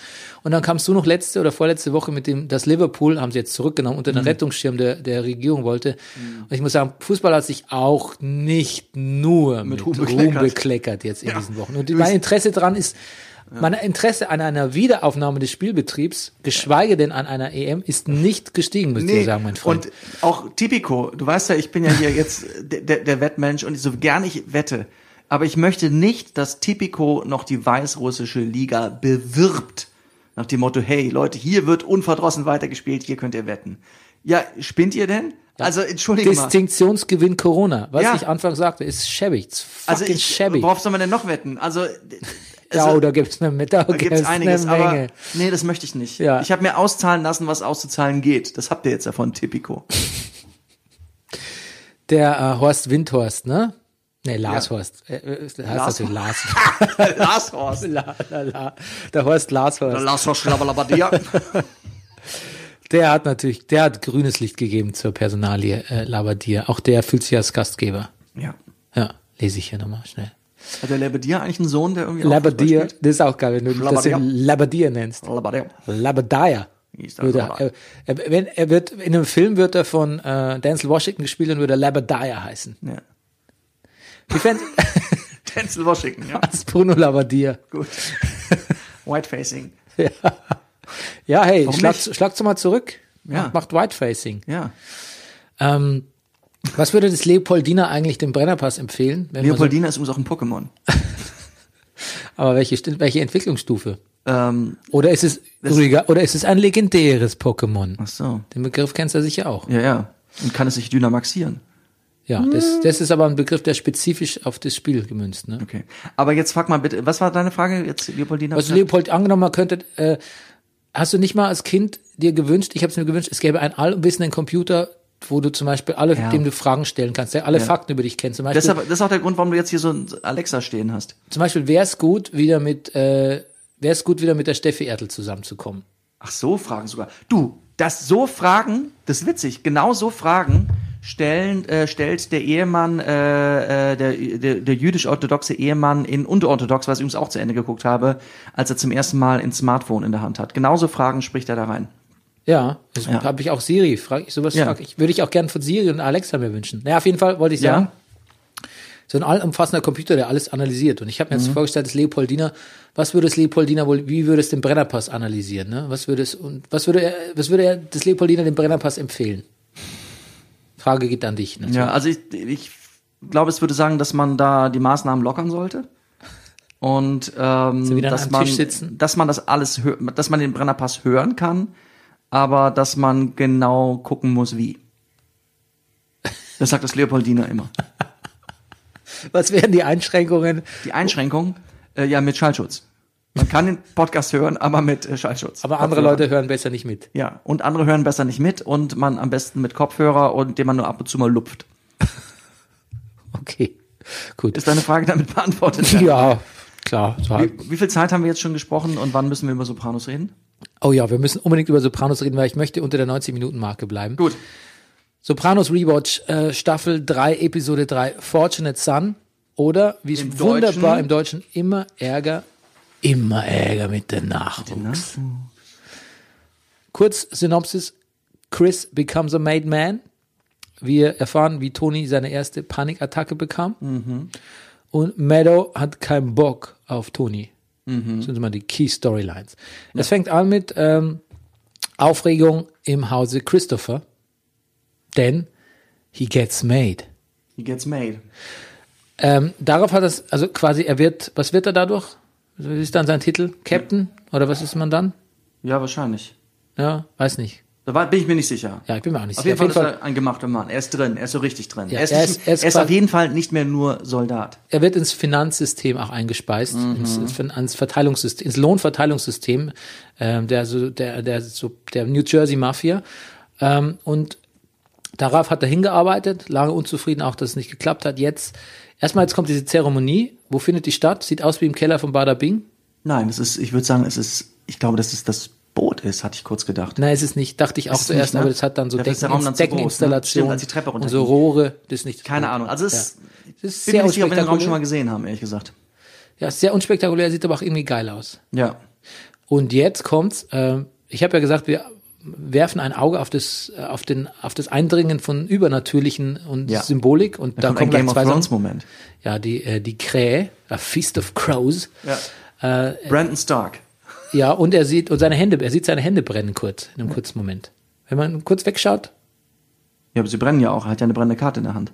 Und dann kamst du noch letzte oder vorletzte Woche mit dem, das Liverpool, haben sie jetzt zurückgenommen, unter den Rettungsschirm der, der Regierung wollte. Und ich muss sagen, Fußball hat sich auch nicht nur mit, Ruhm Ruhm, bekleckert. bekleckert jetzt in diesen Wochen. Und mein Interesse dran ist, mein Interesse an einer Wiederaufnahme des Spielbetriebs, geschweige denn an einer EM, ist nicht gestiegen, müsst ihr sagen, mein Freund. Und auch Tipico, du weißt ja, ich bin ja hier jetzt der, der, Wettmensch und so gern ich wette, aber ich möchte nicht, dass Tipico noch die weißrussische Liga bewirbt. Nach dem Motto, hey Leute, hier wird unverdrossen weitergespielt, hier könnt ihr wetten. Ja, spinnt ihr denn? Also, entschuldige mal. Distinktionsgewinn Corona, was Ja. ich anfangs sagte, ist schäbig. Also, ich, shabby. worauf soll man denn noch wetten? Also, ja, also da gibt's eine, da da gibt's einiges, eine aber nee, das möchte ich nicht. Ja. Ich habe mir auszahlen lassen, was auszuzahlen geht. Das habt ihr jetzt ja von Tipico. Der äh, Horst Windhorst, ne? Nee, Lars Ja. Horst. Äh, äh, heißt Lars- natürlich Lars. Lars Horst. la, la, la. Der Horst Lars Horst. Lars Horst Schlabbalabadia. Der hat natürlich, der hat grünes Licht gegeben zur Personalie äh, Labadier. Auch der fühlt sich als Gastgeber. Ja. Ja, lese ich hier nochmal schnell. Hat der Labadier eigentlich einen Sohn, der irgendwie Labadier, das ist auch geil, wenn du das Labadier. nennst. Labadier. Labadier. Er, er, wenn, er wird, in einem Film wird er von äh, Denzel Washington gespielt und würde Labadier heißen. Ja. Fänd, Denzel Washington, ja. als Bruno Labadier. Gut. Whitefacing. Ja, hey, Warum schlag, schlag's mal zurück. Ja. Macht, macht Whitefacing. Ja. Ähm, was würde das Leopoldina eigentlich dem Brennerpass empfehlen? Leopoldina ist übrigens auch ein Pokémon. So, aber welche, welche Entwicklungsstufe? Ähm, Oder ist es Rüdiger, oder ist es ein legendäres Pokémon? ach so. Den Begriff kennst du sicher auch. Ja, ja. Und kann es sich dynamaxieren. Ja, das, das ist aber ein Begriff, der spezifisch auf das Spiel gemünzt. Ne? Okay. Aber jetzt frag mal bitte, was war deine Frage jetzt, Leopoldina? Also Leopold, angenommen, man könnte, äh, hast du nicht mal als Kind dir gewünscht, ich habe es mir gewünscht, es gäbe einen allwissenden Computer, wo du zum Beispiel alle, Ja. dem du Fragen stellen kannst, der alle Fakten über dich kennt. Zum Beispiel, das ist auch der Grund, warum du jetzt hier so ein Alexa stehen hast. zum Beispiel wäre es gut, wieder mit, äh, wäre es gut, wieder mit der Steffi Ertel zusammenzukommen. Ach so, Fragen sogar. Du, das so Fragen, das ist witzig, genau so Fragen stellen, äh, stellt der Ehemann, äh, äh, der, der, der jüdisch-orthodoxe Ehemann in Unterorthodox, was ich übrigens auch zu Ende geguckt habe, als er zum ersten Mal ein Smartphone in der Hand hat. Genauso Fragen spricht er da rein. Ja, das Ja. habe ich auch Siri, frag ich sowas Ja. frag ich, würde ich auch gern von Siri und Alexa mir wünschen. Naja, auf jeden Fall wollte ich Ja. sagen, so ein allumfassender Computer, der alles analysiert. Und ich habe mir Mhm. jetzt vorgestellt, das Leopoldiner, was würde das Leopoldiner wohl, wie würde es den Brennerpass analysieren? Ne? Was würde es und was würde er, was würde er das Leopoldiner dem Brennerpass empfehlen? Frage geht an dich. Natürlich. Ja, also ich, ich glaube, es würde sagen, dass man da die Maßnahmen lockern sollte. Und ähm, dass man, dass man das alles, dass man den Brennerpass hören kann, aber dass man genau gucken muss, wie. Das sagt das Leopoldiner immer. Was wären die Einschränkungen? Die Einschränkung, äh, ja, mit Schallschutz. Man kann den Podcast hören, aber mit äh, Schallschutz. Aber andere Kopfhörer. Leute hören besser nicht mit. Ja, und andere hören besser nicht mit und man am besten mit Kopfhörer und den man nur ab und zu mal lupft. Okay, gut. Ist deine Frage damit beantwortet? Ja, klar. So. Wie, wie viel Zeit haben wir jetzt schon gesprochen und wann müssen wir über Sopranos reden? Oh ja, wir müssen unbedingt über Sopranos reden, weil ich möchte unter der 90-Minuten-Marke bleiben. Gut. Sopranos Rewatch, äh, Staffel 3, Episode 3, Fortunate Son. Oder, wie es Im wunderbar Deutschen? im Deutschen, immer Ärger, immer Ärger mit dem Nachwuchs. Kurz Synopsis, Chris becomes a made man. Wir erfahren, wie Tony seine erste Panikattacke bekam. Und Meadow hat keinen Bock auf Tony. Das sind mal die Key Storylines. Es fängt an mit ähm, Aufregung im Hause Christopher. Denn he gets made. He gets made. Ähm, darauf hat es, also quasi, er wird, was wird er dadurch? Wie ist dann sein Titel? Captain? Oder was ist man dann? Ja, wahrscheinlich. Ja, weiß nicht. Da war, bin ich mir nicht sicher. Ja, ich bin mir auch nicht Auf sicher. jeden Fall ist er ein gemachter Mann. Er ist drin. Er ist so richtig drin. Ja, er ist, er ist- er ist er ist auf jeden Fall nicht mehr nur Soldat. er wird ins Finanzsystem auch eingespeist, Mhm. ins, ins, Verteilungssystem, ins Lohnverteilungssystem ähm, der, so, der, der, so, der New Jersey Mafia. Ähm, und darauf hat er hingearbeitet, lange unzufrieden auch, dass es nicht geklappt hat. Jetzt, erstmal, jetzt kommt diese Zeremonie. Wo findet die statt? Sieht aus wie im Keller von Bada Bing. Nein, es ist, ich würde sagen, es ist, ich glaube, dass es das Boot ist, hatte ich kurz gedacht. Nein, es ist nicht, dachte ich auch Ist es zuerst, nicht, ne? aber das hat dann so ist der Decken, dann groß, ne? Deckeninstallation Stimmt, und so. Rohre, das ist nicht das Keine Boot. Ahnung. Also es ja. es ist bin sehr nicht sicher, ob wir den Raum schon unspektakulär. mal gesehen haben, ehrlich gesagt. Ja, ist sehr unspektakulär, sieht aber auch irgendwie geil aus. Ja. Und jetzt kommt's. ähm, ich habe ja gesagt, wir werfen ein Auge auf das, äh, auf den, auf das Eindringen von Übernatürlichen und Ja. Symbolik. Und Da da kommt gleich Game of Thrones. Moment. Ja, die, äh, die Krähe, a Feast of Crows. Ja. Äh, Brandon Stark. Ja, und er sieht, und seine Hände, er sieht seine Hände brennen kurz, in einem kurzen Moment. Wenn man kurz wegschaut, Ja, aber sie brennen ja auch. Er hat ja eine brennende Karte in der Hand.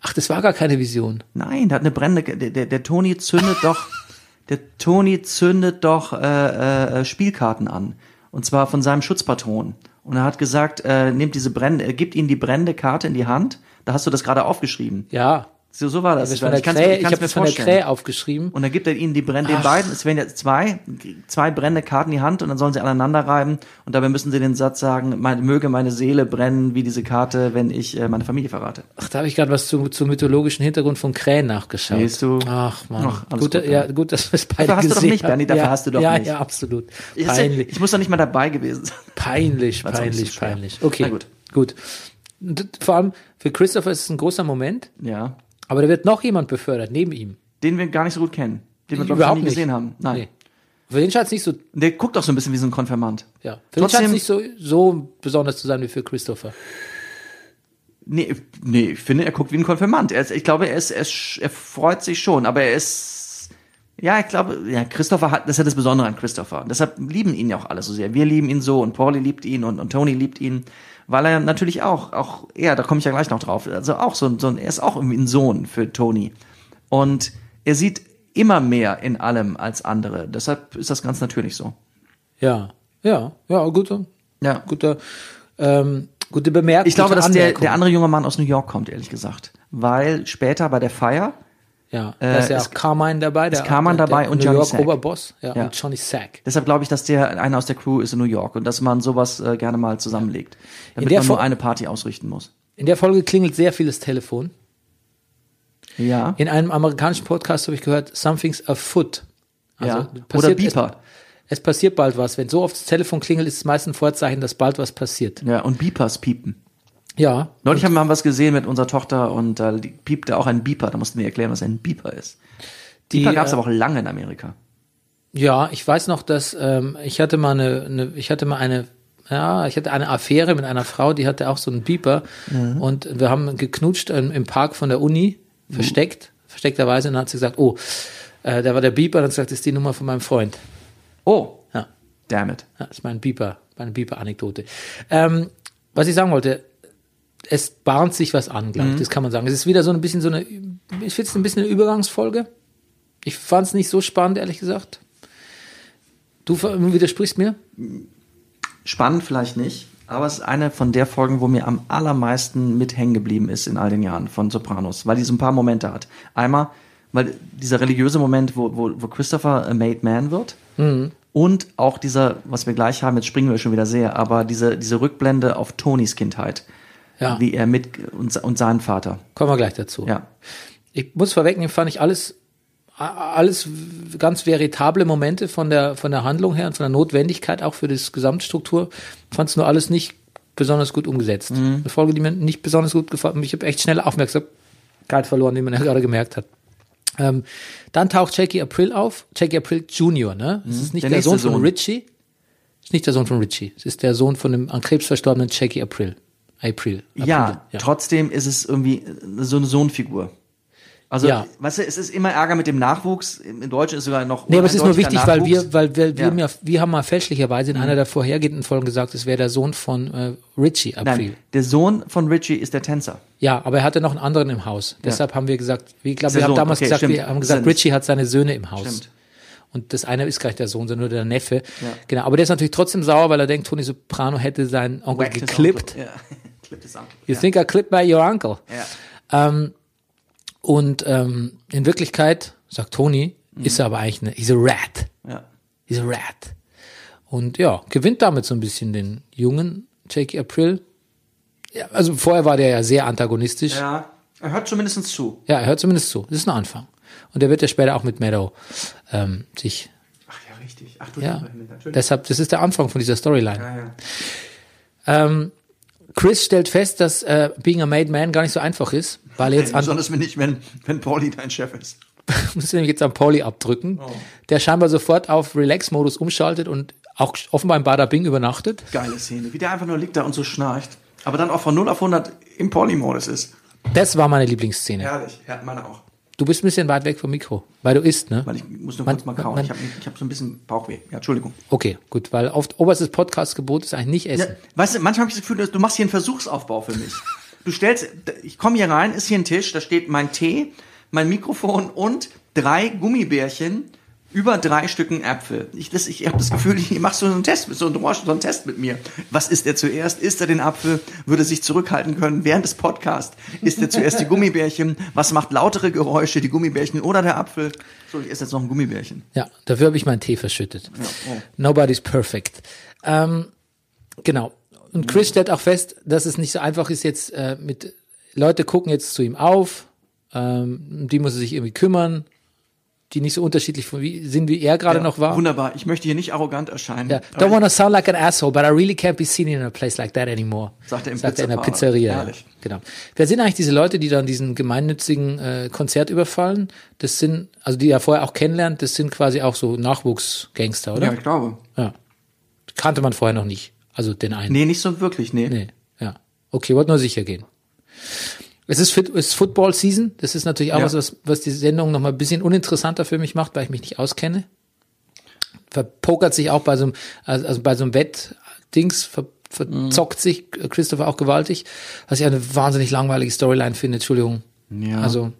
ach, das war gar keine Vision. Nein, der hat eine brennende, der, der, der Tony zündet doch, der Tony zündet doch äh, äh, Spielkarten an. Und zwar von seinem Schutzpatron. Und er hat gesagt, äh, nehmt diese brennende, er gibt ihnen die brennende Karte in die Hand. Da hast du das gerade aufgeschrieben. Ja, So, so war das. das der kann's- Krähe, ich habe das von der Krähe aufgeschrieben. Und dann gibt er ihnen die Brenn den beiden, es werden jetzt zwei, zwei brennende Karten in die Hand und dann sollen sie aneinander reiben und dabei müssen sie den Satz sagen, mein, möge meine Seele brennen wie diese Karte, wenn ich äh, meine Familie verrate. Ach, da habe ich gerade was zu, zum mythologischen Hintergrund von Krähen nachgeschaut. Siehst du? Ach man, Ach, gut, gut, ja, ja. gut, dass wir es beide Dafür hast du doch gesehen nicht, Bernie, dafür ja, hast du doch ja, nicht. Ja, absolut. Ich, ja, Peinlich, ich muss doch nicht mal dabei gewesen sein. peinlich, nicht so peinlich, peinlich. Okay, Na gut. gut. Vor allem für Christopher ist es ein großer Moment, Ja. Aber da wird noch jemand befördert neben ihm. Den wir gar nicht so gut kennen. Den wir, glaube ich, noch Überhaupt nie nicht. gesehen haben. Nein. Nee. Für den scheint es nicht so, Der guckt auch so ein bisschen wie so ein Konfirmand. ja, für den scheint es Trotzdem- nicht so, so besonders zu sein wie für Christopher. Nee, nee, ich finde, er guckt wie ein Konfirmand. Er ist, ich glaube, er ist, er, ist, er freut sich schon, aber er ist, ja, ich glaube, ja, Christopher hat, das ist ja das Besondere an Christopher. Deshalb lieben ihn ja auch alle so sehr. Wir lieben ihn so und Pauli liebt ihn und, und Tony liebt ihn, weil er natürlich auch, auch er, da komme ich ja gleich noch drauf, also auch so, ein- so er ist auch irgendwie ein Sohn für Tony. Und er sieht immer mehr in allem als andere. Deshalb ist das ganz natürlich so. Ja, ja, ja, guter, Ja. guter, ähm, gute Bemerkung. Ich glaube, dass der, der andere junge Mann aus New York kommt, ehrlich gesagt. Weil später bei der Feier, Ja, da ist ja auch Carmine dabei. Der, Carmine der, dabei der und New Johnny York Sack. Oberboss. Ja, Ja. und Johnny Sack. Deshalb glaube ich, dass der einer aus der Crew ist in New York und dass man sowas äh, gerne mal zusammenlegt. Damit man nur eine Party ausrichten muss. In der Folge klingelt sehr vieles Telefon. Ja. In einem amerikanischen Podcast habe ich gehört, something's afoot. Also, ja. Oder Beeper. Es, es passiert bald was. Wenn so oft das Telefon klingelt, ist es meistens ein Vorzeichen, dass bald was passiert. Ja, und Beepers piepen. Ja. Neulich haben wir was gesehen mit unserer Tochter und da piepte auch ein Beeper. Da mussten wir erklären, was ein Beeper ist. Die, Beeper gab es äh, aber auch lange in Amerika. Ja, ich weiß noch, dass ähm, ich hatte mal eine, eine, ich hatte mal eine, ja, ich hatte eine Affäre mit einer Frau, die hatte auch so einen Beeper und wir haben geknutscht im, im Park von der Uni, versteckt, versteckterweise, und dann hat sie gesagt, oh, äh, da war der Beeper, und dann hat sie gesagt, das ist die Nummer von meinem Freund. Oh, Ja, damn it. ja das ist mein Beeper, meine Beeper-Anekdote. Ähm, was ich sagen wollte, es bahnt sich was an, glaube ich, das kann man sagen. Es ist wieder so ein bisschen so eine, ich finde es ein bisschen eine Übergangsfolge. Ich fand es nicht so spannend, ehrlich gesagt. Du widersprichst mir? Spannend vielleicht nicht, aber es ist eine von der Folgen, wo mir am allermeisten mit hängen geblieben ist in all den Jahren von Sopranos, weil die so ein paar Momente hat. Einmal, weil dieser religiöse Moment, wo, wo, wo Christopher a made man wird und auch dieser, was wir gleich haben, jetzt springen wir schon wieder sehr, aber diese, diese Rückblende auf Tonys Kindheit, Ja. wie er mit und, und seinen Vater. Kommen wir gleich dazu. Ja. Ich muss vorwegnehmen, fand ich alles alles ganz veritable Momente von der, von der Handlung her und von der Notwendigkeit auch für das Gesamtstruktur. Fand es nur alles nicht besonders gut umgesetzt. Eine Folge, die mir nicht besonders gut gefallen Ich habe echt schnell Aufmerksamkeit verloren, wie man ja gerade gemerkt hat. Ähm, dann taucht Jackie April auf. Jackie April Junior, ne? Es ist nicht Der der, nächste Sohn von Sohn. Richie. ist nicht der Sohn von Richie. Es ist der Sohn von dem an Krebs verstorbenen Jackie April. April. April Ja, trotzdem ist es irgendwie so eine Sohnfigur. Also, Ja. weißt du, es ist immer Ärger mit dem Nachwuchs. Im Deutschen ist sogar noch Nee, aber es ist nur wichtig, weil wir, weil wir, wir, Ja. haben ja, wir haben mal fälschlicherweise in einer der vorhergehenden Folgen gesagt, es wäre der Sohn von äh, Richie April. Nein, der Sohn von Richie ist der Tänzer. Ja, aber er hatte noch einen anderen im Haus. Deshalb haben wir gesagt, ich glaube, wir haben damals okay, gesagt, stimmt. wir haben gesagt, Richie hat seine Söhne im Haus. Stimmt. Und das eine ist gar nicht der Sohn, sondern nur der Neffe. Genau. Aber der ist natürlich trotzdem sauer, weil er denkt, Tony Soprano hätte seinen Onkel Whacked his geklippt. uncle. Ja. Clipped his uncle. You think I clipped by your uncle? Ja. Ähm, und ähm, in Wirklichkeit, sagt Tony, ist er aber eigentlich eine, he's a rat. Ja. He's a rat. Und ja, gewinnt damit so ein bisschen den jungen Jackie April. Ja, also vorher war der ja sehr antagonistisch. Ja. ja. Er hört zumindest zu. er hört zumindest zu. Das ist ein Anfang. Und der wird ja später auch mit Meadow ähm, sich, Ach ja, richtig. Ach du ja, Himmel, natürlich. deshalb, das ist der Anfang von dieser Storyline. ja, ja. Ähm, Chris stellt fest, dass äh, Being a Made Man gar nicht so einfach ist, weil er jetzt an, Besonders wenn nicht, wenn, wenn Pauli dein Chef ist. muss nämlich jetzt an Pauli abdrücken, Oh. der scheinbar sofort auf Relax-Modus umschaltet und auch offenbar im Bada Bing übernachtet. Geile Szene. Wie der einfach nur liegt da und so schnarcht. Aber dann auch von 0 auf 100 im Poly-Modus ist. Das war meine Lieblingsszene. Herrlich. Ja, meine auch. Du bist ein bisschen weit weg vom Mikro, weil du isst, ne? Weil ich muss nur Man- kurz mal kauen. man- ich habe hab so ein bisschen Bauchweh. Ja, Entschuldigung. Okay, gut, weil oft oberstes Podcast-Gebot ist eigentlich nicht Ja, essen. weißt du, manchmal habe ich das Gefühl, du machst hier einen Versuchsaufbau für mich. Du stellst, ich komme hier rein, ist hier ein Tisch, da steht mein Tee, mein Mikrofon und drei Gummibärchen über drei Stücken Äpfel. Ich, das, ich habe das Gefühl, ich machst so einen Test, so einen, so einen Test mit mir. Was ist er zuerst? Isst er den Apfel? Würde sich zurückhalten können während des Podcasts? Isst er zuerst die Gummibärchen? Was macht lautere Geräusche, die Gummibärchen oder der Apfel? So, ich esse jetzt noch ein Gummibärchen. Ja, dafür habe ich meinen Tee verschüttet. oh. Nobody's perfect. Ähm, genau. Und Chris stellt auch fest, dass es nicht so einfach ist jetzt äh, mit Leute gucken jetzt zu ihm auf, ähm, die muss er sich irgendwie kümmern, die nicht so unterschiedlich sind, wie er gerade Ja, noch war. Wunderbar. Ich möchte hier nicht arrogant erscheinen. Ja, don't want to sound like an asshole, but I really can't be seen in a place like that anymore. Sagt er im Sagt er in der. Pizzeria. Herrlich. Genau. Wer sind eigentlich diese Leute, die dann diesen gemeinnützigen äh, Konzert überfallen? Das sind, also die er vorher auch kennenlernt, das sind quasi auch so Nachwuchsgangster, oder? ja, ich glaube. Ja. Kannte man vorher noch nicht. Also den einen. Nee, nicht so wirklich, nee. Nee. Ja. Okay, wollte nur sicher gehen. Es ist, Fit- ist Football Season. Das ist natürlich auch Ja. was, was, die Sendung noch mal ein bisschen uninteressanter für mich macht, weil ich mich nicht auskenne. Verpokert sich auch bei so einem, also also bei so einem Wettdings, ver, verzockt sich Christopher auch gewaltig, was ich eine wahnsinnig langweilige Storyline finde, Entschuldigung. Ja. Also,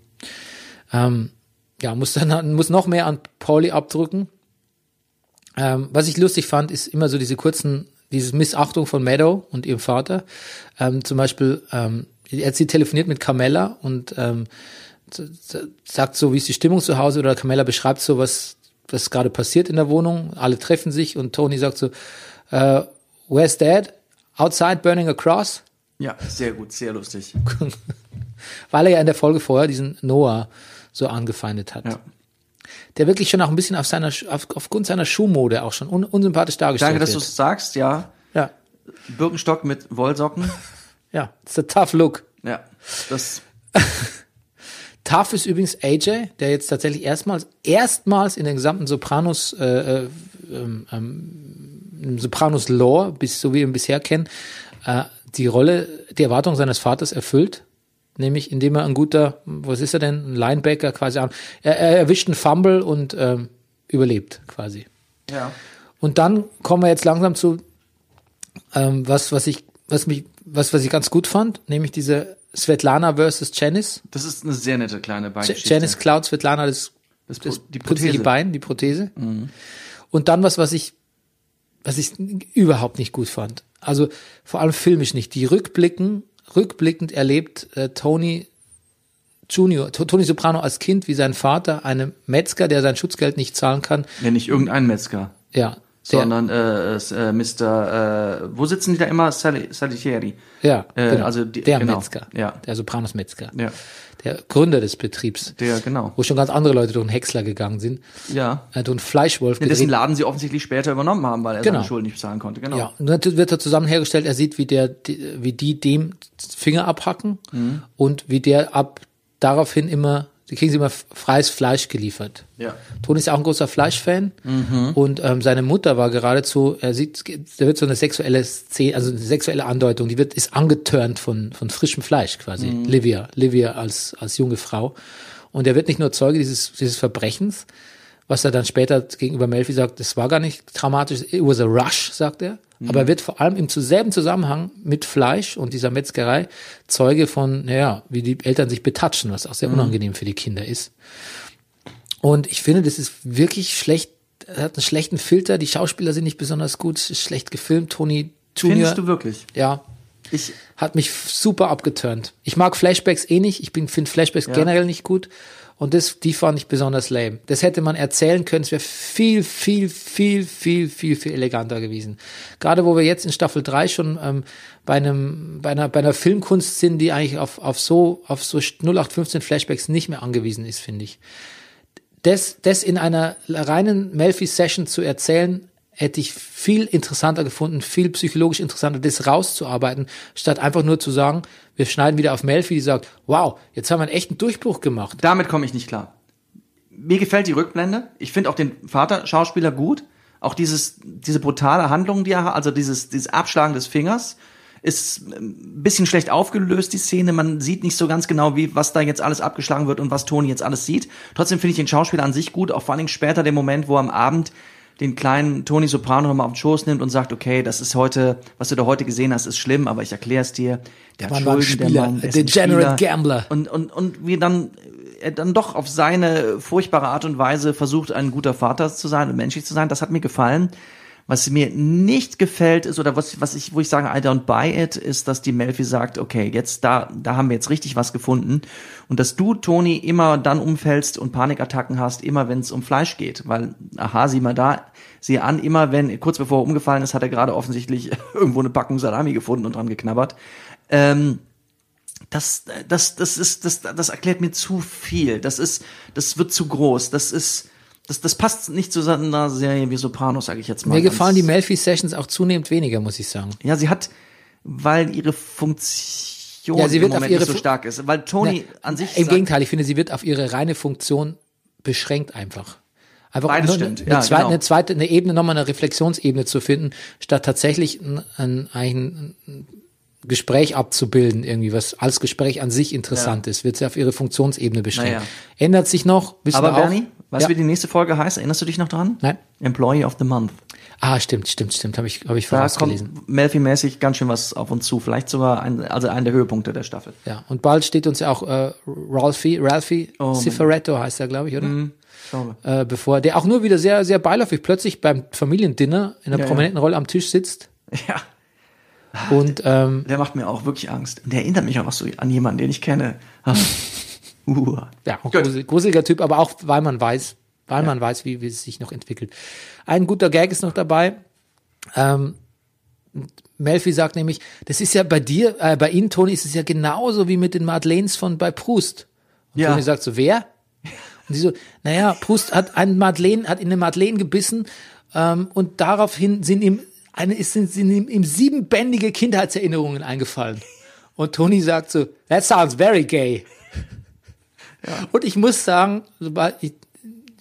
ähm, ja, muss dann, muss noch mehr an Pauli abdrücken. Ähm, was ich lustig fand, ist immer so diese kurzen, diese Missachtung von Meadow und ihrem Vater. Ähm, zum Beispiel, ähm, er sie telefoniert mit Carmella und ähm, sagt so, wie ist die Stimmung zu Hause oder Carmella beschreibt so, was, was gerade passiert in der Wohnung. Alle treffen sich und Tony sagt so, äh, where's dad? Outside burning a cross? Ja, sehr gut, sehr lustig. Weil er ja in der Folge vorher diesen Noah so angefeindet hat. Ja. Der wirklich schon auch ein bisschen auf seiner, auf, aufgrund seiner Schuhmode auch schon un, unsympathisch dargestellt Danke, dass du es sagst, ja. Ja, Birkenstock mit Wollsocken. ja, it's a tough look. Ja, das, Tough ist übrigens AJ, der jetzt tatsächlich erstmals, erstmals in den gesamten Sopranos, äh, äh, ähm, ähm, Sopranos Lore, bis, so wie wir ihn bisher kennen, äh, die Rolle, die Erwartung seines Vaters erfüllt. Nämlich, indem er ein guter, was ist er denn, ein Linebacker quasi an, er, er erwischt einen Fumble und ähm, überlebt quasi. ja. Und dann kommen wir jetzt langsam zu ähm, was, was ich, was mich, was, was ich ganz gut fand, nämlich diese Svetlana versus Janice. Das ist eine sehr nette kleine Beingeschichte. Janice Cloud, Svetlana, das, Das das, die Prothese. Mhm. Bein, die Prothese. Und dann was, was ich, was ich überhaupt nicht gut fand. Also vor allem filmisch nicht. Die Rückblicken, rückblickend erlebt äh, Tony Junior, Tony Soprano als Kind wie sein Vater, einem Metzger, der sein Schutzgeld nicht zahlen kann, Ja, nicht irgendein Metzger. ja, sondern äh, es, äh, Mr. Äh, wo sitzen die da immer? Sali- Salitieri. Ja, Äh, genau. also die- der genau. Metzger, Ja. der Sopranos Metzger, Ja. der Gründer des Betriebs, Der, genau. wo schon ganz andere Leute durch den Häcksler gegangen sind, Ja. äh, durch einen Fleischwolf Dessen gedreht. Laden sie offensichtlich später übernommen haben, weil er Genau. seine Schulden nicht bezahlen konnte. Genau. Ja, und dann wird er zusammen hergestellt, er sieht, wie der, die, wie die dem Finger abhacken Mhm. und wie der ab daraufhin immer, die kriegen sie immer freies Fleisch geliefert. Ja. Toni ist ja auch ein großer Fleischfan und ähm, seine Mutter war geradezu, er sieht, da wird so eine sexuelle Szene, also eine sexuelle Andeutung, die wird ist angetörnt von von frischem Fleisch quasi. Livia, Livia als als junge Frau und er wird nicht nur Zeuge dieses dieses Verbrechens, was er dann später gegenüber Melfi sagt, das war gar nicht traumatisch, it was a rush, sagt er. Aber er wird vor allem im selben Zusammenhang mit Fleisch und dieser Metzgerei Zeuge von, naja, wie die Eltern sich betatschen, was auch sehr unangenehm für die Kinder ist. Und ich finde, das ist wirklich schlecht, er hat einen schlechten Filter, die Schauspieler sind nicht besonders gut, es ist schlecht gefilmt, Tony Junior. Findest du wirklich? Ja, Ich, hat mich super abgeturnt. Ich mag Flashbacks eh nicht. Ich bin finde Flashbacks generell nicht gut. Und das, die fand ich besonders lame. Das hätte man erzählen können. Es wäre viel, viel, viel, viel, viel, viel eleganter gewesen. Gerade wo wir jetzt in Staffel 3 schon ähm, bei einem, bei einer, bei einer Filmkunst sind, die eigentlich auf, auf so, auf so 0815 Flashbacks nicht mehr angewiesen ist, finde ich. Das, das in einer reinen Melfi-Session zu erzählen, hätte ich viel interessanter gefunden, viel psychologisch interessanter, das rauszuarbeiten, statt einfach nur zu sagen, wir schneiden wieder auf Melfi, die sagt, wow, jetzt haben wir einen echten Durchbruch gemacht. damit komme ich nicht klar. Mir gefällt die Rückblende. Ich finde auch den Vater-Schauspieler gut. Auch dieses, diese brutale Handlung, die er hat, also dieses, dieses Abschlagen des Fingers, ist ein bisschen schlecht aufgelöst, die Szene. Man sieht nicht so ganz genau, wie, was da jetzt alles abgeschlagen wird und was Toni jetzt alles sieht. Trotzdem finde ich den Schauspieler an sich gut, auch vor allen Dingen später den Moment, wo am Abend den kleinen Toni Soprano nochmal auf den Schoß nimmt und sagt, okay, das ist heute, was du da heute gesehen hast, ist schlimm, aber ich erkläre es dir. Der Mann war ein Schulden, der Mann, ist ein degenerate Spieler. gambler. Und, und, und wie dann, er dann doch auf seine furchtbare Art und Weise versucht, ein guter Vater zu sein und menschlich zu sein, das hat mir gefallen. Was mir nicht gefällt ist, oder was, was ich, wo ich sage, I don't buy it, ist, dass die Melfi sagt, okay, jetzt da, da haben wir jetzt richtig was gefunden. Und dass du, Toni, immer dann umfällst und Panikattacken hast, immer wenn es um Fleisch geht. Weil, aha, sieh mal da, sieh an, immer wenn, kurz bevor er umgefallen ist, hat er gerade offensichtlich irgendwo eine Packung Salami gefunden und dran geknabbert. Ähm, das, das, das ist, das, das erklärt mir zu viel. Das ist, das wird zu groß. Das ist, das, das passt nicht zu einer Serie wie Sopranos, sage ich jetzt mal. Mir gefallen die Melfi-Sessions auch zunehmend weniger, muss ich sagen. Ja, sie hat, weil ihre Funktion Ja, sie wird im auf Moment ihre nicht so stark ist. Weil Toni Ne, an sich Im sagt- Gegenteil, ich finde, sie wird auf ihre reine Funktion beschränkt einfach. Einfach Beides nur stimmt, Eine, ja, eine, zweite, genau. eine zweite, eine Ebene, nochmal eine Reflexionsebene zu finden, statt tatsächlich ein, ein, ein Gespräch abzubilden, irgendwie, was als Gespräch an sich interessant ist, wird sie auf ihre Funktionsebene beschränkt. Naja. Ändert sich noch, wissen Aber. Bernie, weißt ja. du, wie die nächste Folge heißt? Erinnerst du dich noch dran? Nein. Employee of the Month. Ah, stimmt, stimmt, stimmt, habe ich, hab ich Da vorausgelesen. kommt Melfi-mäßig ganz schön was auf uns zu. Vielleicht sogar ein, also einer der Höhepunkte der Staffel. Ja, und bald steht uns ja auch äh, Ralphie, Ralphie Oh, Cifaretto heißt er, glaube ich, oder? Wir. Äh, bevor der auch nur wieder sehr, sehr beiläufig plötzlich beim Familiendinner in einer Ja, ja. prominenten Rolle am Tisch sitzt Ja, und ähm, der macht mir auch wirklich Angst. Und der erinnert mich auch so an jemanden, den ich kenne. Uh. ja, grusel, gruseliger Typ, aber auch weil man weiß, weil man weiß, wie, wie es sich noch entwickelt. Ein guter Gag ist noch dabei. Ähm, Melfi sagt nämlich, das ist ja bei dir, äh, bei Ihnen, Toni, ist es ja genauso wie mit den Madeleines von bei Proust. Und Ja. Toni sagt so, wer? Und sie so, naja, Proust hat ein Madeleine, hat in eine Madeleine gebissen ähm, und daraufhin sind ihm eine, ist, sind, ihm, ihm siebenbändige Kindheitserinnerungen eingefallen. Und Toni sagt so, that sounds very gay. Und ich muss sagen, sobald ich,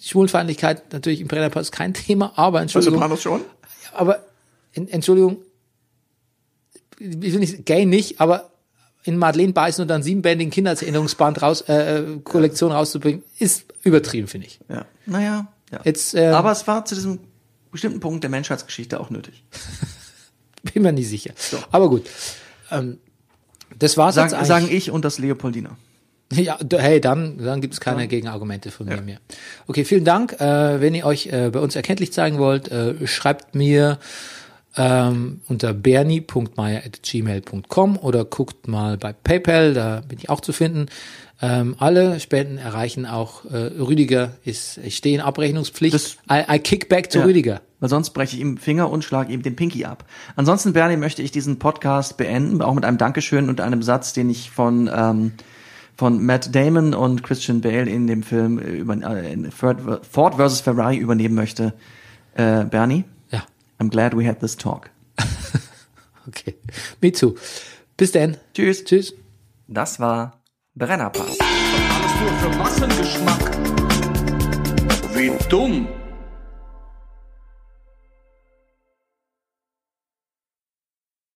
Schwulenfeindlichkeit natürlich im Brennerpass ist kein Thema, aber Entschuldigung, schon? aber en, Entschuldigung, ich will nicht, gay nicht, aber in Madeleine beißen und dann siebenbändigen Kindheitserinnerungsband raus, äh, äh, Kollektion rauszubringen, ist übertrieben, finde ich. Ja. Naja. Ja. Jetzt, äh, Aber es war zu diesem bestimmten Punkt der Menschheitsgeschichte auch nötig. bin mir nicht sicher. Aber gut. Ähm, das war's Sagen, jetzt eigentlich. sagen ich und das Leopoldiner. Ja, hey, dann, dann gibt es keine Gegenargumente von mir mehr. Okay, vielen Dank. Äh, wenn ihr euch äh, bei uns erkenntlich zeigen wollt, äh, schreibt mir ähm, unter bernie.meier.gmail.com oder guckt mal bei PayPal, da bin ich auch zu finden. Ähm, alle Spenden erreichen auch äh, Rüdiger ist, ich stehe in Abrechnungspflicht. Das- I, I kick back to Ja. Rüdiger. weil sonst breche ich ihm Finger und schlage ihm den Pinky ab. Ansonsten, Bernie, möchte ich diesen Podcast beenden, auch mit einem Dankeschön und einem Satz, den ich von ähm, von Matt Damon und Christian Bale in dem Film äh, über äh, Ford vs. Ferrari übernehmen möchte. Äh, Bernie, Ja, I'm glad we had this talk. okay. Me too. Bis dann. Tschüss. Tschüss. Das war Brennerpass. Alles nur für Massengeschmack. Wie dumm.